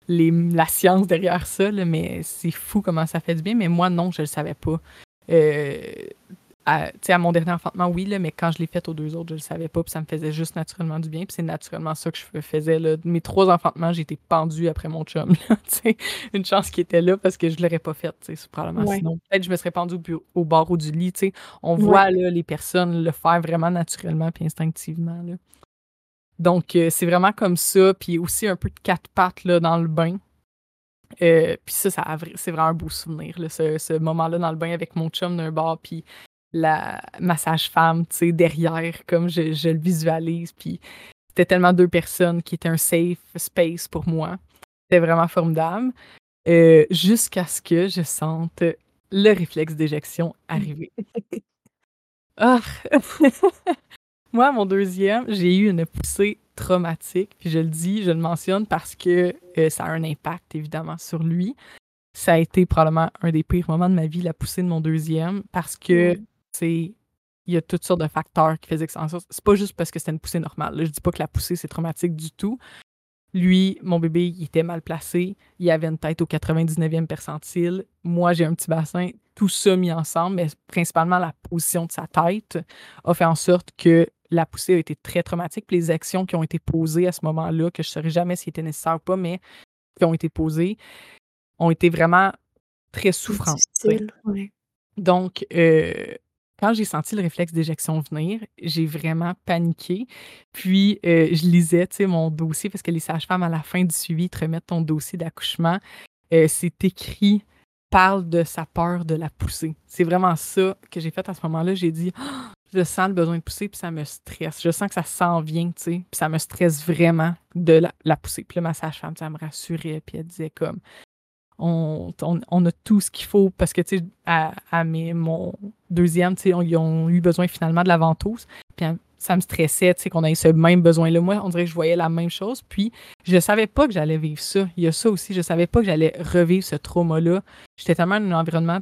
les, la science derrière ça, mais c'est fou comment ça fait du bien. Mais moi, non, je le savais pas. Euh, à, à, mon dernier enfantement, oui, là, mais quand je l'ai fait aux deux autres, je le savais pas, puis ça me faisait juste naturellement du bien, puis c'est naturellement ça que je faisais. Là. Mes trois enfantements, été pendue après mon chum. une chance qu'il était là parce que je l'aurais pas fait, probablement. Sinon, peut-être je me serais pendue au, bord du lit. On voit là, les personnes le faire vraiment naturellement puis instinctivement. Là. Donc, euh, c'est vraiment comme ça, puis aussi un peu de quatre pattes là, dans le bain. Euh, puis ça, ça c'est vraiment un beau souvenir, ce, moment-là dans le bain avec mon chum d'un bar, puis la massage femme tu sais, derrière, comme je, le visualise. Puis c'était tellement deux personnes qui étaient un safe space pour moi. C'était vraiment formidable. Euh, jusqu'à ce que je sente le réflexe d'éjection arriver. Ah! Moi, mon deuxième, j'ai eu une poussée traumatique. Puis je le dis, je le mentionne parce que euh, ça a un impact évidemment sur lui. Ça a été probablement un des pires moments de ma vie, la poussée de mon deuxième, parce que c'est il y a toutes sortes de facteurs qui faisaient que ça C'est pas juste parce que c'était une poussée normale. Là, je dis pas que la poussée c'est traumatique du tout. Lui, mon bébé, il était mal placé. Il avait une tête au 99e percentile. Moi, j'ai un petit bassin. Tout ça mis ensemble, mais principalement la position de sa tête a fait en sorte que la poussée a été très traumatique. les actions qui ont été posées à ce moment-là, que je ne saurais jamais si c'était nécessaire ou pas, mais qui ont été posées, ont été vraiment très souffrantes. Donc, euh, quand j'ai senti le réflexe d'éjection venir, j'ai vraiment paniqué. Puis, euh, je lisais mon dossier parce que les sages-femmes, à la fin du suivi, te remettent ton dossier d'accouchement. Euh, c'est écrit parle de sa peur de la poussée. C'est vraiment ça que j'ai fait à ce moment-là. J'ai dit, je sens le besoin de pousser, puis ça me stresse. Je sens que ça s'en vient, tu sais, puis ça me stresse vraiment de la, pousser. Puis là, ma sage-femme, ça me rassurait, puis elle disait comme, on, a tout ce qu'il faut, parce que, tu sais, à, à mes, mon deuxième, tu sais, ils ont eu besoin finalement de la ventouse, puis ça me stressait, tu sais, qu'on ait ce même besoin-là. Moi, on dirait que je voyais la même chose, puis je savais pas que j'allais vivre ça. Il y a ça aussi, je savais pas que j'allais revivre ce trauma-là. J'étais tellement dans un environnement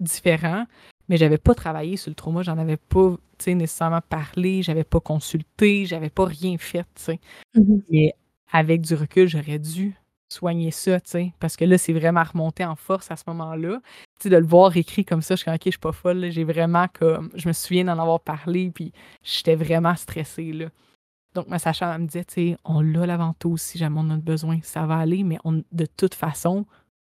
différent mais j'avais pas travaillé sur le trauma, j'en avais pas nécessairement parlé, j'avais pas consulté, j'avais pas rien fait. sais. Mm-hmm. Avec du recul, j'aurais dû soigner ça, sais, parce que là, c'est vraiment remonté en force à ce moment-là. de le voir écrit comme ça, je suis OK, je suis pas folle. J'ai vraiment comme. Je me souviens d'en avoir parlé, puis j'étais vraiment stressée. Là. Donc, ma sage-femme me disait, tu sais, on l'a la ventouse si jamais on a besoin, ça va aller, mais on, de toute façon,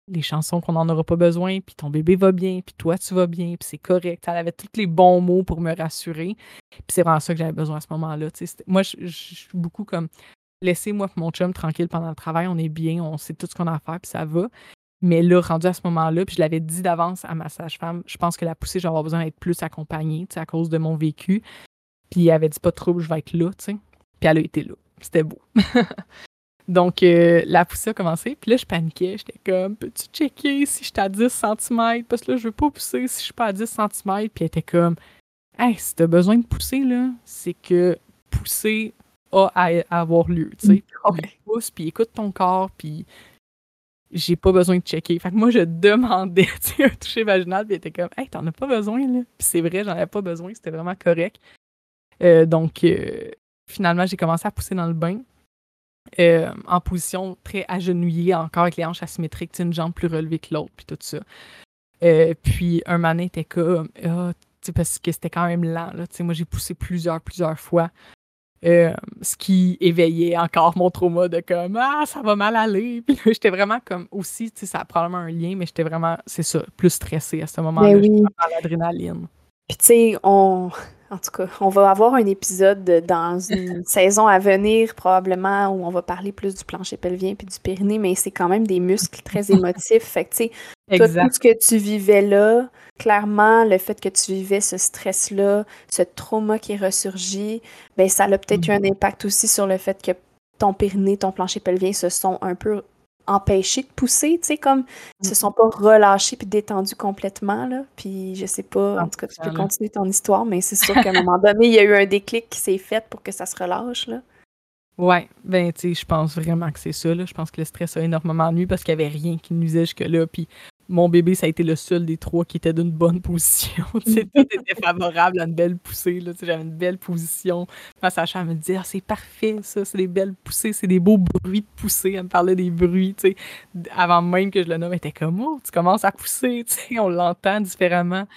les chansons qu'on n'en aura pas besoin, puis ton bébé va bien, puis toi, tu vas bien, puis c'est correct. Elle avait tous les bons mots pour me rassurer. Puis c'est vraiment ça que j'avais besoin à ce moment-là. Moi, je suis beaucoup comme laissez-moi mon chum tranquille pendant le travail, on est bien, on sait tout ce qu'on a à faire, puis ça va. Mais là, rendu à ce moment-là, puis je l'avais dit d'avance à ma sage-femme, je pense que la poussée, j'aurais besoin d'être plus accompagnée, à cause de mon vécu. Puis elle avait dit pas trop, je vais être là. Puis elle a été là. C'était beau. Donc, euh, la poussée a commencé. Puis là, je paniquais. J'étais comme, peux-tu checker si je suis à 10 cm? Parce que là, je veux pas pousser si je suis pas à 10 cm. Puis elle était comme, hey, si t'as besoin de pousser, là, c'est que pousser a à, avoir lieu. Tu sais, pousse, puis écoute ton corps, puis j'ai pas besoin de checker. Fait que moi, je demandais un toucher vaginal, puis elle était comme, hey, t'en as pas besoin, là. Puis c'est vrai, j'en avais pas besoin, c'était vraiment correct. Euh, donc, euh, finalement, j'ai commencé à pousser dans le bain. Euh, en position très agenouillée, encore avec les hanches asymétriques, une jambe plus relevée que l'autre, puis tout ça. Euh, puis un moment était comme, ah, parce que c'était quand même lent. Là, moi, j'ai poussé plusieurs, plusieurs fois. Euh, ce qui éveillait encore mon trauma de comme ah ça va mal aller puis j'étais vraiment comme aussi tu sais ça a probablement un lien mais j'étais vraiment c'est ça plus stressée à ce moment-là ben oui. l'adrénaline puis tu sais on en tout cas, on va avoir un épisode dans une saison à venir, probablement, où on va parler plus du plancher pelvien puis du périnée, mais c'est quand même des muscles très émotifs. Fait que, tu sais, tout ce que tu vivais là, clairement, le fait que tu vivais ce stress-là, ce trauma qui est ressurgi, ben ça a peut-être eu un impact aussi sur le fait que ton périnée, ton plancher pelvien se sont un peu empêchés de pousser, tu sais, comme ils se sont pas relâchés puis détendus complètement, là. Puis je sais pas, en tout cas, tu peux continuer ton histoire, mais c'est sûr qu'à un moment donné, il y a eu un déclic qui s'est fait pour que ça se relâche, là. Ouais, ben tu sais, je pense vraiment que c'est ça, là. Je pense que le stress a énormément nuit parce qu'il y avait rien qui nuisait jusque-là, puis mon bébé, ça a été le seul des trois qui était d'une bonne position. tout était favorable à une belle poussée. J'avais une belle position. Ma sage me disait ah, c'est parfait, ça, c'est des belles poussées, c'est des beaux bruits de poussée. Elle me parlait des bruits. Avant même que je le nomme, elle était comme Oh, tu commences à pousser, on l'entend différemment.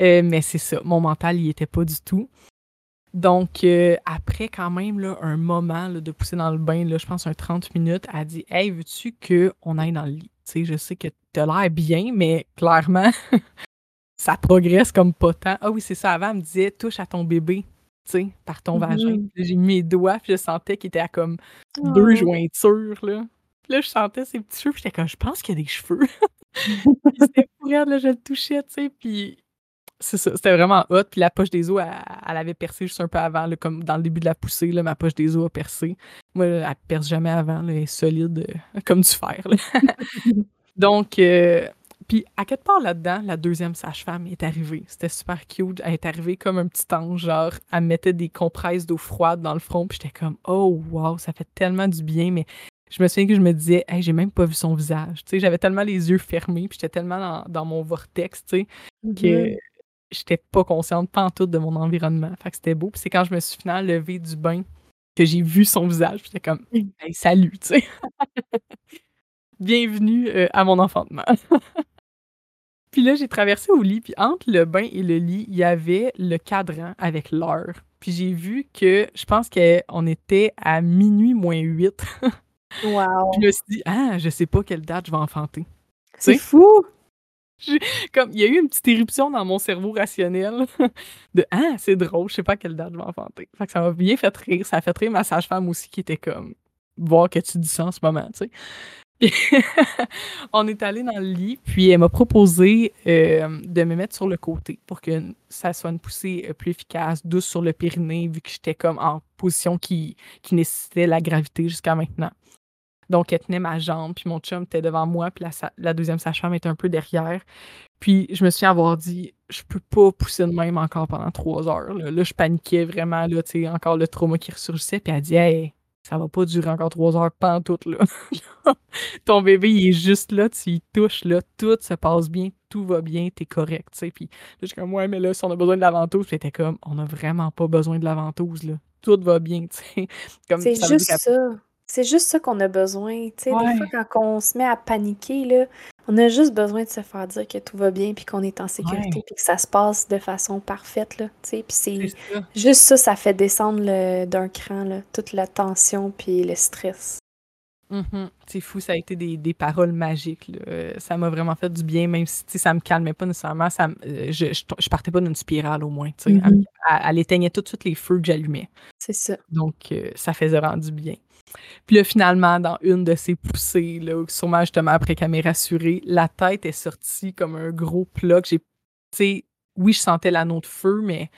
Euh, mais c'est ça, mon mental, il était pas du tout. Donc, euh, après quand même là, un moment de pousser dans le bain, là, je pense un 30 minutes, elle dit Hey, veux-tu qu'on aille dans le lit? Sais, je sais que tu as l'air bien, mais clairement, ça progresse comme pas tant. Ah oui, c'est ça. Avant, elle me disait touche à ton bébé, tu sais, par ton vagin. Mm-hmm. J'ai mis mes doigts, puis je sentais qu'il était à comme deux oh. jointures, là. Puis là, je sentais ses petits cheveux, puis j'étais comme, je pense qu'il y a des cheveux. c'était pour là, je le touchais, tu sais, puis c'est ça, c'était vraiment hot. Puis la poche des os, elle, avait percé juste un peu avant, comme dans le début de la poussée, là, ma poche des os a percé. Moi, elle perce jamais avant, elle est solide euh, comme du fer. Donc, euh, puis à quelque part là-dedans, la deuxième sage-femme est arrivée. C'était super cute. Elle est arrivée comme un petit ange, genre, elle mettait des compresses d'eau froide dans le front, puis j'étais comme, oh wow, ça fait tellement du bien, mais je me souviens que je me disais, hey, j'ai même pas vu son visage. Tu sais, j'avais tellement les yeux fermés, puis j'étais tellement dans, mon vortex, tu sais, que mm-hmm j'étais pas consciente, pas en tout de mon environnement. Fait que c'était beau. Puis c'est quand je me suis finalement levée du bain que j'ai vu son visage. J'étais comme, hey, salut, tu sais. Bienvenue euh, à mon enfantement. puis là, j'ai traversé au lit, puis entre le bain et le lit, il y avait le cadran avec l'heure. Puis j'ai vu que je pense qu'on était à minuit moins 8. wow. je me suis dit, ah, je sais pas quelle date je vais enfanter. C'est fou! Comme il y a eu une petite éruption dans mon cerveau rationnel de ah c'est drôle je sais pas quelle date je vais enfanter. Fait que ça m'a bien fait rire ça a fait rire ma sage-femme aussi qui était comme voir que tu dis ça en ce moment tu sais. On est allé dans le lit puis elle m'a proposé euh, de me mettre sur le côté pour que ça soit une poussée euh, plus efficace douce sur le périnée vu que j'étais comme en position qui, qui nécessitait la gravité jusqu'à maintenant donc, elle tenait ma jambe, puis mon chum était devant moi, puis la, deuxième sage-femme était un peu derrière. Puis je me suis avoir dit, je peux pas pousser de même encore pendant trois heures. Là, je paniquais vraiment, là, tu sais, encore le trauma qui ressurgissait. Puis elle dit, hey, ça va pas durer encore trois heures, pas tout, là. Ton bébé, il est juste là, tu y touches, là, tout se passe bien, tout va bien, t'es correct, tu sais. Puis là, je suis comme, ouais, mais là, si on a besoin de la ventouse, puis était comme, on a vraiment pas besoin de la ventouse, là. Tout va bien, tu sais. C'est juste ça. C'est juste ça qu'on a besoin. Tu sais, des fois, quand on se met à paniquer, là, on a juste besoin de se faire dire que tout va bien, puis qu'on est en sécurité, puis que ça se passe de façon parfaite, là, tu sais. Puis c'est juste ça, ça fait descendre d'un cran, là, toute la tension, puis le stress. Mm-hmm. C'est fou, ça a été des, paroles magiques. Là. Ça m'a vraiment fait du bien, même si ça me calmait pas nécessairement. Ça, euh, je, je, partais pas d'une spirale au moins. Mm-hmm. elle, éteignait tout de suite les feux que j'allumais. C'est ça. Donc, euh, ça faisait vraiment du bien. Puis là, finalement, dans une de ces poussées, là, sûrement justement après qu'elle m'ait rassurée, la tête est sortie comme un gros plat j'ai. Tu oui, je sentais l'anneau de feu, mais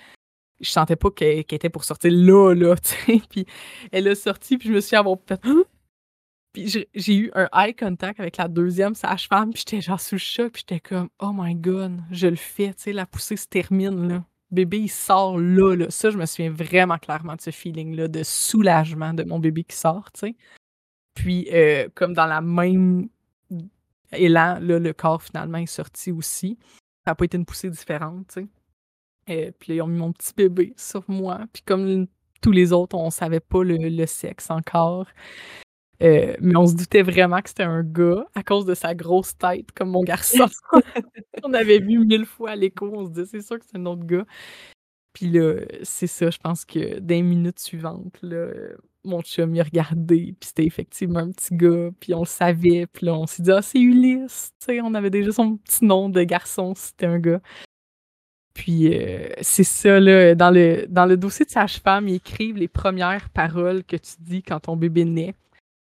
je sentais pas qu'elle était pour sortir là, là, tu sais. Puis elle a sorti, puis je me suis fait. Puis j'ai eu un eye contact avec la deuxième sage-femme, puis j'étais genre sous le choc, puis j'étais comme, oh my god, je le fais, tu sais, la poussée se termine, là bébé, il sort là, là. Ça, je me souviens vraiment clairement de ce feeling-là de soulagement de mon bébé qui sort, tu sais. Puis, euh, comme dans la même élan, là, le corps finalement est sorti aussi. Ça n'a pas été une poussée différente, tu sais. Euh, puis là, ils ont mis mon petit bébé sur moi. Puis comme tous les autres, on savait pas le, sexe encore. Euh, mais on se doutait vraiment que c'était un gars à cause de sa grosse tête, comme mon garçon. on avait vu mille fois à l'écho, on se disait c'est sûr que c'est un autre gars. Puis là, c'est ça, je pense que dans les minutes suivantes, là, mon chum, il a regardé, puis c'était effectivement un petit gars, puis on le savait, puis là, on s'est dit « Ah, c'est Ulysse! » Tu sais, on avait déjà son petit nom de garçon, c'était un gars. Puis euh, c'est ça, là, dans le, dans le dossier de sage-femme, ils écrivent les premières paroles que tu dis quand ton bébé naît.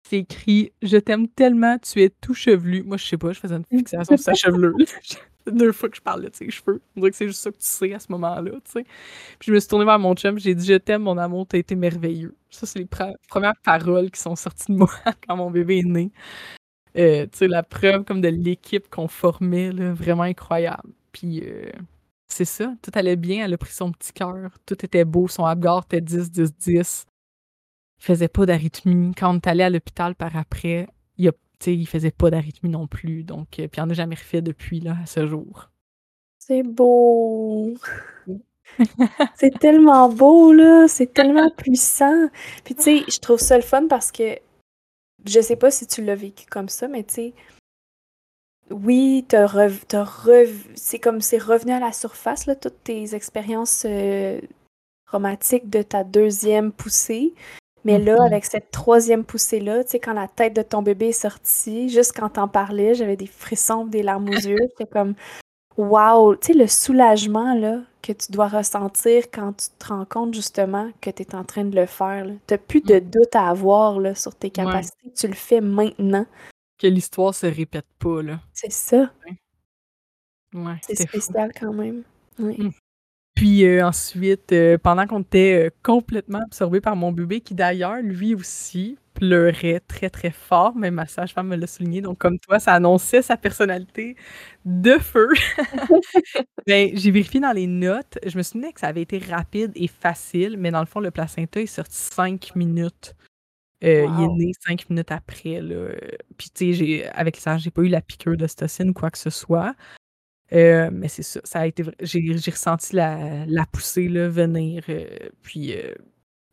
C'est écrit « Je t'aime tellement, tu es tout chevelu. » Moi, je sais pas, je faisais une fixation sur sa chevelure. deux fois que je parle de tes cheveux. On dirait que c'est juste ça que tu sais à ce moment-là, tu sais. Puis je me suis tournée vers mon chum, j'ai dit « Je t'aime, mon amour, t'as été merveilleux. » Ça, c'est les premières paroles qui sont sorties de moi quand mon bébé est né. Euh, tu sais, la preuve comme de l'équipe qu'on formait, là, vraiment incroyable. Puis euh, c'est ça, tout allait bien, elle a pris son petit cœur, tout était beau, son Abgar était 10, 10, 10. Il faisait pas d'arythmie. Quand on est allé à l'hôpital par après, il a il faisait pas d'arythmie non plus. Donc, euh, puis il en a jamais refait depuis là, à ce jour. C'est beau! c'est tellement beau, là! C'est tellement puissant! Puis tu sais, je trouve ça le fun parce que je sais pas si tu l'as vécu comme ça, mais tu sais, oui, t'as c'est comme c'est revenu à la surface, là, toutes tes expériences euh, traumatiques de ta deuxième poussée. Mais là, mm-hmm. avec cette troisième poussée-là, tu sais, quand la tête de ton bébé est sortie, juste quand t'en parlais, j'avais des frissons, des larmes aux yeux. C'était comme, wow! Tu sais, le soulagement, là, que tu dois ressentir quand tu te rends compte, justement, que tu es en train de le faire. T'as plus de mm. doute à avoir, là, sur tes capacités. Tu le fais maintenant. Que l'histoire se répète pas, là. C'est ça. Ouais. c'est spécial quand même. Oui. Puis euh, ensuite, euh, pendant qu'on était euh, complètement absorbé par mon bébé, qui d'ailleurs, lui aussi, pleurait très très fort, même ma sage-femme me l'a souligné, donc comme toi, ça annonçait sa personnalité de feu. ben, j'ai vérifié dans les notes, je me souvenais que ça avait été rapide et facile, mais dans le fond, le placenta est sorti cinq minutes. Il est né cinq minutes après. Là. Puis, tu sais, avec ça, j'ai pas eu la piqûre d'ostocine ou quoi que ce soit. Euh, mais c'est ça, ça a été j'ai ressenti la, poussée là, venir, euh, puis euh,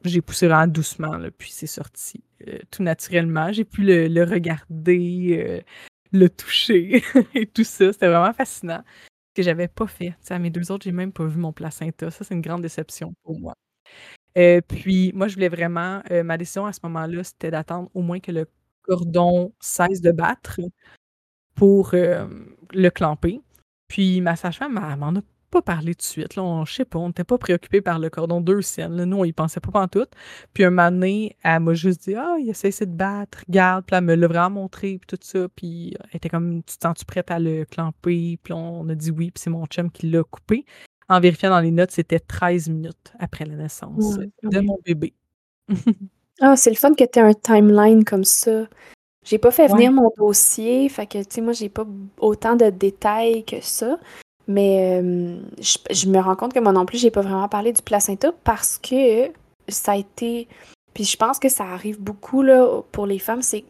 j'ai poussé vraiment doucement, puis c'est sorti tout naturellement. J'ai pu le, le regarder, le toucher et tout ça. C'était vraiment fascinant. Ce que j'avais pas fait. à mes deux autres, j'ai même pas vu mon placenta. Ça, c'est une grande déception pour moi. puis moi, je voulais vraiment. ma décision à ce moment-là, c'était d'attendre au moins que le cordon cesse de battre pour le clamper. Puis ma sage-femme, elle m'en a pas parlé tout de suite. Là. On, je sais pas, on n'était pas préoccupé par le cordon deux scènes. Nous, on y pensait pas en tout. Puis un moment donné, elle m'a juste dit Ah, il a cessé de battre, regarde. Puis elle me l'a vraiment montré, puis tout ça. Puis elle était comme Tu te sens-tu prête à le clamper? Puis on a dit oui, puis c'est mon chum qui l'a coupé. En vérifiant dans les notes, c'était 13 minutes après la naissance de mon bébé. ah, c'est le fun que tu aies un timeline comme ça. J'ai pas fait venir mon dossier, fait que, tu sais, moi, j'ai pas autant de détails que ça. Mais euh, je, me rends compte que moi non plus, j'ai pas vraiment parlé du placenta parce que ça a été. Puis je pense que ça arrive beaucoup là, pour les femmes, c'est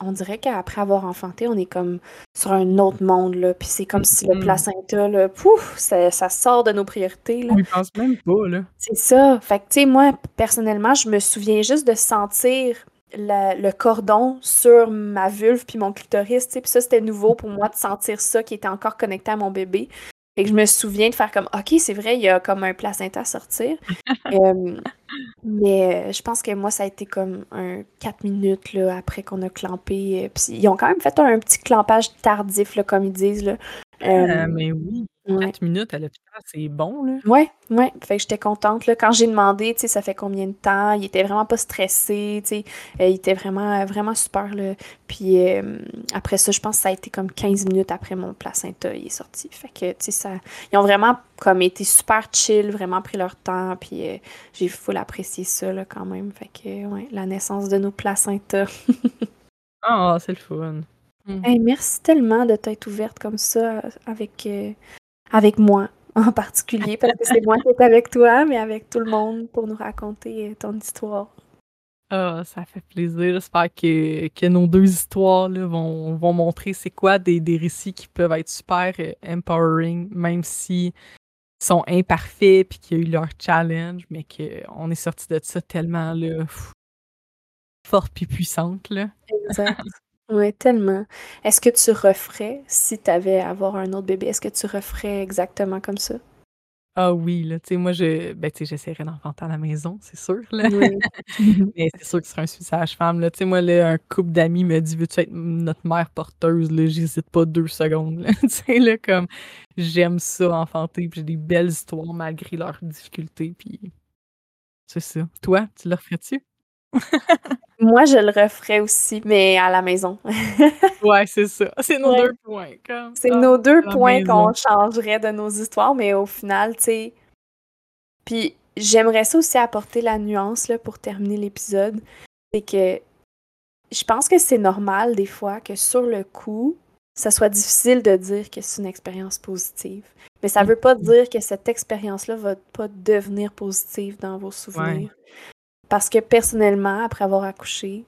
on dirait qu'après avoir enfanté, on est comme sur un autre monde, là. Puis c'est comme si le mm-hmm. placenta, là, pouf, ça, sort de nos priorités, là. On y pense même pas, là. C'est ça. Fait que, tu sais, moi, personnellement, je me souviens juste de sentir le cordon sur ma vulve puis mon clitoris, tu sais, puis ça c'était nouveau pour moi de sentir ça qui était encore connecté à mon bébé. Et que je me souviens de faire comme OK, c'est vrai, il y a comme un placenta à sortir. mais je pense que moi, ça a été comme un 4 minutes là, après qu'on a clampé. Puis ils ont quand même fait un, petit clampage tardif, là, comme ils disent. Là. Euh, mais oui. 4 minutes à l'hôpital, c'est bon, là. Ouais, ouais. Fait que j'étais contente, là. Quand j'ai demandé, tu sais, ça fait combien de temps, il était vraiment pas stressé, tu sais. Euh, il était vraiment, vraiment super, là. Puis euh, après ça, je pense que ça a été comme 15 minutes après mon placenta, il est sorti. Fait que, tu sais, ça... Ils ont vraiment, comme, été super chill, vraiment pris leur temps, puis euh, j'ai full apprécié ça, là, quand même. Fait que, ouais, la naissance de nos placentas. Ah, c'est le fun. Hey, merci tellement de t'être ouverte comme ça avec avec moi en particulier, parce que c'est moi qui est avec toi, mais avec tout le monde pour nous raconter ton histoire. Ah, ça fait plaisir. J'espère que, que nos deux histoires là, vont, vont montrer c'est quoi des, des récits qui peuvent être super euh, empowering, même si sont imparfaits puis qu'il y a eu leur challenge, mais qu'on est sorti de ça tellement là, forte puis puissante. Là. Exact. Oui, tellement. Est-ce que tu referais, si tu avais à avoir un autre bébé, est-ce que tu referais exactement comme ça? Ah oui, là, tu sais, moi, je, ben, tu sais, d'enfanter à la maison, c'est sûr, là. Oui. Mais c'est sûr que ce serait un suicide femme là. Tu sais, moi, là, un couple d'amis me dit Veux-tu être notre mère porteuse là? J'hésite pas deux secondes, là. tu sais, là, comme j'aime ça, enfanter, puis j'ai des belles histoires malgré leurs difficultés, puis c'est ça. Toi, tu le referais-tu? Moi, je le referais aussi, mais à la maison. ouais, c'est ça. C'est nos deux points. C'est nos deux points qu'on changerait de nos histoires, mais au final, tu sais. Puis j'aimerais ça aussi apporter la nuance là, pour terminer l'épisode. C'est que je pense que c'est normal des fois que sur le coup, ça soit difficile de dire que c'est une expérience positive. Mais ça veut pas mm-hmm. dire que cette expérience-là va pas devenir positive dans vos souvenirs. Parce que personnellement, après avoir accouché,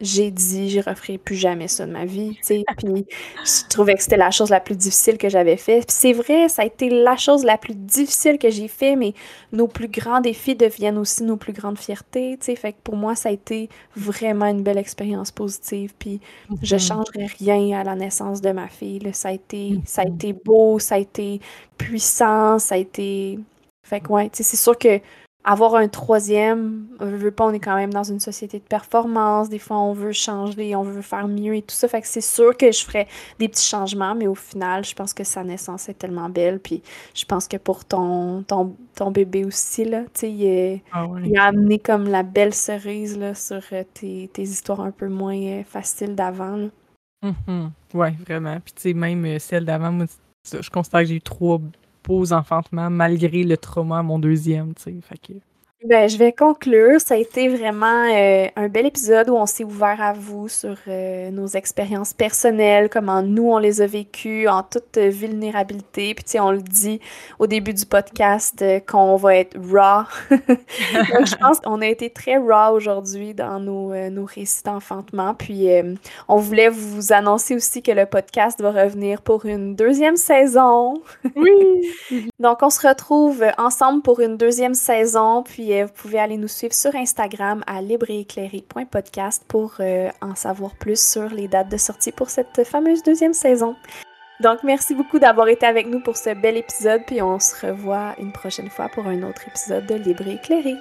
j'ai dit, je referai plus jamais ça de ma vie, tu sais. Puis je trouvais que c'était la chose la plus difficile que j'avais fait. Puis c'est vrai, ça a été la chose la plus difficile que j'ai fait, mais nos plus grands défis deviennent aussi nos plus grandes fiertés, tu sais. Fait que pour moi, ça a été vraiment une belle expérience positive. Puis je mm-hmm. changerais rien à la naissance de ma fille. Ça a été, ça a mm-hmm. été beau, ça a été puissant, ça a été. Fait que ouais, tu sais, c'est sûr que avoir un troisième, on veut pas, on est quand même dans une société de performance. Des fois, on veut changer, on veut faire mieux et tout ça. Fait que c'est sûr que je ferais des petits changements, mais au final, je pense que sa naissance est tellement belle. Puis je pense que pour ton, ton, ton bébé aussi, là, tu sais, ah il, a amené comme la belle cerise là, sur euh, tes, tes histoires un peu moins euh, faciles d'avant. Mm Ouais, vraiment. Puis tu sais, même euh, celle d'avant, moi, je constate que j'ai eu trois beaux enfantements malgré le trauma mon deuxième, tu sais. Fait que... Ben, je vais conclure. Ça a été vraiment euh, un bel épisode où on s'est ouvert à vous sur euh, nos expériences personnelles, comment nous on les a vécues en toute vulnérabilité. Puis tu sais, on le dit au début du podcast euh, qu'on va être raw. Donc je pense qu'on a été très raw aujourd'hui dans nos, nos récits d'enfantement. Puis on voulait vous annoncer aussi que le podcast va revenir pour une deuxième saison. oui. Donc on se retrouve ensemble pour une deuxième saison. Puis vous pouvez aller nous suivre sur Instagram à libreéclairé.podcast pour euh, en savoir plus sur les dates de sortie pour cette fameuse deuxième saison. Donc, merci beaucoup d'avoir été avec nous pour ce bel épisode, puis on se revoit une prochaine fois pour un autre épisode de Libre éclairé.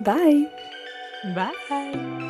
Bye! Bye!